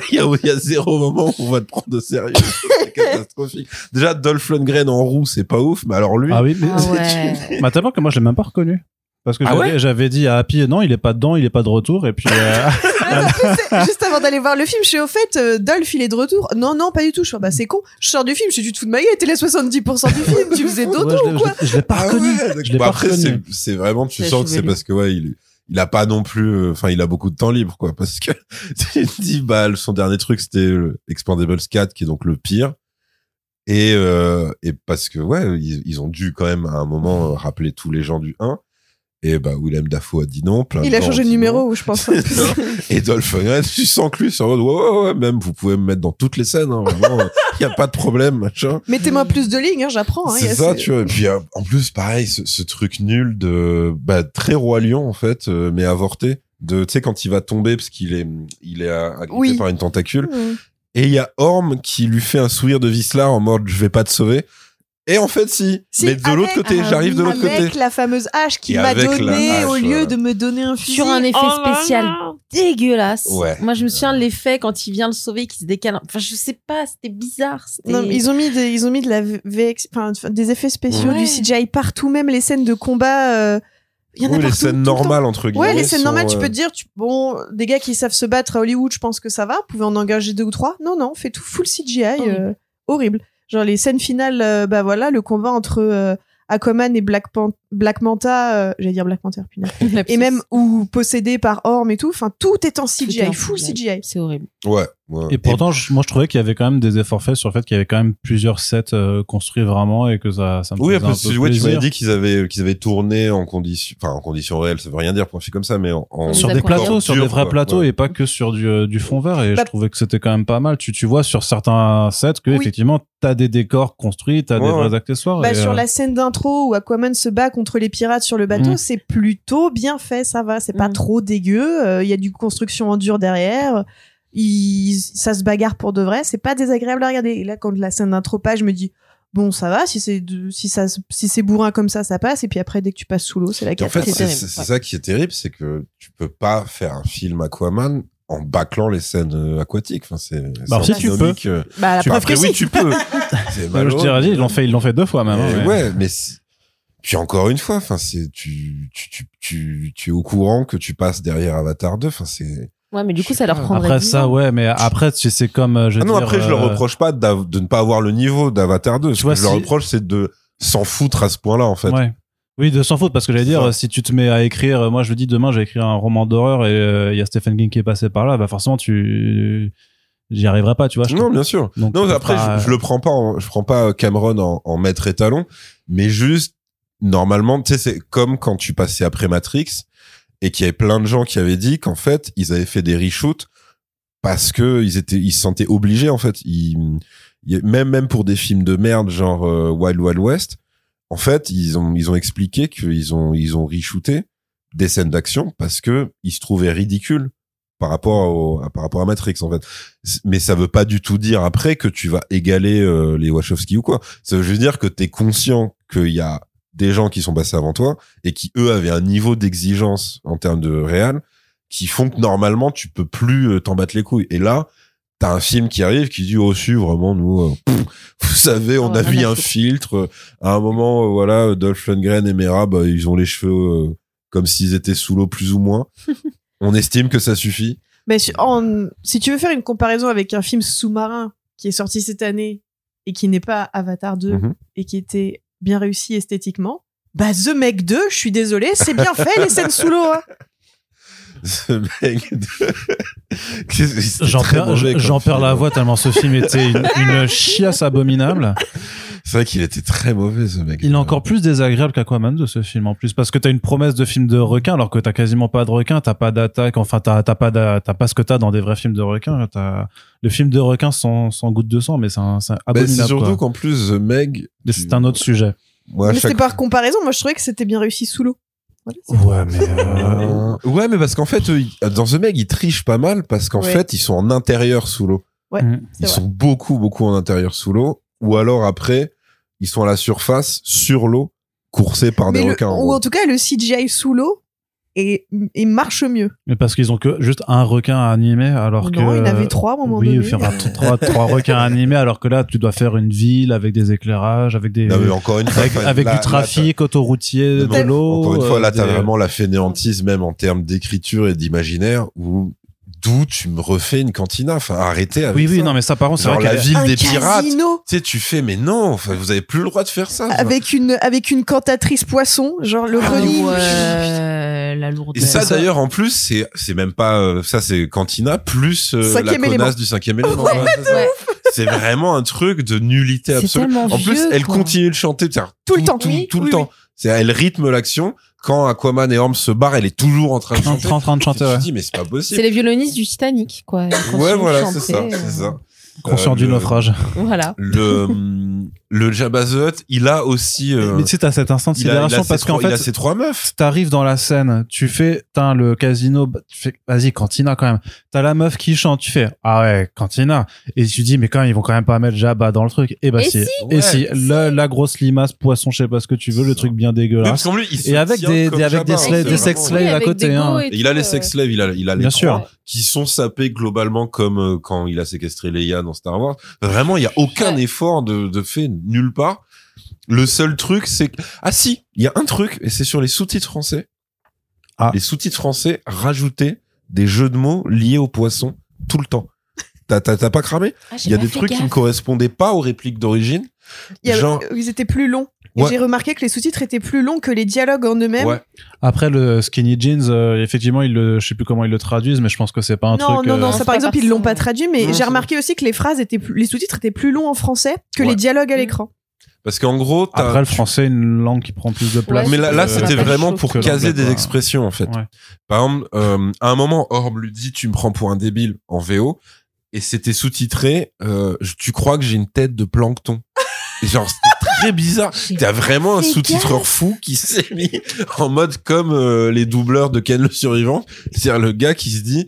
Il, y a, il y a zéro moment où on va te prendre au sérieux. C'est catastrophique. Déjà, Dolph Lundgren en roue, c'est pas ouf, mais alors lui, Ah oui, mais Ah ouais. bah, tellement que moi je l'ai même pas reconnu. Parce que Ah j'avais, j'avais dit à Happy, non, il est pas dedans, il est pas de retour. Et puis, euh, Juste avant d'aller voir le film, je suis au fait, euh, Dolph, il est de retour. Non, non, pas du tout. Je suis, bah, c'est con. Je sors du film, je suis, tu te fous de ma gueule, t'es les 70% du film, tu faisais dodo ouais, ou quoi? je l'ai- je l'ai pas Ah reconnu. ouais, Je l'ai bah pas après, c'est, reconnu. c'est vraiment, tu C'est sens que c'est parce que, ouais, il, il a pas non plus, euh, enfin, il a beaucoup de temps libre, quoi. Parce que, te dis, bah, son dernier truc, c'était Expandables 4, qui est donc le pire. Et, euh, et parce que, ouais, ils, ils ont dû quand même, à un moment, rappeler tous les gens du 1. Et bah, Willem Dafoe a dit non. Plein Il a changé de numéro, non. je pense. Et Dolph Lundgren, tu sens que lui, sur le mode, ouais, ouais, ouais, même, vous pouvez me mettre dans toutes les scènes, hein, vraiment, il y a pas de problème, machin. Mettez-moi plus de lignes, hein, j'apprends. Hein, C'est ça, tu vois. Et puis euh, en plus, pareil, ce, ce truc nul de bah, très roi lion en fait, euh, mais avorté. De tu sais quand il va tomber parce qu'il est il est a- agrippé Oui. par une tentacule. Mmh. Et il y a Orm qui lui fait un sourire de Vislar en mode je vais pas te sauver. Et en fait si. Si, mais de l'autre côté, ah j'arrive de l'autre côté. Avec la fameuse hache qui m'a donné au lieu de me donner un fusil. Sur un effet Oh spécial dégueulasse. Ouais. Moi, je me souviens de l'effet quand il vient le sauver, qui se décale. Enfin, je sais pas, c'était bizarre. Non, ils ont mis des, ils ont mis de la VX, enfin, des effets spéciaux, Ouais. du CGI partout, même les scènes de combat. euh, Il y en a les scènes normales entre guillemets. Ouais, les scènes sont, normales, tu euh, peux te dire, tu, bon, des gars qui savent se battre à Hollywood, je pense que ça va. Vous pouvez en engager deux ou trois. Non, non, on fait tout full CGI, Horrible. euh, horrible. Genre les scènes finales, euh, bah voilà, le combat entre euh, Aquaman et Black, Pan- Black Manta, euh, j'allais dire Black Panther, punaise. et même ou possédé par Orm et tout. Enfin, tout est en est CGI, en full CGI. CGI. C'est horrible. Ouais. ouais. Et pourtant, je- moi, je trouvais qu'il y avait quand même des efforts faits sur le fait qu'il y avait quand même plusieurs sets euh, construits vraiment et que ça, ça me Oui, faisait après, un peu tu, ouais, tu m'avais dit qu'ils avaient, qu'ils avaient tourné en conditions, enfin, en conditions réelles, ça veut rien dire pour un film comme ça, mais en, en- sur des plateaux, sur des vrais quoi, plateaux ouais. et pas que sur du, euh, du fond vert. Et Bah- je trouvais que c'était quand même pas mal. Tu, tu vois sur certains sets que Oui. effectivement t'as des décors construits, t'as Ouais, des ouais. vrais accessoires. Bah, et, sur euh, la scène d'intro où Aquaman se bat contre les pirates sur le bateau, Mm. c'est plutôt bien fait, ça va. C'est pas Mm. trop dégueu. euh, Il y a du construction en dur derrière. Il, ça se bagarre pour de vrai. C'est pas désagréable à regarder. Et là, quand la scène d'intro passe, je me dis bon, ça va. Si c'est si ça si c'est bourrin comme ça, ça passe. Et puis après, dès que tu passes sous l'eau, c'est la Et en fait, c'est ouais. ça qui est terrible, c'est que tu peux pas faire un film Aquaman en bâclant les scènes euh, aquatiques. Enfin, c'est Bah, si tu antinomique, euh. bah, la Tu- preuve après, que oui, si. tu peux. C'est je dirais, ils l'ont fait, ils l'ont fait deux fois même. hein, Mais ouais. ouais, mais c'est- puis encore une fois, enfin, c'est tu, tu, tu, tu, tu es au courant que tu passes derrière Avatar 2. Enfin, c'est. Ouais, mais du coup, ça leur prendrait Après 10 ça, ouais, mais après, tu sais, c'est comme, euh, je Ah non, dire, après, je leur euh, reproche pas de ne pas avoir le niveau d'Avatar 2. Ce vois, que je leur si- reproche, c'est de s'en foutre à ce point-là, en fait. Ouais. Oui, de sans faute, parce que j'allais dire, Ça. si tu te mets à écrire, euh, moi je le dis demain, j'ai écrit un roman d'horreur et euh, il y a Stephen King qui est passé par là, bah forcément tu, j'y arriverai pas, tu vois. je Non, bien sûr. Donc, Non, après, je, je le prends pas, en- je prends pas Cameron en, en maître étalon, mais juste, normalement, tu sais, c'est comme quand tu passais après Matrix et qu'il y avait plein de gens qui avaient dit qu'en fait, ils avaient fait des reshoots parce que ils étaient, ils se sentaient obligés, en fait. Ils, il- même, même pour des films de merde, genre euh, Wild Wild West, en fait, ils ont, ils ont expliqué qu'ils ont, ils ont reshooté des scènes d'action parce que ils se trouvaient ridicules par rapport au, par rapport à Matrix, en fait mais ça veut pas du tout dire après que tu vas égaler euh, les Wachowski ou quoi. Ça veut juste dire que t'es conscient qu'il y a des gens qui sont passés avant toi et qui eux avaient un niveau d'exigence en termes de réel qui font que normalement tu peux plus euh, t'en battre les couilles. Et là, t'as un film qui arrive qui dit oh si vraiment nous, euh, pff, vous savez, on Oh, a mis un filtre. À un moment, euh, voilà, Dolph Lundgren et Mera, bah, ils ont les cheveux euh, comme s'ils étaient sous l'eau plus ou moins. on estime que ça suffit. Mais si- en- si tu veux faire une comparaison avec un film sous-marin qui est sorti cette année et qui n'est pas Avatar 2 Mhm. et qui était bien réussi esthétiquement, bah The Meg 2, je suis désolée, c'est bien fait les scènes sous l'eau. hein. Ce mec de... J'en perds, la voix tellement ce film était une, une chiasse abominable. C'est vrai qu'il était très mauvais, ce mec. Il est encore plus désagréable qu'Aquaman de ce film en plus parce que t'as une promesse de film de requin alors que t'as quasiment pas de requin, t'as pas d'attaque, enfin t'as t'as pas t'as pas ce que t'as dans des vrais films de requin. T'as le film de requin sans, sans goutte de sang, mais c'est un- c'est abominable. c'est surtout qu'en plus, The Meg. Mais c'est un autre sujet. Moi, Mais chaque- c'était par comparaison, moi je trouvais que c'était bien réussi sous l'eau. Voilà, Ouais, mais Euh, Ouais, mais parce qu'en fait, eux, ils- dans The Meg, ils trichent pas mal parce qu'en Ouais. fait, ils sont en intérieur sous l'eau. Ouais, Mm. Ils vrai. sont beaucoup, beaucoup en intérieur sous l'eau. Ou alors après, ils sont à la surface, sur l'eau, coursés par Mais des le- requins. en ou en tout cas, le CGI sous l'eau et, et marche mieux. mais parce qu'ils ont que juste un requin à animer alors que non, il y en avait trois à un moment oui, donné. trois, trois requins animés alors que là tu dois faire une ville avec des éclairages, avec des Non, mais encore une fois, avec, enfin, avec là- du là, trafic autoroutier, de l'eau. Encore une fois, là, euh, t'as des- vraiment la fainéantise, même en termes d'écriture et d'imaginaire, où d'où tu me refais une cantina. Enfin, arrêtez avec Oui, oui, ça. non, mais ça par contre, c'est Genre vrai la qu'elle- ville un des pirates. casino Tu sais, tu fais, mais non, enfin, vous avez plus le droit de faire ça. genre. avec une avec une cantatrice poisson, genre le Ah running. ouais, la lourdeur. Et ça, ça. d'ailleurs, en plus, c'est, c'est même pas, euh, ça, c'est Cantina plus euh, la Cinquième connasse élément. du cinquième élément. Ouais, Ouais, c'est ça. ouais. C'est vraiment un truc de nullité C'est absolue. tellement En plus, vieux, elle quoi. continue de chanter c'est-à-dire Tout le temps. tout, Oui, tout le oui, temps. C'est elle rythme l'action. Quand Aquaman et Orm se barrent, elle est toujours en train de chanter. en train de chanter, te dis, mais c'est pas C'est possible. les violonistes du Titanic, quoi. Ouais, voilà, c'est ça, euh, c'est ça. conscient Euh, du le- naufrage. Voilà. Le, le Jabba the Hutt, il a aussi, euh, Mais tu sais, t'as cet instant de il a, il a sidération ses parce qu'en trois- il a fait, ses trois meufs. t'arrives dans la scène, tu fais, t'as le casino, bah, tu fais, vas-y, Cantina quand même. T'as la meuf qui chante, tu fais, ah ouais, Cantina. Et tu dis, mais quand même, ils vont quand même pas mettre Jabba dans le truc. Et bah Et si. si Et Ouais, si, la, la grosse limace, poisson, je sais pas ce que tu veux, le truc bien dégueulasse. il se Et avec des- avec des Jabba, slaves- hein, des sex slaves à côté, hein. Et il a les euh, sex slaves, il a, il a les Bien trois sûr. qui sont sapés globalement comme euh, quand il a séquestré Leia dans Star Wars. Vraiment, il y a aucun effort de, de fait nulle part. Le seul truc, c'est que ah si, il y a un truc et c'est sur les sous-titres français. Ah. Les sous-titres français rajoutaient des jeux de mots liés aux poissons tout le temps. T'as t'as t'as pas cramé Ah, Il y a des trucs qui ne correspondaient pas aux répliques d'origine. Il y a- Genre- ils étaient plus longs. Et Ouais. j'ai remarqué que les sous-titres étaient plus longs que les dialogues en eux-mêmes. Ouais. Après, le skinny jeans, euh, effectivement, ils le, je sais plus comment ils le traduisent, mais je pense que c'est pas un non, truc. non, euh, non, Non, ça par exemple, ils l'ont pas traduit, mais j'ai remarqué aussi que les phrases étaient plus, les sous-titres étaient plus longs en français que Ouais. les dialogues à Mm. l'écran. Parce qu'en gros, t'as- Après, le français, est une langue qui prend plus de place. Ouais, mais là, c'était vraiment pour caser des expressions en fait. Ouais. Par exemple, euh, à un moment, Orb lui dit tu me prends pour un débile en VO et c'était sous-titré euh, tu crois que j'ai une tête de plancton. Genre c'était très bizarre. T'as vraiment un sous-titreur fou qui s'est mis en mode comme euh, les doubleurs de Ken le survivant, c'est-à-dire le gars qui se dit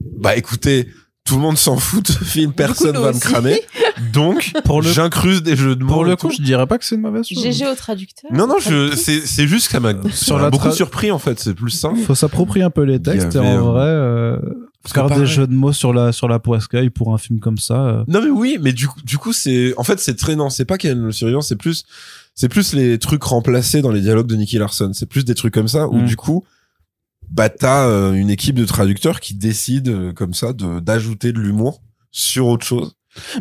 bah écoutez tout le monde s'en fout de ce film, personne va me cramer. Donc, Pour le- j'incruse des jeux de mots. Pour le coup, je dirais pas que c'est une mauvaise chose. GG au traducteur. Non, non, je, c'est, c'est juste que ça m'a, Sur sur la beaucoup surpris, en fait. C'est plus simple. Faut s'approprier un peu les textes et en euh, vrai, euh, faire des jeux de mots sur la, sur la poiscaille pour un film comme ça. euh, Non, mais oui, mais du coup, du coup, c'est, en fait, c'est très, non, c'est pas Ken le survivant, c'est plus, c'est plus les trucs remplacés dans les dialogues de Nicky Larson. C'est plus des trucs comme ça où, Mm. du coup, bah, t'as euh, une équipe de traducteurs qui décide, euh, comme ça, de, d'ajouter de l'humour sur autre chose.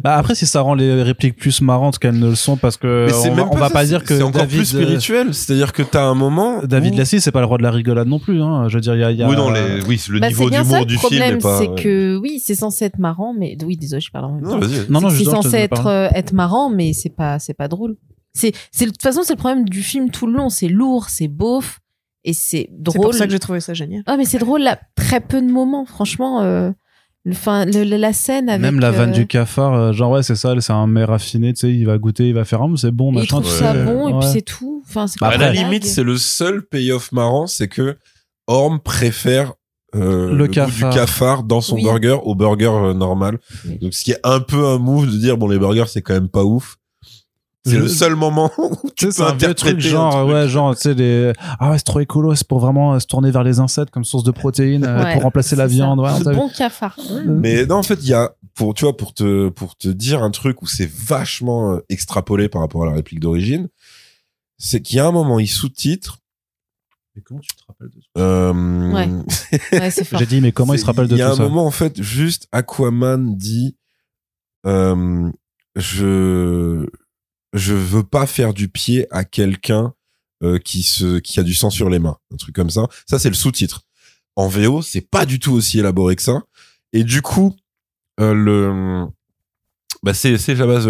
Bah après, si ça rend les répliques plus marrantes qu'elles ne le sont, parce que c'est on, même va- on pas va ça, pas c'est- dire que c'est encore David, plus spirituel. C'est-à-dire que t'as un moment. euh, David où- Lassie, c'est pas le roi de la rigolade non plus. Hein. Je veux dire, il y a, il y a- Oui, non, les... oui, c'est le Bah, niveau c'est bien ça d'humour le du film problème, est pas. c'est ouais. que oui, c'est censé être marrant, mais oui, désolé, je parle en même Non, temps. Non, non, c'est censé être euh, être marrant, mais c'est pas c'est pas drôle. C'est c'est de toute façon c'est le problème du film tout le long, c'est lourd, c'est beauf et c'est C'est drôle. pour ça que j'ai trouvé ça génial. Ah mais c'est drôle là, très peu de moments, franchement. Euh, le, fin, le- le- la scène avec Même la vanne euh, du cafard, euh, genre ouais, c'est ça, c'est un mets raffiné, tu sais, il va goûter, il va faire, ah, c'est bon, il machin. trouve tu ça bon et puis c'est tout. Enfin, c'est Bah, à la limite, c'est le seul payoff marrant, c'est que Orm préfère euh, Le le, goût cafard. du cafard dans son Oui. burger au burger euh, normal. Oui. Donc, ce qui est un peu un move de dire bon, les burgers c'est quand même pas ouf. C'est le seul moment où Tu peux un vieux truc interpréter un genre, truc. ouais, genre, tu sais, les, ah ouais, c'est trop écolo, c'est pour vraiment euh, se tourner vers les insectes comme source de protéines, euh, Ouais, pour remplacer la ça. viande, ouais, bon cafard. Mais non, en fait, il y a pour tu vois pour te pour te dire un truc où c'est vachement euh, extrapolé par rapport à la réplique d'origine, c'est qu'il y a un moment il sous-titre. Mais comment tu te rappelles de ça? Euh, Ouais. Ouais, c'est fort. J'ai dit, mais comment il se rappelle de Il y a un ça? moment, en fait, juste Aquaman dit euh, Je je veux pas faire du pied à quelqu'un euh, qui se qui a du sang sur les mains, un truc comme ça. Ça, c'est le sous-titre. En VO, c'est pas du tout aussi élaboré que ça. Et du coup, euh, le bah c'est c'est Jabba.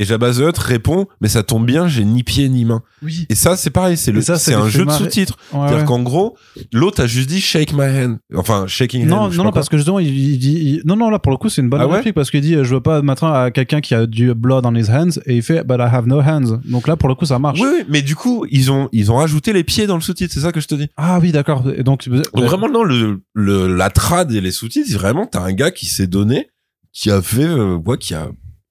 Et Jabba the Hutt répond, mais ça tombe bien, j'ai ni pied ni main. Oui. Et ça, c'est pareil, c'est le, c'est un jeu de sous-titres. Ouais, C'est-à-dire ouais. qu'en gros, l'autre a juste dit shake my hand. Enfin, shaking hand. Non, non, parce que justement, il, il dit, il- non, non, là, pour le coup, c'est une bonne Ah ouais réplique parce qu'il dit, euh, je veux pas maintenant à quelqu'un qui a du blood on his hands et il fait, but I have no hands. Donc là, pour le coup, ça marche. Oui, oui, mais du coup, ils ont, ils ont rajouté les pieds dans le sous-titre, c'est ça que je te dis. Ah oui, d'accord. Et donc, Donc vraiment, non, le, le, la trad et les sous-titres, vraiment, t'as un gars qui s'est donné, qui a fait, euh, ouais, qui a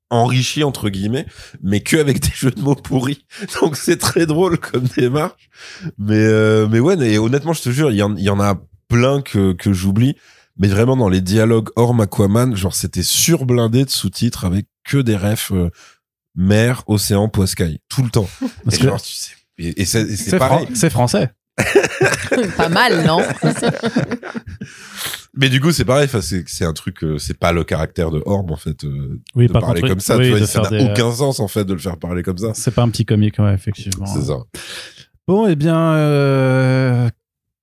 enrichi, entre guillemets, mais que avec des jeux de mots pourris. Donc c'est très drôle comme démarche. Mais, euh, mais ouais, et honnêtement, je te jure, il y en, il y en a plein que, que j'oublie. Mais vraiment, dans les dialogues hors Aquaman, genre, c'était surblindé de sous-titres avec que des refs, euh, mer, océan, poiscaille. Tout le temps. Parce et que genre, tu sais, et, et c'est pareil. fran- c'est français. pas mal, non? Mais du coup, c'est pareil. Enfin, c'est c'est un truc. euh, c'est pas le caractère de Orb en fait. euh, Oui, de par parler contre, comme ça. oui, tu vois, ça n'a des- aucun sens en fait de le faire parler comme ça. C'est pas un petit comique, ouais, effectivement. C'est ça. Bon, eh bien, euh,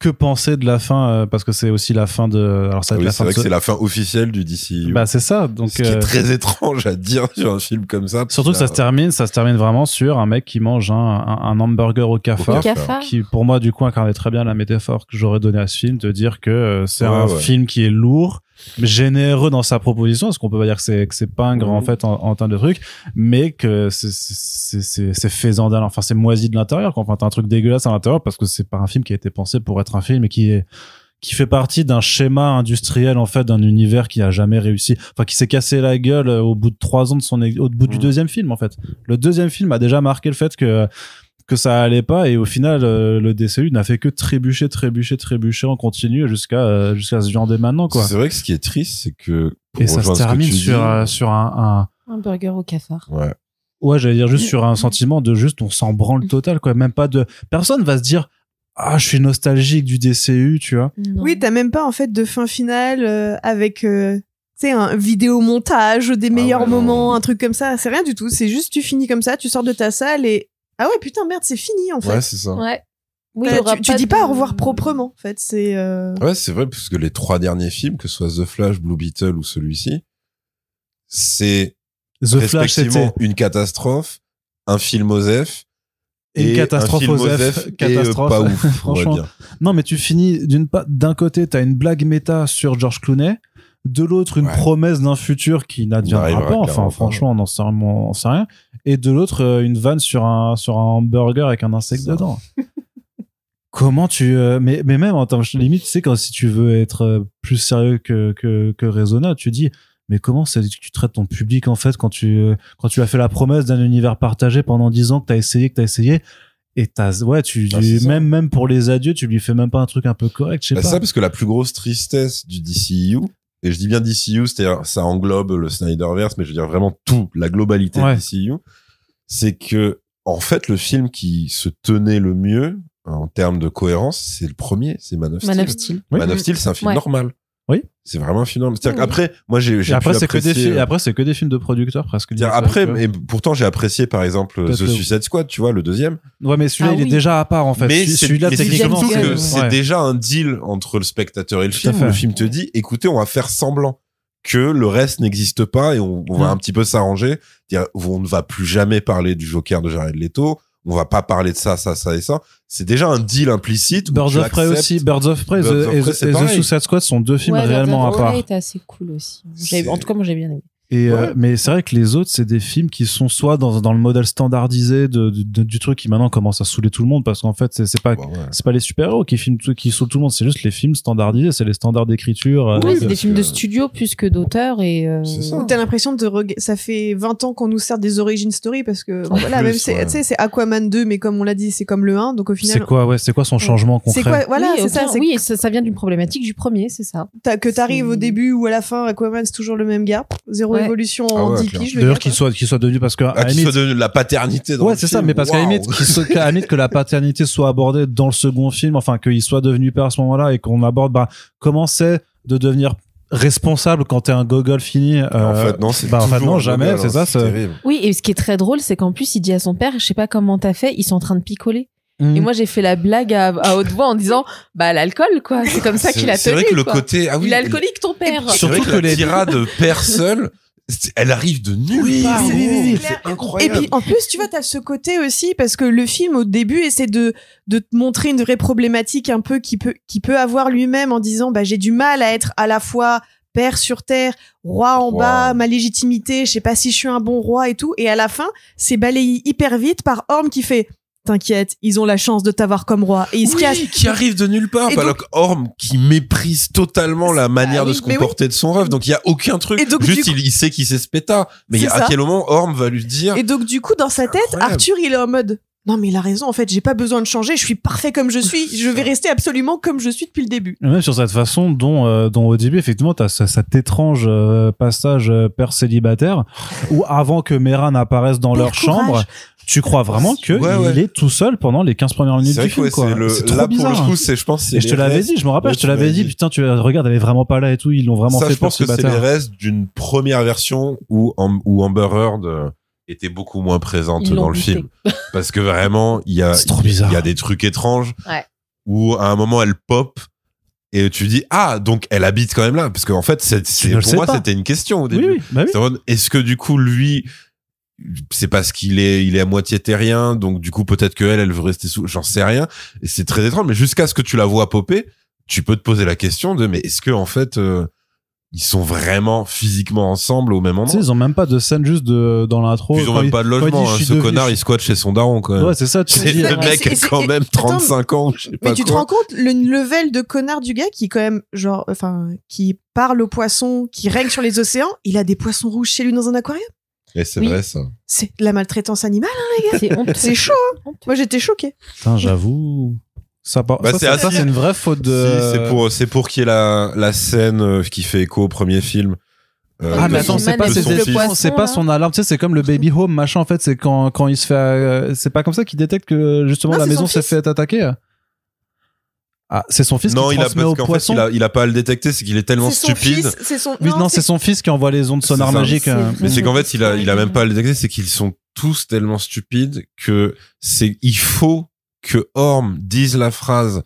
que penser de la fin euh, Parce que c'est aussi la fin de. Alors, ça Oui, c'est vrai de que ce- c'est la fin officielle du DCU. Bah, c'est ça. Donc, ce qui est euh, très étrange à dire sur un film comme ça. surtout que ça se termine, ça se termine vraiment sur un mec qui mange un, un, un hamburger au cafard. Au Cafard. qui pour moi du coup incarnait très bien la métaphore que j'aurais donnée à ce film de dire que euh, c'est Ouais, un ouais. film qui est lourd généreux dans sa proposition parce qu'on peut pas dire que c'est que c'est pingre en Mhm. fait en, en termes de trucs mais que c'est c'est c'est c'est faisant d'âme enfin c'est moisi de l'intérieur enfin t'as un truc dégueulasse à l'intérieur parce que c'est pas un film qui a été pensé pour être un film et qui est qui fait partie d'un schéma industriel en fait d'un univers qui a jamais réussi enfin qui s'est cassé la gueule euh, au bout de trois ans de son au bout du Mhm. deuxième film en fait le deuxième film a déjà marqué le fait que que ça allait pas et au final euh, le DCU n'a fait que trébucher trébucher trébucher en continu jusqu'à euh, jusqu'à se viander maintenant quoi C'est vrai que ce qui est triste, c'est que. pour et ça se rejoindre ce que termine sur dis- euh, sur un, Un burger au cafard. Ouais. un ouais j'allais dire juste sur un sentiment de juste on s'en branle total quoi même pas de personne va se dire ah je suis nostalgique du DCU tu vois Non. Oui, t'as même pas en fait de fin finale euh, avec euh, tu sais un vidéo montage des meilleurs ouais, non. moments, un truc comme ça. C'est rien du tout. C'est juste tu finis comme ça, tu sors de ta salle et ah ouais putain merde c'est fini en fait. Ouais, c'est ça. Ouais. Oui, tu, tu dis de- pas au revoir proprement en fait. C'est euh, Ouais, c'est vrai, parce que les trois derniers films, que ce soit The Flash, Blue Beetle ou celui-ci, c'est The Flash c'était respectivement une catastrophe, un film Osef, une et catastrophe un film Osef, et, euh, catastrophe pas ouf, franchement. Non, mais tu finis d'une pa- d'un côté, t'as une blague méta sur George Clooney, de l'autre une Ouais. promesse d'un futur qui n'adviendra N'arrivera pas. Enfin, franchement, on n'en sait, rien- on sait rien. Et de l'autre, euh, une vanne sur un sur un hamburger avec un insecte dedans. Comment tu euh, mais mais même en termes limite, tu sais quand si tu veux être euh, plus sérieux que que que raisonnable, tu dis mais comment c'est que tu traites ton public en fait quand tu quand tu as fait la promesse d'un univers partagé pendant 10 ans que t'as essayé que t'as essayé et t'as ouais tu Ah, ça. même même pour les adieux tu lui fais même pas un truc un peu correct je sais Bah, pas ça, parce que la plus grosse tristesse du DCU, et je dis bien DCU, c'est-à-dire ça englobe le Snyderverse, mais je veux dire vraiment tout, la globalité Ouais. du DCU, c'est que en fait le film qui se tenait le mieux en termes de cohérence, c'est le premier, c'est Man of Steel. Man of Steel. Oui. Man of Steel, c'est un film Ouais. normal. C'est vraiment un film. C'est-à-dire Oui. qu'après, moi, j'ai, après, c'est que des films, euh, après, c'est que des films de producteurs, presque. après, mais pourtant, j'ai apprécié, par exemple, The Suicide Squad, tu vois, le deuxième. Ouais, mais celui-là, Ah il est déjà à part, en fait. mais celui-là, techniquement, c'est ouais. déjà un deal entre le spectateur et le Tout film. Le film te dit, écoutez, on va faire semblant que le reste n'existe pas et on, on va Mm. un petit peu s'arranger. Dire, on ne va plus jamais parler du Joker de Jared Leto. On va pas parler de ça, ça, ça et ça. C'est déjà un deal implicite. Birds of Prey aussi. Birds of Prey Birds The- of et, Prey, The- et. Suicide Squad sont deux films Ouais, réellement à Birds of part. Prey était assez cool aussi. En tout cas, moi, j'ai bien aimé. Et euh, mais c'est vrai que les autres, c'est des films qui sont soit dans, dans le modèle standardisé de, de- de- du truc qui maintenant commence à saouler tout le monde parce qu'en fait, c'est c'est pas Bah ouais. c'est pas les super-héros qui filment tout- qui saoulent tout le monde, c'est juste les films standardisés, c'est les standards d'écriture. euh, de- c'est des films de studio plus que d'auteur et. euh, C'est T'as l'impression de reg- ça fait 20 ans qu'on nous sert des origin story parce que bon, voilà plus, même c'est ouais. tu sais c'est Aquaman 2 mais comme on l'a dit c'est comme le 1 donc au C'est final quoi, ouais, c'est quoi son changement c'est concret quoi voilà oui, c'est ça c'est oui, ça, ça vient d'une problématique du premier, c'est ça. t'as- que t'arrives au c'est- début ou à la fin Aquaman c'est toujours le même gars zéro Ouais. évolution Ah en ouais, 10 clair. piges le D'ailleurs, qu'il soit qu'il soit devenu parce que Ah, qu'il soit devenu la paternité dans Ouais, c'est ça, mais parce qu'à la Waouh. limite, qu'il soit- qu'à la limite que la paternité soit abordée dans le second film, enfin qu'il soit devenu père à ce moment-là et qu'on aborde bah, comment c'est de devenir responsable quand t'es un gogol fini. euh, en fait, non, c'est bah, en fait, non, jamais, c'est hein, ça, c'est- terrible. Oui, et ce qui est très drôle, c'est qu'en plus, il dit à son père, je sais pas comment t'as fait, ils sont en train de picoler. Et moi, j'ai fait la blague à, à haute voix en disant, bah, l'alcool, quoi. C'est comme ça qu'il a C'est tenu. vrai que le quoi. côté, ah oui, Il est alcoolique, ton père. C'est Surtout que, que les- tirade père seul, c'est- elle arrive de nulle Oui, part. oui, oui, oui, oui. C'est Et incroyable. puis en plus, tu vois, t'as ce côté aussi parce que le film au début essaie de de te montrer une vraie problématique un peu qui peut qui peut avoir lui-même en disant bah j'ai du mal à être à la fois père sur terre, roi en Roi. bas, ma légitimité, je sais pas si je suis un bon roi et tout. Et à la fin, c'est balayé hyper vite par Orm qui fait T'inquiète, ils ont la chance de t'avoir comme roi. Et il se Oui, qui arrive de nulle part. Alors que Orm qui méprise totalement la manière oui, de se oui. comporter de son rêve. Donc il y a aucun truc. Et donc, Juste coup- il, il sait qu'il sait se péta. Mais à quel moment Orm va lui dire Et donc du coup, dans sa tête, Incroyable. Arthur, il est en mode non mais il a raison. En fait, j'ai pas besoin de changer. Je suis parfait comme je suis. Je vais rester absolument comme je suis depuis le début. Et Même sur cette façon dont, euh, dont au début, effectivement, t'as ce- cet étrange euh, passage euh, père célibataire où avant que Mera n'apparaisse dans Père leur courage. chambre, tu crois vraiment que Ouais, ouais. il est tout seul pendant les 15 premières minutes C'est vrai du film, quoi. c'est le, trop là bizarre. pour le coup, c'est, je pense, c'est Et je te l'avais dit, je me rappelle, Ouais, je te l'avais dit, dit. putain, tu regardes, elle est vraiment pas là et tout, ils l'ont vraiment ça, fait je pense père que c'est les restes d'une première version où, où Amber Heard euh, était beaucoup moins présente dans le buté. film. Parce que vraiment, il y a, il y a des trucs étranges Ouais. où à un moment elle pop et tu dis ah donc elle habite quand même là parce qu'en fait c'est, c'est- pour moi pas. c'était une question au Oui, début. oui, bah oui. C'est en mode, Est-ce que du coup lui c'est parce qu'il est il est à moitié terrien donc du coup peut-être que elle elle veut rester sous j'en sais rien et c'est très étrange mais jusqu'à ce que tu la vois popper tu peux te poser la question de mais est-ce que en fait euh, ils sont vraiment physiquement ensemble au même Tu sais, endroit ils ont même pas de scène juste de, dans l'intro. Ils ont même il- pas de logement hein. ce devenu- connard il squatte chez son daron quand même Ouais, c'est ça, tu le mec a c'est- quand même attends, 35 ans je sais pas Mais tu te rends compte le level de connard du gars qui quand même genre enfin qui parle aux poissons, qui règne sur les océans, il a des poissons rouges chez lui dans un aquarium. et c'est Oui. vrai ça C'est de la maltraitance animale. C'est honteux. C'est chaud. Moi j'étais choquée. Putain, j'avoue. Ça, Bah, ça, c'est assez- c'est une vraie faute de. Si, c'est pour c'est pour qu'il y ait la la scène euh, qui fait écho au premier film Euh, Ah mais attends, c'est pas, c'est poisson, pas son alarme, tu sais, c'est comme le baby home machin en fait, c'est quand quand il se fait, euh, c'est pas comme ça qu'il détecte que justement Non, la maison son s'est fait attaquer. Ah, c'est son fils non, qui il a transmet parce au qu'en fait, poisson. il a, il a pas à le détecter, c'est qu'il est tellement son stupide. fils, c'est son non, c'est son fils qui envoie les ondes sonores magiques. C'est euh. Mais c'est qu'en fait, il a, il a même pas à le détecter, c'est qu'ils sont tous tellement stupides que c'est, il faut que Orm dise la phrase,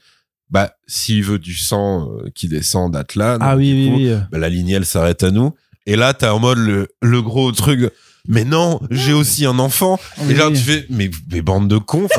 bah, s'il veut du sang euh, qui descend d'Atlan, Ah oui, du oui, coup, oui. bah, la lignée, elle s'arrête à nous. Et là, t'as en mode le, le gros truc, mais non, j'ai aussi un enfant. Oui, Et là, tu fais, mais, mais bande de cons.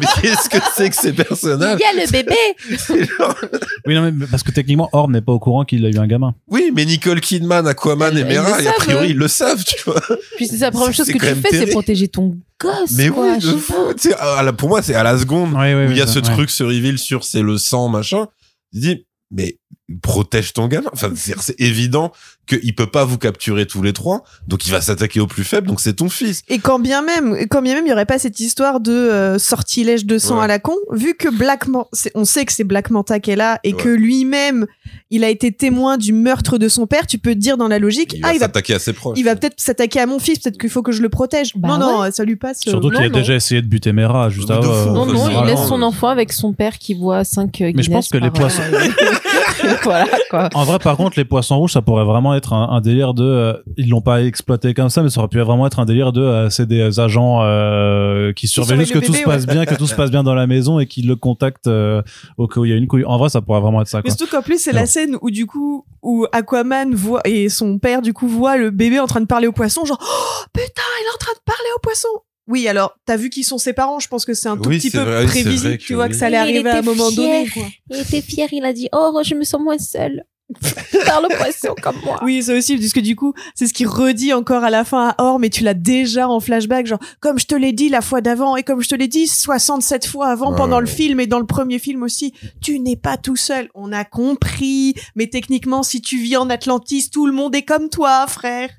mais qu'est-ce que c'est que ces personnages? Il y a le bébé. Genre- Oui, non, mais parce que techniquement, Orm n'est pas au courant qu'il a eu un gamin. Oui, mais Nicole Kidman, Aquaman et Mera, et a priori, ils le savent, tu vois. Puis c'est la première chose que tu fais, c'est protéger ton gosse. Mais quoi, oui, je de fou. Tu pour moi, c'est à la seconde Oui, oui, où il y a ce ouais. truc, ce reveal sur c'est le sang, machin. Il dit, mais protège ton gamin. Enfin, c'est c'est évident qu'il peut pas vous capturer tous les trois, donc il va s'attaquer au plus faible, donc c'est ton fils. Et quand bien même, quand bien même, il y aurait pas cette histoire de euh, sortilège de sang Ouais. à la con, vu que Black, Man- on sait que c'est Black Manta qui est là et Ouais. que lui-même, il a été témoin du meurtre de son père. Tu peux te dire dans la logique, Il ah, va il va, s'attaquer à ses proches. il va peut-être s'attaquer à mon fils. Peut-être qu'il faut que je le protège. Bah non, non, ça lui passe. euh, Surtout qu'il a non. déjà essayé de buter Mera juste avant. euh, Non, non, il laisse son euh, enfant avec son père qui boit 5 Guinness. Mais je pense que les par, poissons- euh, voilà quoi. En vrai, par contre, les poissons rouges, ça pourrait vraiment être un, un délire de. euh, ils l'ont pas exploité comme ça, mais ça aurait pu vraiment être un délire de. euh, c'est des agents euh, qui surveillent juste que tout se passe bien, que tout se passe bien dans la maison et qui le contactent euh, au cas où il y a une couille. En vrai, ça pourrait vraiment être ça. Mais Quoi. surtout qu'en plus, c'est la scène où, du coup, où Aquaman voit, et son père, du coup, voit le bébé en train de parler au poisson, genre, oh, putain, il est en train de parler au poisson. Oui, alors, t'as vu qu'ils sont ses parents, je pense que c'est un tout Oui, petit c'est peu vrai, c'est prévisible, tu vois, oui. que ça allait Il arriver à un moment donné, fier. quoi. Il était fier, il a dit Oh, je me sens moins seul. Par le poisson comme moi. Oui, ça aussi, parce que du coup, c'est ce qu'il redit encore à la fin à Or, mais tu l'as déjà en flashback, genre, comme je te l'ai dit la fois d'avant, et comme je te l'ai dit 67 fois avant Ouais, pendant le film et dans le premier film aussi, tu n'es pas tout seul. On a compris, mais techniquement, si tu vis en Atlantis, tout le monde est comme toi, frère.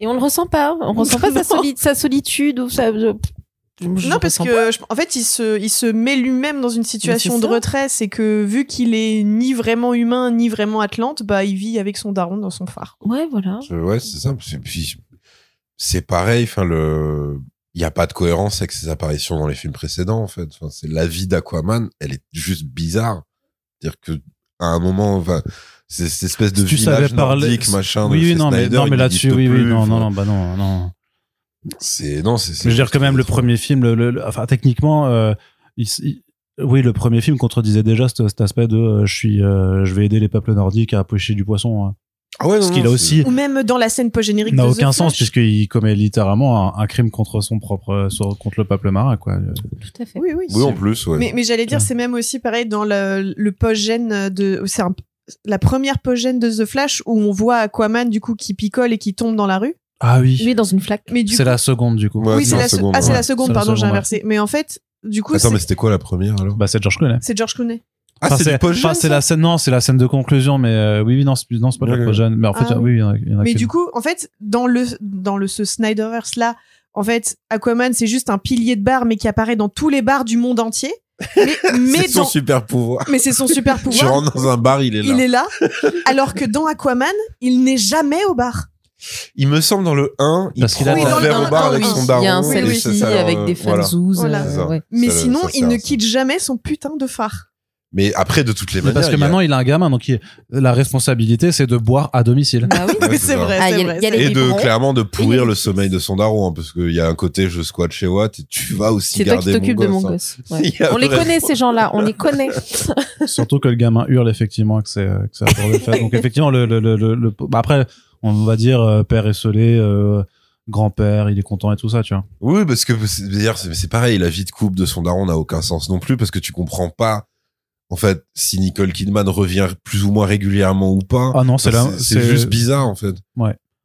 Et on le ressent pas. On ressent pas sa, Non. soli- sa solitude ou sa. je- je non, parce que, je- en fait, il se, il se met lui-même dans une situation de retrait. C'est que, vu qu'il est ni vraiment humain, ni vraiment Atlante, bah, il vit avec son daron dans son phare. Ouais, voilà. Je- Ouais, c'est ça. C'est pareil. Enfin, le, il y a pas de cohérence avec ses apparitions dans les films précédents. En fait, enfin, c'est la vie d'Aquaman. Elle est juste bizarre. C'est-à-dire que à un moment, enfin, c'est cette espèce de Si tu village savais parler- nordique, machin. de Oui, oui, non, mais, non, mais là-dessus, oui, oui, plus. non, non, non, bah non, non. C'est non, c'est. Je veux dire quand même le premier film, le, le- le- enfin techniquement, euh, il, il- oui, le premier film contredisait déjà cet, cet aspect de euh, je suis, euh, je vais aider les peuples nordiques à pêcher du poisson. hein. Ah ouais, non, Ce qu'il non, a aussi Ou même dans la scène post-générique n'a aucun sens puisqu'il commet littéralement un, un crime contre son propre, contre le peuple marin, quoi. Tout à fait. Oui, oui. Oui, en plus, ouais. Mais, mais j'allais dire, c'est même aussi pareil dans le, le post-gène de. C'est un- la première post-gène de The Flash où on voit Aquaman, du coup, qui picole et qui tombe dans la rue? Ah oui, Lui dans une flaque. Mais du c'est coup. la seconde du coup. Ouais, oui, c'est la, se- seconde, ah, c'est ouais. la seconde, pardon, j'ai ouais. inversé. Mais en fait, du coup, Attends, mais c'est c'était quoi la première alors? Bah c'est George Clooney. c'est George Clooney. Ah, Enfin, c'est enfin, c'est la scène, non, c'est la scène de conclusion, mais euh, oui, oui, non, c'est non, c'est pas la post-gène. Mais en fait, Ah oui, il y en a, il y en a Mais du coup, en fait, dans le, dans le, ce Snyderverse là, en fait, Aquaman, c'est juste un pilier de bar, mais qui apparaît dans tous les bars du monde entier. Mais, mais C'est son dans- super pouvoir. mais c'est son super Je pouvoir. rentre dans un bar, il est là. Il est là. Alors que dans Aquaman, il n'est jamais au bar. Il me semble dans le 1, il Parce prend Oui, un verre au bar le- avec oui, son Il daron. y a un selfie avec euh, des voilà. fanzouz. Voilà. euh, ouais. Mais Ça- sinon, ça il ne quitte jamais son putain de phare. Mais après, de toutes les manières. parce que il y a- maintenant il a un gamin, donc il- la responsabilité c'est de boire à domicile. Bah oui. Ouais, c'est ça. vrai, Ah, y a- y a Et de clairement de pourrir le sommeil de son daron, hein, parce qu'il y a un côté je squatte chez Watt et tu vas aussi C'est toi garder qui t'occupes de mon hein. gosse. Ouais. On les connaît ces gens-là, on les connaît. Surtout que le gamin hurle effectivement que c'est que à tour de fait. Donc effectivement le le le, le, le- bah, après on va dire euh, père esselé, euh, grand-père, il est content et tout ça, tu vois. Oui, parce que c'est pareil, la vie de couple de son daron n'a aucun sens non plus, parce que tu comprends pas, en fait, si Nicole Kidman revient plus ou moins régulièrement ou pas. Ah non, c'est Enfin, là, c'est juste bizarre, en fait.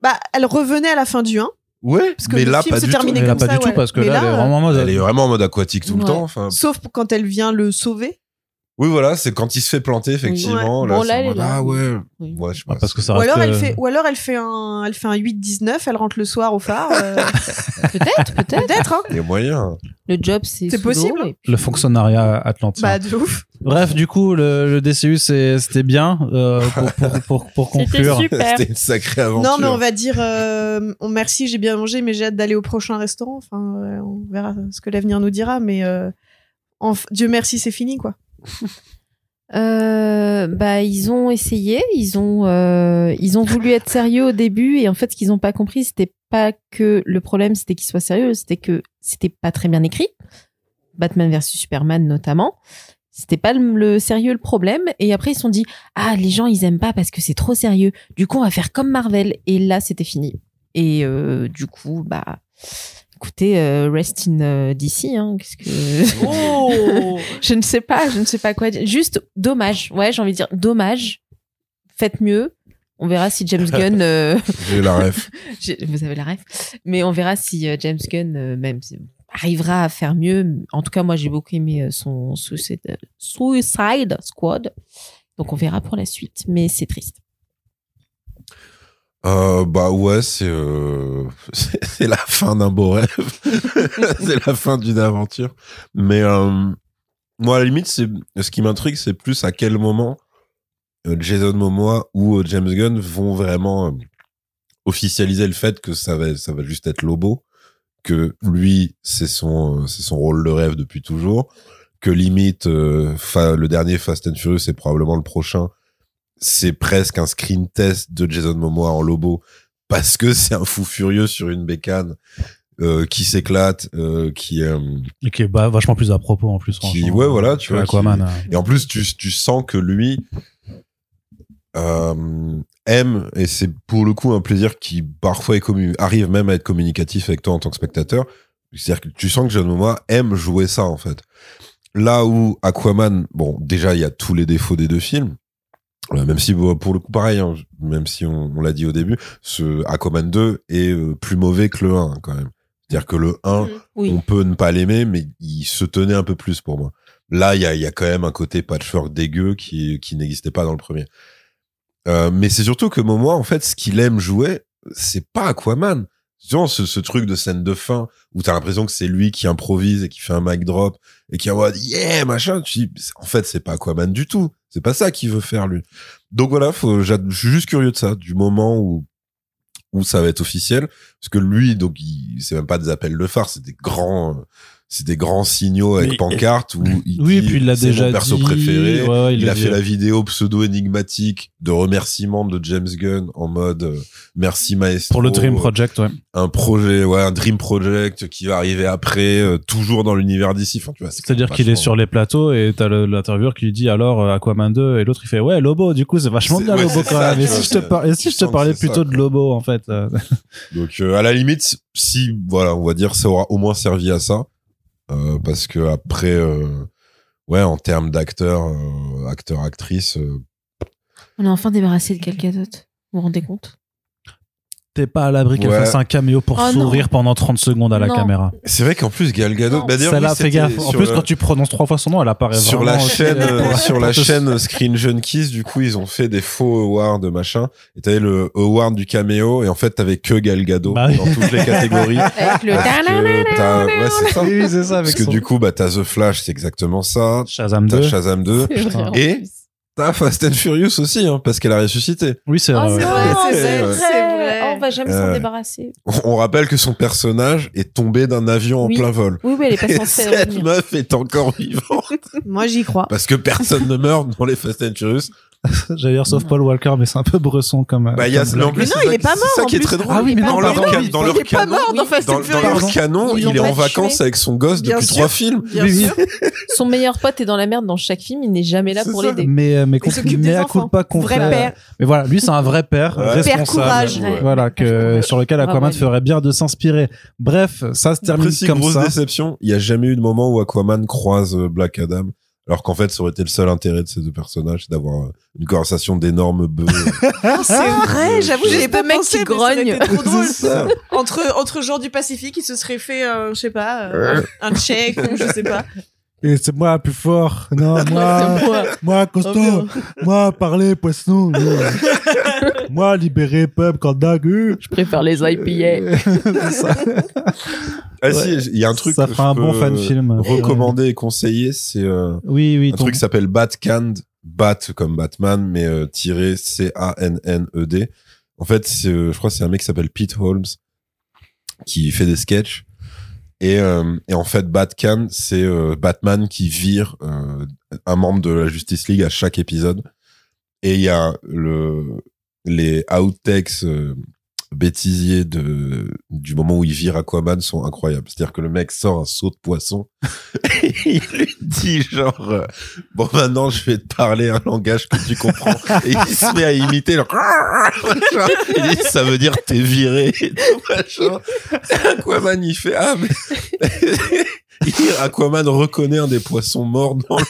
Bah, elle revenait à la fin du 1. Ouais, Parce que mais le là, film pas se du terminait tout. Mais là pas ça, du ouais. tout parce que là, là, elle est vraiment en mode Elle est vraiment en mode aquatique tout le Ouais. temps. Enfin, Sauf quand elle vient le sauver. Oui, voilà, c'est quand il se fait planter, effectivement. Ouais. Là, Bon, là, mode, là. Ah ouais. Oui. Ouais, je sais Ah, pas. parce que ça Ou reste alors, elle euh, fait, ou alors elle fait un, elle fait un 8-19, elle rentre le soir au phare. euh, Peut-être, peut-être. Peut-être, hein. Il y a moyen. Le job, c'est C'est possible. et le fonctionnariat atlantien. Bah, de ouf. Bref, du coup, le, le DCU, c'était bien euh, pour, pour, pour, pour conclure. super. C'était une sacrée aventure. Non, mais on va dire, euh, on- merci, j'ai bien mangé, mais j'ai hâte d'aller au prochain restaurant. Enfin, euh, on verra ce que l'avenir nous dira, mais euh, Dieu merci, c'est fini, quoi. Euh, bah, ils ont essayé, ils ont, euh, ils ont voulu être sérieux au début et en fait, ce qu'ils n'ont pas compris, c'était pas que le problème, c'était qu'ils soient sérieux, c'était que c'était pas très bien écrit. Batman versus Superman notamment. C'était pas le, sérieux le problème. Et après, ils se sont dit, ah, les gens, ils aiment pas parce que c'est trop sérieux. Du coup, on va faire comme Marvel. Et là, c'était fini. Et euh, du coup, bah, écoutez, euh, rest in euh, DC, hein, qu'est-ce que... Oh je ne sais pas, je ne sais pas quoi dire. Juste dommage. Ouais, j'ai envie de dire dommage. Faites mieux. On verra si James Gunn, euh, J'ai la ref. vous avez la ref, mais on verra si euh, James Gunn euh, même arrivera à faire mieux. En tout cas, moi, j'ai beaucoup aimé euh, son Suicide, Suicide Squad. Donc, on verra pour la suite, mais c'est triste. Euh, bah ouais, c'est euh, c'est la fin d'un beau rêve. c'est la fin d'une aventure. Mais euh, moi, à la limite, c'est ce qui m'intrigue, c'est plus à quel moment euh, Jason Momoa ou euh, James Gunn vont vraiment euh, officialiser le fait que ça va ça va juste être Lobo, que lui c'est son c'est son rôle de rêve depuis toujours, que limite le dernier Fast and Furious c'est probablement le prochain c'est presque un screen test de Jason Momoa en Lobo parce que c'est un fou furieux sur une bécane euh, qui s'éclate, euh, qui euh, Et qui est bah, vachement plus à propos en plus. qui ouais voilà tu vois Aquaman. qui- euh. et en plus tu tu sens que lui euh, aime et c'est pour le coup un plaisir qui parfois est commu- arrive même à être communicatif avec toi en tant que spectateur c'est-à-dire que tu sens que Jason Momoa aime jouer ça en fait là où Aquaman bon déjà il y a tous les défauts des deux films même si bon, pour le coup pareil hein, même si on, on l'a dit au début ce Aquaman 2 est euh, plus mauvais que le 1 quand même c'est-à-dire que le 1 Oui. on peut ne pas l'aimer, mais il se tenait un peu plus pour moi. Là, il y a, il y a quand même un côté patchwork dégueu qui, qui n'existait pas dans le premier. Euh, mais c'est surtout que Momoa, en fait, ce qu'il aime jouer, c'est pas Aquaman. Genre, ce, ce truc de scène de fin où t'as l'impression que c'est lui qui improvise et qui fait un mic drop et qui envoie yeah machin. Tu dis, en fait, c'est pas Aquaman du tout. C'est pas ça qu'il veut faire lui. Donc voilà, faut, je suis juste curieux de ça, du moment où où ça va être officiel, parce que lui, donc, il, c'est même pas des appels de phare, c'est des grands, euh, c'est des grands signaux avec Mais- pancarte où il Oui, dit, puis il l'a c'est déjà mon perso dit. préféré. Ouais, ouais, Il, a dit. fait la vidéo pseudo énigmatique de remerciement de James Gunn en mode euh, merci maestro. Pour le Dream Project, ouais. Un projet, ouais, un Dream Project qui va arriver après, euh, toujours dans l'univers d'ici. Enfin, tu vois, c'est C'est-à-dire qu'il est sur les plateaux et t'as le- l'intervieweur qui lui dit alors euh, Aquaman 2 et l'autre il fait ouais Lobo du coup c'est vachement C'est- bien ouais, Lobo quand ça, même et si je te c'est- par- et si tu je te sens parlais plutôt ça, de Lobo en fait euh. Donc euh, à la limite, si voilà, on va dire ça aura au moins servi à ça, euh, parce que après, euh, ouais, en termes d'acteurs, euh, acteurs actrices, euh, On est enfin débarrassé de quelqu'un d'autre. Vous vous rendez compte? T'es pas à l'abri qu'elle Ouais. fasse un caméo pour Oh non. sourire pendant 30 secondes à la Non. caméra. C'est vrai qu'en plus Gal Gadot, bah, celle-là oui, fais c'était gaffe. En plus le- quand tu prononces trois fois son nom elle apparaît sur la chaîne euh, sur la chaîne Screen Junkies du coup ils ont fait des faux awards machin. Et t'avais le award du caméo et en fait t'avais que Gal Gadot Bah oui. dans toutes les catégories. Avec le ouais c'est ça. Oui ça avec parce que son- du coup bah t'as The Flash c'est exactement ça. Shazam t'as 2 Shazam 2 C'est vrai, en Et- t'as Fast and Furious aussi hein, parce qu'elle a ressuscité oui c'est Oh vrai c'est vrai. vrai, c'est vrai. Oh, on va jamais Euh, s'en débarrasser. on rappelle que son personnage est tombé d'un avion Oui. en plein vol Oui, oui, elle est pas et censée cette meuf est encore vivante Moi, j'y crois. parce que personne ne meurt dans les Fast and Furious j'allais dire sauf Paul Walker mais c'est un peu bresson comme bah il y a mais en plus Mais non, c'est il ça est pas c'est mort, ça en qui est très drôle Ah oui, mais dans non, leur dans canon mort dans leur canon, il est en vacances tué. avec son gosse Bien depuis sûr. trois films. Son meilleur pote est dans la merde dans chaque film, il n'est jamais là C'est pour ça. l'aider. mais euh, mais pas Vrai confrère père. mais voilà lui c'est un vrai père responsable Père courage. Ouais. voilà que sur lequel Aquaman ferait bien de s'inspirer bref ça se termine comme grosse ça déception. Il y a jamais eu de moment où Aquaman croise euh, Black Adam. Alors qu'en fait, ça aurait été le seul intérêt de ces deux personnages, c'est d'avoir euh, une conversation d'énormes bœufs. Ah, c'est vrai, j'avoue, j'avais pas pensé, qui grognent. trop drôle. Entre entre gens du Pacifique, ils se seraient fait, euh, je sais pas, euh, un check ou je sais pas. Et c'est moi plus fort. Non, moi, moi. moi, Oh, costaud. moi, parler, poisson. Moi, libérer, peuple, candidat. euh. Je préfère les IPA. C'est ça. Ah Ouais. si, il y a un truc Ça que fera un je bon peux fan film. recommander et conseiller, c'est euh, Oui, oui. un ton- truc qui s'appelle Batcanned, Bat comme Batman, mais euh, tiré C-A-N-N-E-D. En fait, c'est, euh, je crois que c'est un mec qui s'appelle Pete Holmes qui fait des sketchs. Et, euh, et en fait, Batcan, c'est euh, Batman qui vire euh, un membre de la Justice League à chaque épisode. Et il y a le, les outtakes euh, bêtisiers du moment où il vire Aquaman sont incroyables. C'est-à-dire que le mec sort un saut de poisson. Et il lui dit genre euh, bon maintenant je vais te parler un langage que tu comprends. Et il se met à imiter dit ça veut dire t'es viré Aquaman il fait ah mais Aquaman reconnaît un des poissons morts dans le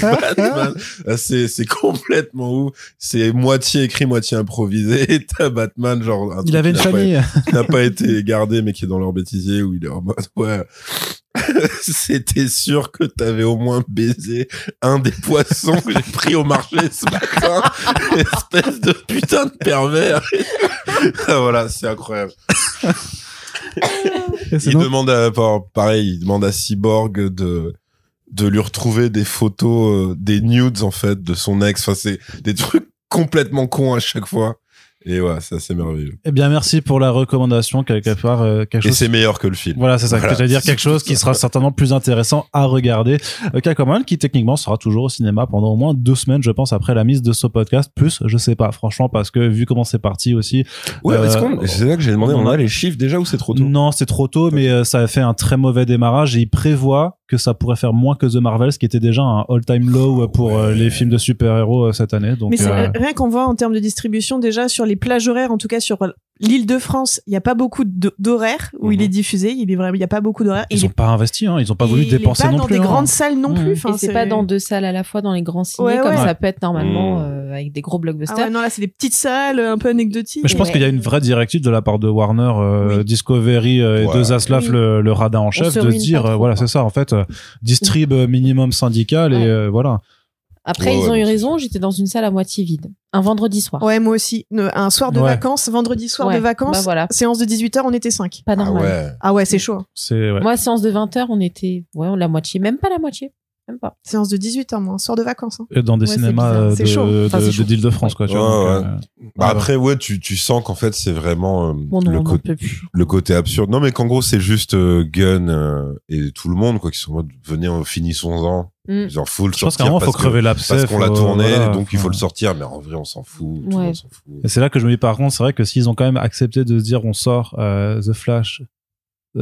Batman. Ah, C'est, c'est complètement ouf. C'est moitié écrit, moitié improvisé. Et t'as Batman, genre, un Il avait une pas- famille. n'a pas été gardé, mais qui est dans leur bêtisier, où il est en mode, ouais, c'était sûr que t'avais au moins baisé un des poissons que j'ai pris au marché ce matin. Espèce de putain de pervers. Ah, voilà, c'est incroyable. Il demande à, par- pareil, il demande à Cyborg de, de lui retrouver des photos, euh, des nudes, en fait, de son ex. C'est des trucs complètement cons à chaque fois. Et ouais, c'est assez merveilleux. Eh bien, merci pour la recommandation, quelque part, euh, quelque Et chose. c'est meilleur que le film. Voilà, c'est ça. Voilà. que j'allais dire quelque chose qui sera certainement plus intéressant à regarder. Euh, Cacoman, qui techniquement sera toujours au cinéma pendant au moins deux semaines, je pense, après la mise de ce podcast. Plus, je sais pas, franchement, parce que vu comment c'est parti aussi. Ouais, Euh, c'est là que j'ai demandé, on a les chiffres déjà ou c'est trop tôt? Non, c'est trop tôt, mais euh, ça a fait un très mauvais démarrage et il prévoit que ça pourrait faire moins que The Marvels, qui était déjà un all-time low euh, pour euh, les films de super-héros euh, cette année. Donc, Mais c'est euh, rien qu'on voit en termes de distribution déjà sur les plages horaires, en tout cas sur l'île de France, il n'y a pas beaucoup d'horaires où il Mhm. est diffusé. Il est vraiment, il n'y a pas beaucoup d'horaires. ils Il ont est- pas investi, hein, ils ont pas voulu il dépenser pas non dans plus. des hein. grandes salles non Mhm. plus. Et c'est pas dans deux salles à la fois dans les grands ciné Ouais, comme ouais. ça peut être normalement Mmh. euh, avec des gros Ah blockbusters. ouais, non, là, c'est des petites salles un peu anecdotiques. Mais je pense Ouais. qu'il y a une vraie directive de la part de Warner, euh, Oui. Discovery euh, et de Zaslav, Oui. le, le radin en chef, de se dire, pas euh, trop, voilà, c'est ça, en fait, euh, distrib minimum syndical et euh, voilà. Après, Ouais, ils ouais, ont eu raison. J'étais dans une salle à moitié vide, un vendredi soir. Ouais, moi aussi. Un soir de Ouais. vacances, vendredi soir Ouais, de vacances, bah voilà. séance de 18h, on était 5. Pas Ah normal. ouais. Ah ouais, c'est chaud. hein. Moi, séance de 20 h on était, ouais, la moitié, même pas la moitié, même pas. Séance de 18h, moi, un soir de vacances. hein. Et dans des Ouais, cinémas bizarre. euh, C'est de, chaud. Enfin, de, de d'Île-de-France, quoi. tu Ouais, vois, ouais. donc, euh, Bah ouais. après, ouais, tu, tu sens qu'en fait, c'est vraiment euh, Bon, non, le, côté absurde. Non, mais qu'en gros, c'est juste euh, Gunn euh, et tout le monde, quoi, qui sont en mode, venez, finissons-en. Mm. Genre, faut le Je pense qu'à un moment, faut que- crever l'abcès. parce qu'on l'a tourné, voilà, donc il faut le sortir, mais en vrai, on s'en fout. Tout le Ouais. monde s'en fout. Et c'est là que je me dis, par contre, c'est vrai que s'ils ont quand même accepté de se dire, on sort euh, The Flash,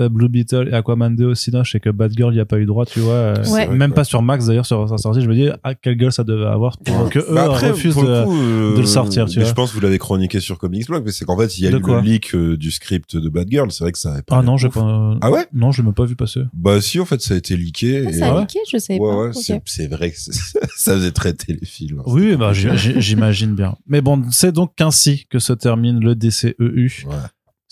Blue Beetle et Aquaman 2 au cinéma, je sais que Batgirl, il n'y a pas eu droit, tu vois. euh, Ouais. C'est vrai, Même quoi. pas sur Max, d'ailleurs, sur sa sortie. Je me dis, ah, quelle gueule ça devait avoir pour que eux Bah après, refusent pour le de... coup, euh, de le sortir, tu mais vois. Je pense que vous l'avez chroniqué sur Comics Blog, mais c'est qu'en fait, il y a De eu quoi le leak euh, du script de Batgirl. C'est vrai que ça avait pas. Ah non, j'ai pas. Ah ouais? Non, je l'ai même pas vu passer. Bah si, en fait, ça a été leaké. Ah, ça a ouais. niqué, je savais Ouais, pas. ouais, c'est- vrai que ça faisait très téléfilm. hein. Oui, bah, j'imagine bien. Mais bon, c'est donc ainsi que se termine le DCEU. Ouais.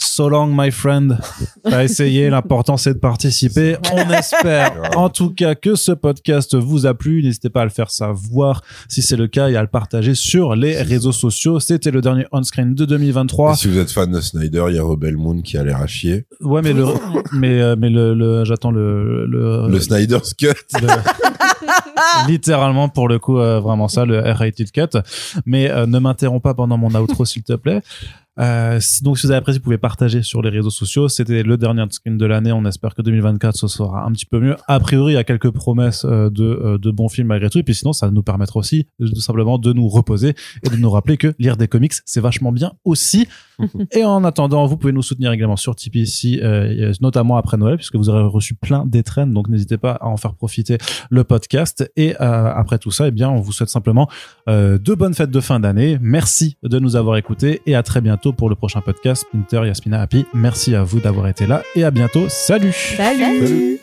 So long, my friend. T'as essayé. L'important, c'est de participer. On espère, en tout cas, que ce podcast vous a plu. N'hésitez pas à le faire savoir si c'est le cas et à le partager sur les réseaux sociaux. C'était le dernier on-screen de 2023. Et si vous êtes fan de Snyder, il y a Rebel Moon qui a l'air à chier. Ouais, mais le, mais, euh, mais le, le- j'attends le, le, Le Snyder's Cut. le- littéralement pour le coup euh, vraiment ça le R-rated cut mais euh, ne m'interromps pas pendant mon outro s'il te plaît Euh, donc si vous avez apprécié vous pouvez partager sur les réseaux sociaux. C'était le dernier screen de l'année. On espère que 2024 ce sera un petit peu mieux. A priori il y a quelques promesses euh, de, euh, de bons films malgré tout. Et puis sinon ça nous permettra aussi de simplement de nous reposer et de nous rappeler que lire des comics c'est vachement bien aussi. Et en attendant vous pouvez nous soutenir également sur Tipeee si euh, notamment après Noël puisque vous aurez reçu plein d'étrennes. Donc n'hésitez pas à en faire profiter le podcast. Et euh, après tout ça, eh bien, on vous souhaite simplement de bonnes fêtes de fin d'année. Merci de nous avoir écoutés et à très bientôt pour le prochain podcast. Splinter, Yasmina, Happy, merci à vous d'avoir été là et à bientôt. Salut Salut. Salut.